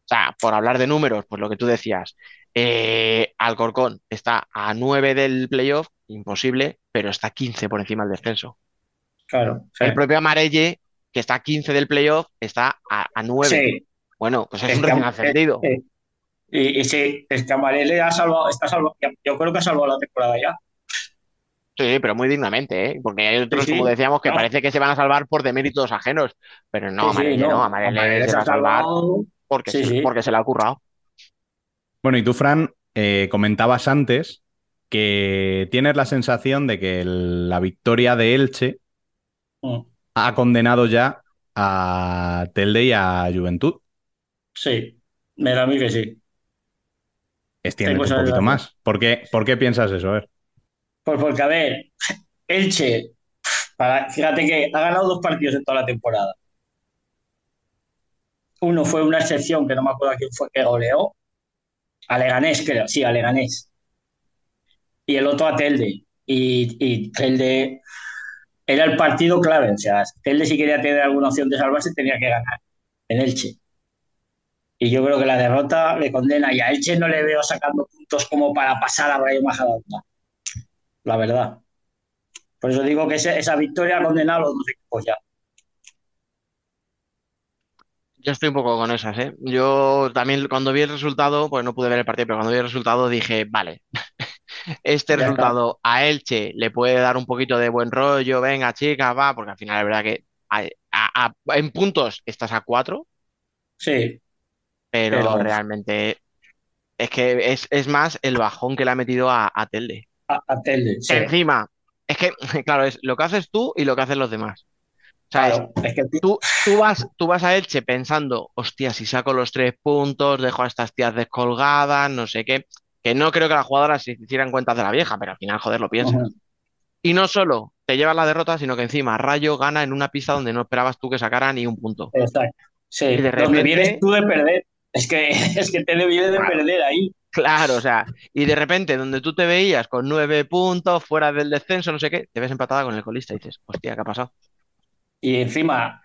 O sea, por hablar de números, pues lo que tú decías, eh, Alcorcón está a 9 del playoff, imposible, pero está 15 por encima del descenso. claro. sí. El propio Amarelle, que está a 15 del playoff, está a, a 9. Sí, Bueno, pues es un recién ascendido. eh, Y, y sí, es que Amarele ha salvado, está salvado, yo creo que ha salvado la temporada ya. Sí, pero muy dignamente, ¿eh? Porque hay otros, Sí, sí. como decíamos, que No. parece que se van a salvar por deméritos ajenos. Pero no, Sí, sí, Amarelle no. no, Amarelle se se va a salvar salvado. porque, Sí, se, sí. porque se le ha currado. Bueno, y tú, Fran, eh, comentabas antes que tienes la sensación de que el- la victoria de Elche Mm. ha condenado ya a Telde y a Juventud. Sí, me da a mí que sí. Tengo un poquito más. ¿Por qué, por qué piensas eso? A ver. Pues porque, a ver, Elche, para, fíjate que ha ganado dos partidos en toda la temporada. Uno fue una excepción, que no me acuerdo a quién fue que goleó. A Leganés, creo, sí, a Leganés. Y el otro a Telde. Y, y Telde era el partido clave. O sea, Telde si quería tener alguna opción de salvarse tenía que ganar en Elche. Y yo creo que la derrota le condena. Y a Elche no le veo sacando puntos como para pasar a Rayo Majadahonda. La verdad. Por eso digo que esa victoria ha condenado a los dos equipos ya. Yo estoy un poco con esas, ¿eh? Yo también cuando vi el resultado, pues no pude ver el partido, pero cuando vi el resultado dije, vale, este Ya está. resultado a Elche le puede dar un poquito de buen rollo, venga chicas, va, porque al final es verdad que a- a- a- en puntos estás a cuatro, Sí, pero, Pero- realmente es que es, es más el bajón que le ha metido a, a Telde. a, a Telde. Sí. Encima, es que, claro, es lo que haces tú y lo que hacen los demás. O sea, es- Claro, es que tú, tú vas, tú vas a Elche pensando, hostia, si saco los tres puntos, dejo a estas tías descolgadas, no sé qué, que no creo que las jugadoras se hicieran cuentas de la vieja, pero al final, joder, lo piensas. Y no solo te llevas la derrota, sino que encima Rayo gana en una pista donde no esperabas tú que sacara ni un punto. Exacto. Sí, Y de donde repente- vienes tú de perder. Es que, es que Telde viene de Claro. perder ahí. Claro, o sea, y de repente donde tú te veías con nueve puntos, fuera del descenso, no sé qué, te ves empatada con el colista y dices, hostia, ¿qué ha pasado? Y encima,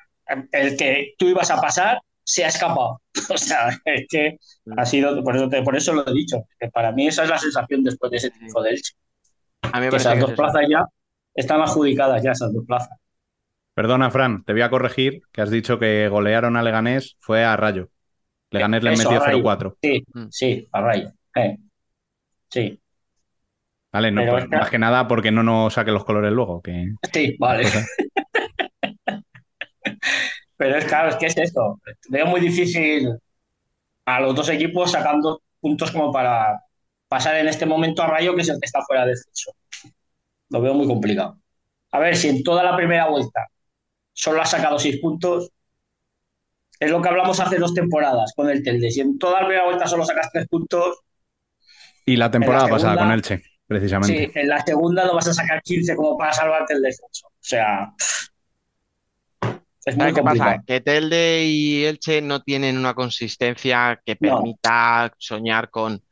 el que tú ibas a pasar se ha escapado. O sea, es que ha sido, por eso, te- por eso lo he dicho, que para mí esa es la sensación después de ese triunfo de Elche. A mí me Que esas que dos es eso. plazas ya están adjudicadas, ya esas dos plazas. Perdona, Fran, te voy a corregir que has dicho que golearon a Leganés, fue a Rayo. Leganés Eso, metió a Rayo. 0-4. Sí, Mm. sí, a rayo. Eh, Sí, Vale, no, pues, es que- más que nada porque no nos saque los colores luego. Que... sí, vale. Pero es claro, es que es esto. Veo muy difícil a los dos equipos sacando puntos como para pasar en este momento a Rayo, que es el que está fuera de descenso. Lo veo muy complicado. A ver, si en toda la primera vuelta solo ha sacado seis puntos, es lo que hablamos hace dos temporadas con el Telde. Si en toda la primera vuelta solo sacas tres puntos, Y la temporada pasada con Elche, precisamente. sí, en la segunda no vas a sacar 15 como para salvarte el descenso. O sea, es muy ¿Sabes qué complicado. pasa? Que Telde y Elche no tienen una consistencia que No. permita soñar con.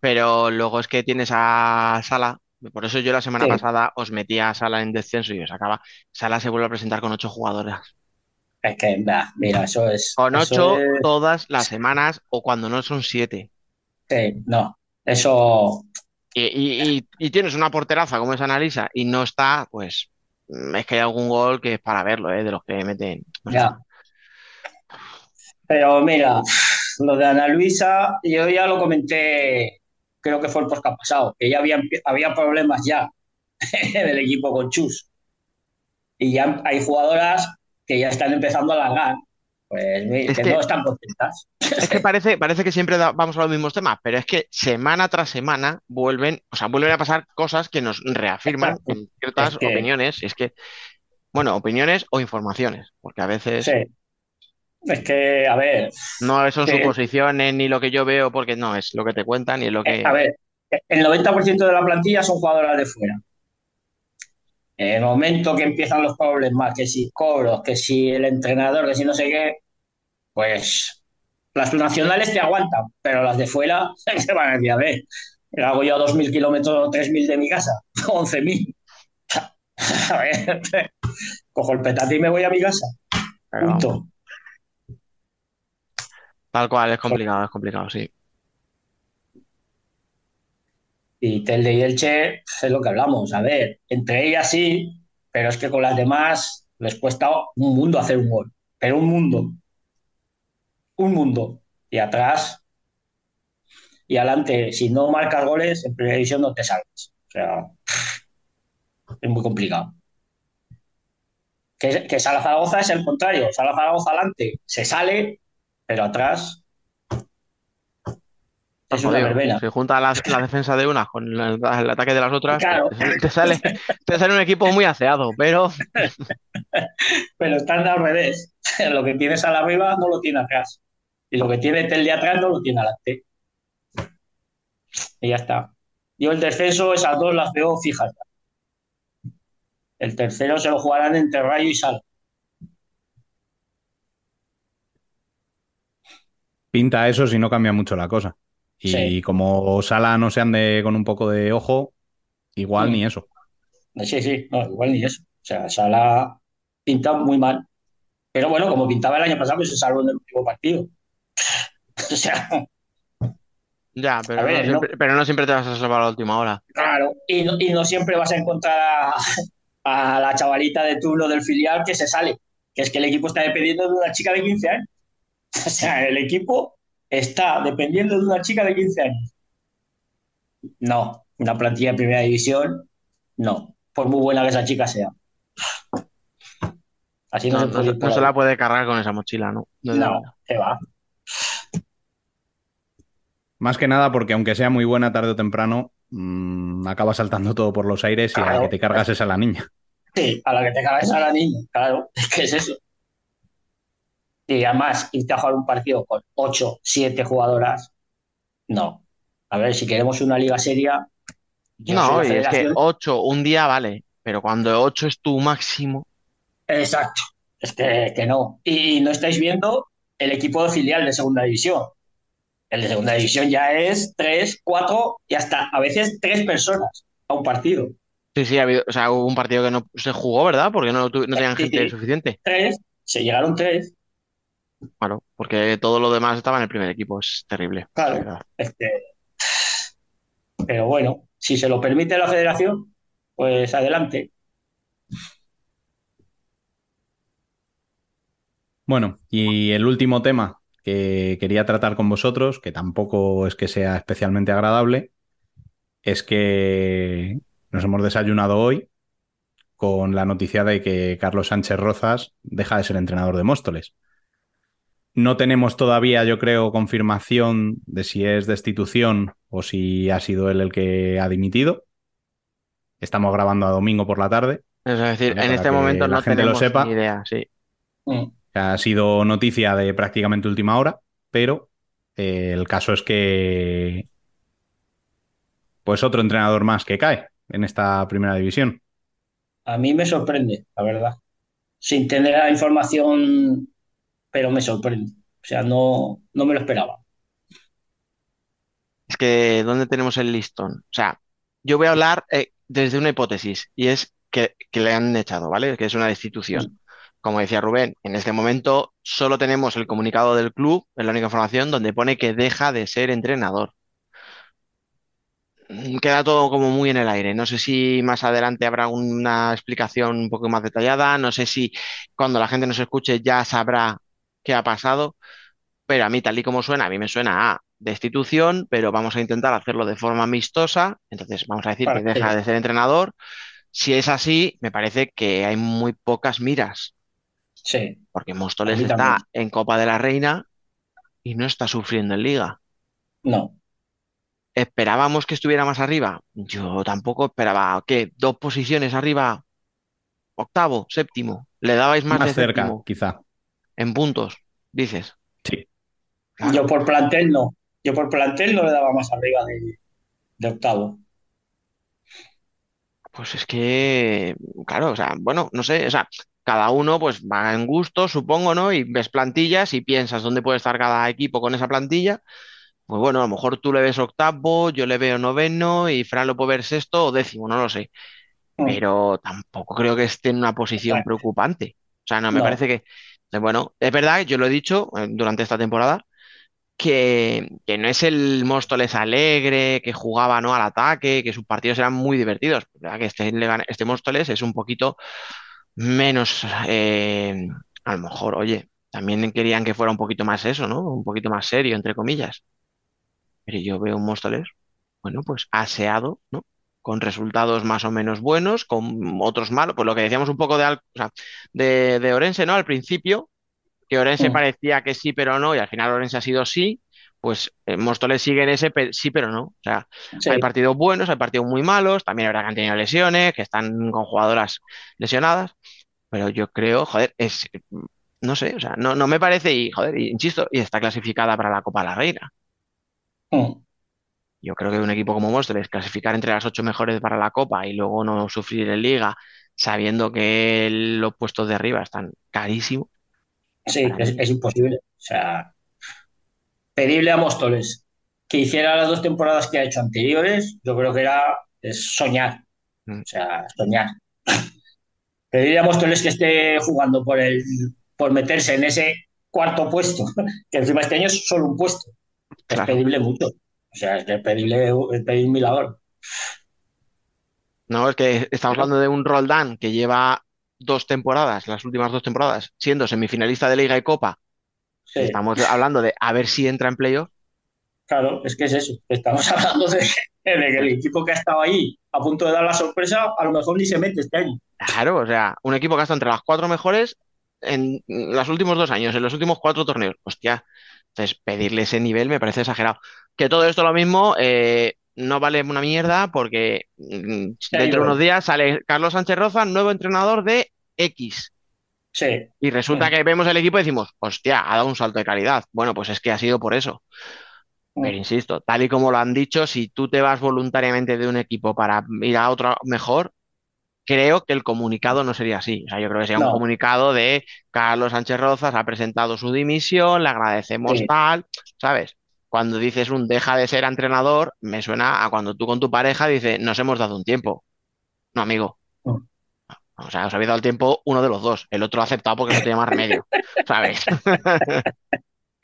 Pero luego es que tienes a Sala. Por eso yo la semana Sí. pasada os metía a Sala en descenso y os sacaba. Sala se vuelve a presentar con ocho jugadoras. Es que, bah, mira, eso es. Con ocho es- todas las semanas o cuando no son siete. Sí, no, eso. Y, y- y- y tienes una porteraza como es Analisa y no está, pues mm, es que hay algún gol que es para verlo, ¿eh? De los que meten. No. Ya. Pero mira, lo de Ana Luisa, yo ya lo comenté, creo que fue el podcast pasado, que ya había, había problemas ya en el equipo con Chus. Y ya hay jugadoras que ya están empezando a largar, pues que, Es que- no están contentas. Es que parece, parece que siempre da- vamos a los mismos temas, pero es que semana tras semana vuelven, o sea, vuelven a pasar cosas que nos reafirman en ciertas Es que- opiniones. Y es que, bueno, opiniones o informaciones, porque a veces Sí. Es que, a ver, no son suposiciones ni lo que yo veo, porque no, es lo que te cuentan y es lo que... a ver, el 90% de la plantilla son jugadoras de fuera. En el momento que empiezan los problemas, que si cobros, que si el entrenador, que si no sé qué, pues las nacionales te aguantan, pero las de fuera se van a decir, a ver, hago yo a 2.000 kilómetros o 3.000 de mi casa, 11.000. A ver, cojo el petate y me voy a mi casa. Punto. tal cual, es complicado, es complicado, sí. Y Telde y Elche es lo que hablamos. A ver, entre ellas sí, pero es que con las demás les cuesta un mundo hacer un gol. Pero un mundo. Un mundo. Y atrás y adelante, si no marcas goles, en primera división no te salves. O sea, es muy complicado. Que, que Sala Zaragoza es el contrario. Sala Zaragoza adelante se sale, pero atrás es una Jodido. verbena. Si junta la, la defensa de unas con el, el ataque de las otras, Claro. te, te sale, te sale un equipo muy aseado, pero Pero están al revés. Lo que tienes al arriba no lo tiene atrás. Y lo que tiene el de atrás no lo tiene adelante. Y ya está. Yo el descenso, esas dos las veo fijas. El tercero se lo jugarán entre Rayo y Sal. Pinta eso si no cambia mucho la cosa. Y Sí. como Sala no se ande con un poco de ojo, igual Mm. ni eso. Sí, sí, no, igual ni eso. O sea, Sala pinta muy mal. Pero bueno, como pintaba el año pasado, pues se salvó en el último partido. O sea, ya, pero, A ver, no no- siempre, pero no siempre te vas a salvar a la última hora. claro. Y no, y no siempre vas a encontrar a, a la chavalita de turno del filial que se sale. Que es que el equipo está dependiendo de una chica de 15 años. O sea, el equipo está dependiendo de una chica de 15 años. No, una plantilla de primera división, no. Por muy buena que esa chica sea. Así no, No, se puede no se la puede cargar con esa mochila, ¿no? No, No, se va. Más que nada porque aunque sea muy buena tarde o temprano, mm, acaba saltando todo por los aires y a la que te cargas es a la niña. Sí, a la que te cagas a la niña, claro, es que es eso. Y además, irte a jugar un partido con 8, 7 jugadoras, no. A ver, si queremos una liga seria, No, y es que federación- 8 un día vale, pero cuando 8 es tu máximo, Exacto, es que, que no. Y no estáis viendo el equipo de filial de segunda división. El de segunda división ya es 3, 4 y hasta a veces 3 personas a un partido. sí, sí, ha habido, o sea, hubo un partido que no se jugó, ¿verdad? Porque no, no tenían Sí, gente sí. suficiente. 3, se llegaron 3, Claro, porque todo lo demás estaba en el primer equipo, es terrible. Claro. verdad. Este, pero bueno, si se lo permite la federación, pues adelante. Bueno, y el último tema que quería tratar con vosotros, que tampoco es que sea especialmente agradable, es que nos hemos desayunado hoy con la noticia de que Carlos Sánchez Rozas deja de ser entrenador de Móstoles. No tenemos todavía, yo creo, confirmación de si es destitución o si ha sido él el que ha dimitido. Estamos grabando a domingo por la tarde. Es decir, en para este momento la no gente lo sepa. ni idea, sí. Mm. Ha sido noticia de prácticamente última hora, pero eh, el caso es que pues otro entrenador más que cae en esta primera división. A mí me sorprende, la verdad. Sin tener la información, pero me sorprende. O sea, no, no me lo esperaba. Es que, ¿dónde tenemos el listón? O sea, yo voy a hablar eh, desde una hipótesis y es que, que le han echado, ¿vale? Que es una destitución. Como decía Rubén, en este momento solo tenemos el comunicado del club, es la única información donde pone que deja de ser entrenador. Mm, Queda todo como muy en el aire. No sé si más adelante habrá una explicación un poco más detallada. No sé si cuando la gente nos escuche ya sabrá qué ha pasado. Pero a mí, tal y como suena, a mí me suena a destitución, pero vamos a intentar hacerlo de forma amistosa. Entonces, vamos a decir que deja de ser entrenador. Si es así, me parece que hay muy pocas miras, Sí, porque Móstoles está también. en Copa de la Reina y no está sufriendo en Liga. no. ¿Esperábamos que estuviera más arriba? Yo tampoco esperaba, ¿qué? ¿Dos posiciones arriba? ¿Octavo? ¿Séptimo? ¿Le dabais más, Más de cerca, séptimo quizá. En puntos? Dices. Sí. Claro. Yo por plantel no. Yo por plantel no le daba más arriba de, de octavo. Pues es que, claro, o sea, bueno, no sé, o sea, cada uno pues va en gusto, supongo, ¿no? Y ves plantillas y piensas dónde puede estar cada equipo con esa plantilla. Pues bueno, a lo mejor tú le ves octavo, yo le veo noveno y Fran lo puede ver sexto o décimo, no lo sé. Mm. Pero tampoco creo que esté en una posición preocupante. O sea, no, me No. parece que, bueno, es verdad, yo lo he dicho eh, durante esta temporada, que, no es el Móstoles alegre, que jugaba ¿no? al ataque, que sus partidos eran muy divertidos. Que este, este Móstoles es un poquito menos, eh, a lo mejor, oye, también querían que fuera un poquito más eso, ¿no? Un poquito más serio, entre comillas. Pero yo veo un Móstoles, bueno, pues aseado, ¿no? Con resultados más o menos buenos, con otros malos. Pues lo que decíamos un poco de, o sea, de, de Orense, ¿no? Al principio, que Orense parecía que sí, pero no, y al final Orense ha sido sí, pues eh, Móstoles sigue en ese pe- sí, pero no. O sea, Sí. hay partidos buenos, hay partidos muy malos, también habrá que han tenido lesiones, que están con jugadoras lesionadas, pero yo creo, joder, es, no sé, o sea, no, no me parece, y joder, insisto, y está clasificada para la Copa de la Reina. Mm. Yo creo que un equipo como Móstoles, clasificar entre las ocho mejores para la Copa y luego no sufrir en Liga, sabiendo que los puestos de arriba están carísimos. Sí, es, es imposible. O sea, pedirle a Móstoles que hiciera las dos temporadas que ha hecho anteriores, yo creo que era es soñar. Mm. O sea, soñar. Pedirle a Móstoles que esté jugando por el, por meterse en ese cuarto puesto, que encima este año es solo un puesto. Es Claro. pedirle mucho. O sea, es que pedirle, es pedir un milagro. No, es que estamos hablando de un Roldán que lleva dos temporadas, las últimas dos temporadas, siendo semifinalista de Liga y Copa. Sí, Estamos hablando de a ver si entra en playoff. claro, es que es eso. Estamos hablando de, de que el equipo que ha estado ahí a punto de dar la sorpresa, a lo mejor ni se mete este año. Claro, o sea, un equipo que ha estado entre las cuatro mejores en los últimos dos años, en los últimos cuatro torneos. Hostia, entonces pedirle ese nivel me parece exagerado. Que todo esto lo mismo eh, no vale una mierda porque mm, dentro de unos días sale Carlos Sánchez Roza, nuevo entrenador de X. Sí, Y resulta Mm. que vemos el equipo y decimos, hostia, ha dado un salto de calidad. Bueno, pues es que ha sido por eso. Mm. Pero insisto, tal y como lo han dicho, si tú te vas voluntariamente de un equipo para ir a otro mejor, creo que el comunicado no sería así. O sea, yo creo que sería un comunicado de Carlos Sánchez Rozas ha presentado su dimisión, le agradecemos Sí. tal, ¿sabes? Cuando dices un deja de ser entrenador, me suena a cuando tú con tu pareja dices, nos hemos dado un tiempo. No, amigo. O sea, os habéis dado el tiempo uno de los dos. El otro ha aceptado porque no tenía más remedio. ¿Sabes?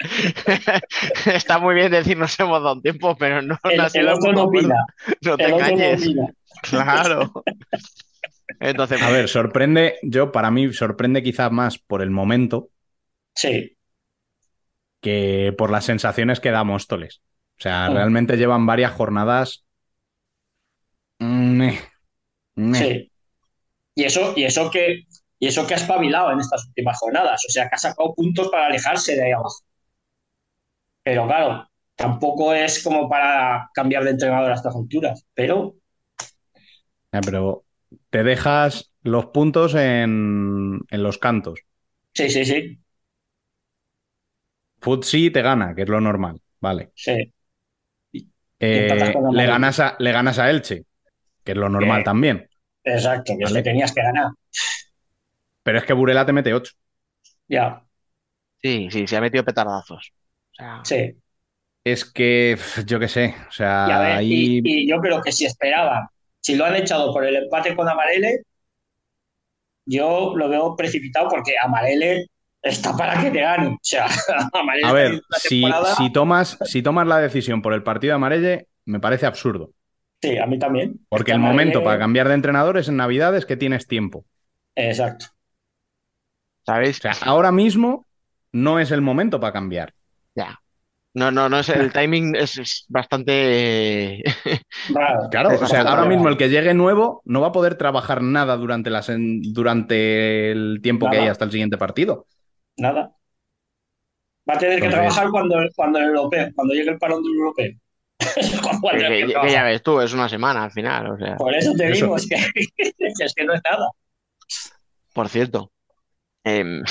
Está muy bien decir nos hemos dado un tiempo, pero no, el, el otro no opina. No te El engañes. Claro. Entonces, A ver, sorprende, yo para mí sorprende quizás más por el momento Sí, que por las sensaciones que da Móstoles. O sea, Mm. realmente llevan varias jornadas. Mm, meh, meh. sí. Y eso, y eso que, y eso que ha espabilado en estas últimas jornadas. O sea, que ha sacado puntos para alejarse de ahí abajo. Pero claro, tampoco es como para cambiar de entrenador a estas alturas. Pero Eh, pero te dejas los puntos en, en los cantos. sí, sí, sí. Futsi te gana, que es lo normal. Vale. sí. Eh, le, ganas a, le ganas a Elche, que es lo normal Eh. también. Exacto, que es Vale. que tenías que ganar. Pero es que Burela te mete 8. Ya, sí, sí, se ha metido petardazos. O sea, sí. Es que, yo qué sé, o sea, Y, a ver, ahí... y, y yo creo que si esperaban, si lo han echado por el empate con Amarele, yo lo veo precipitado porque Amarele está para que te gane. O sea, Amarele A ver, si, tomas, si tomas la decisión por el partido de Amarelle, me parece absurdo. Sí, a mí también. Porque Es el momento para cambiar de entrenador es en Navidades que tienes tiempo. Exacto. ¿sabéis? O sea, ahora mismo no es el momento para cambiar. Ya. No, no, no es el timing es, es bastante. Claro, o sea, ahora mismo el que llegue nuevo no va a poder trabajar nada durante, las, en- durante el tiempo que hay hasta el siguiente partido. Nada. Va a tener que trabajar cuando, cuando el europeo, cuando llegue el parón del europeo. Que, que que- ya ves tú, es una semana al final. O sea, Por eso te Eso. digo, es que, es que no es nada. por cierto, em,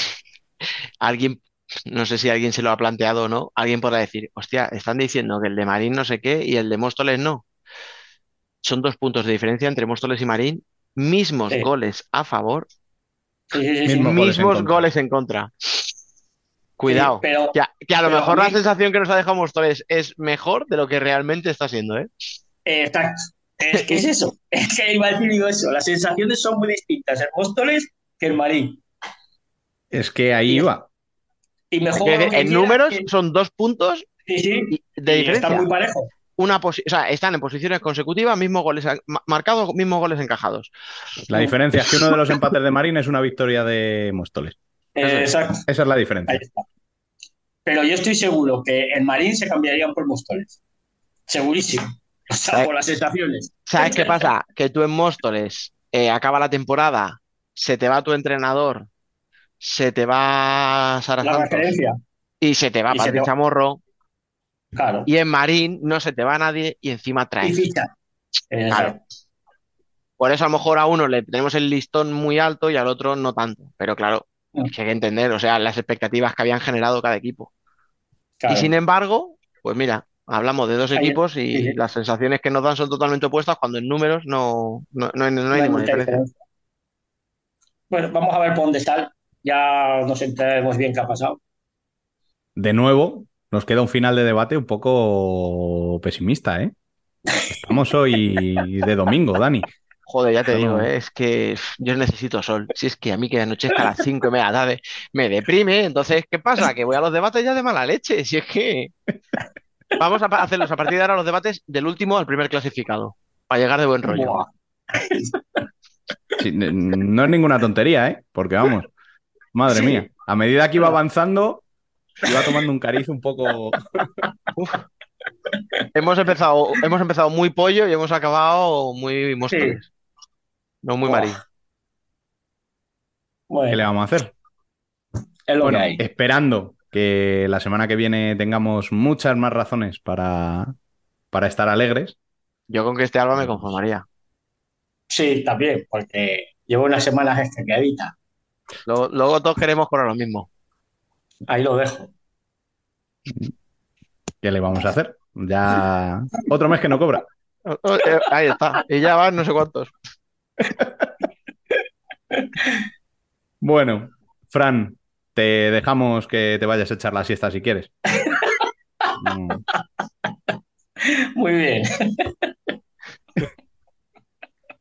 alguien, no sé si alguien se lo ha planteado o no, alguien podrá decir, hostia, están diciendo que el de Marín no sé qué y el de Móstoles no. Son dos puntos de diferencia entre Móstoles y Marín, mismos Sí. goles a favor, Sí, sí, sí, sí. Mismo goles en mismos contra. goles en contra. Cuidado. Sí, pero Que a, que a lo mejor mí- la sensación que nos ha dejado Móstoles es mejor de lo que realmente está siendo, ¿eh? Eh, Exacto. Es que es eso. Es que iba a decir eso. Las sensaciones son muy distintas en Móstoles que en Marín. Es que ahí Sí. Y en números que- son dos puntos sí, sí, de y está diferencia. muy parejo. Una o sea, están en posiciones consecutivas, mismos goles marcados, mismos goles encajados. La diferencia es que uno de los empates de Marín es una victoria de Móstoles. Eh, exacto. Esa es la Ahí diferencia. está. Pero yo estoy seguro que en Marín se cambiarían por Móstoles. Segurísimo. Salvo las sensaciones. ¿Sabes qué pasa? Que tú en Móstoles eh, acaba la temporada, se te va tu entrenador, se te va Sara La Santos y se te va se te Chamorro Claro. y en Marín no se te va nadie y encima Y traes. ficha. Eh, Claro. Por eso a lo mejor a uno le tenemos el listón muy alto y al otro no tanto. Pero claro, hay que entender, o sea, las expectativas que habían generado cada equipo. claro. Y sin embargo, pues mira, hablamos de dos equipos y sí. las sensaciones que nos dan son totalmente opuestas cuando en números no, no, no hay, hay ninguna diferencia. Bueno, vamos a ver por dónde está. Ya nos enteraremos bien qué ha pasado. De nuevo, nos queda un final de debate un poco pesimista, ¿eh? Estamos hoy de domingo, Dani. Joder, ya te digo. ¿eh? es que yo necesito sol. Si es que a mí que anochezca a las 5 y media tarde me deprime, entonces, ¿qué pasa? Que voy a los debates ya de mala leche. Si es que vamos a hacerlos a partir de ahora los debates del último al primer clasificado, para llegar de buen rollo. Sí, no es ninguna tontería, ¿eh? Porque vamos, madre Sí. mía, a medida que iba avanzando, iba tomando un cariz un poco... Hemos empezado, hemos empezado muy pollo y hemos acabado muy Móstoles. No muy marín. Bueno, ¿Qué le vamos a hacer? es lo Bueno, que hay. esperando que la semana que viene tengamos muchas más razones para, para estar alegres. Yo con que este Alba me conformaría. Sí, también, porque llevo unas semanas estrequeadita. Luego, luego todos queremos correr lo mismo. Ahí lo dejo. ¿Qué le vamos a hacer? Ya otro mes que no cobra. Oh, oh, eh, Ahí está. Y ya van no sé cuántos. Bueno, Fran, te dejamos que te vayas a echar la siesta si quieres. Muy bien.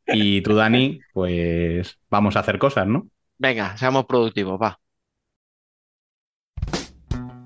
Y tú, Dani, pues vamos a hacer cosas, ¿no? Venga, seamos productivos, va.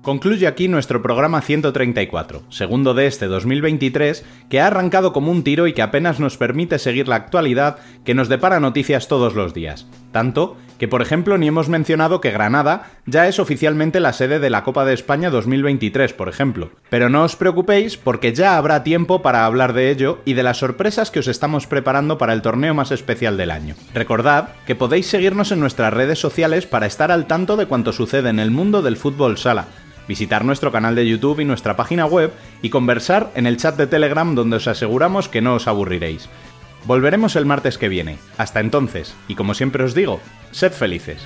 Concluye aquí nuestro programa 134, segundo de este 2023, que ha arrancado como un tiro y que apenas nos permite seguir la actualidad que nos depara noticias todos los días. Tanto que, por ejemplo, ni hemos mencionado que Granada ya es oficialmente la sede de la Copa de España 2023, por ejemplo. Pero no os preocupéis porque ya habrá tiempo para hablar de ello y de las sorpresas que os estamos preparando para el torneo más especial del año. Recordad que podéis seguirnos en nuestras redes sociales para estar al tanto de cuanto sucede en el mundo del fútbol sala visitar nuestro canal de YouTube y nuestra página web y conversar en el chat de Telegram donde os aseguramos que no os aburriréis. Volveremos el martes que viene. Hasta entonces, y como siempre os digo, sed felices.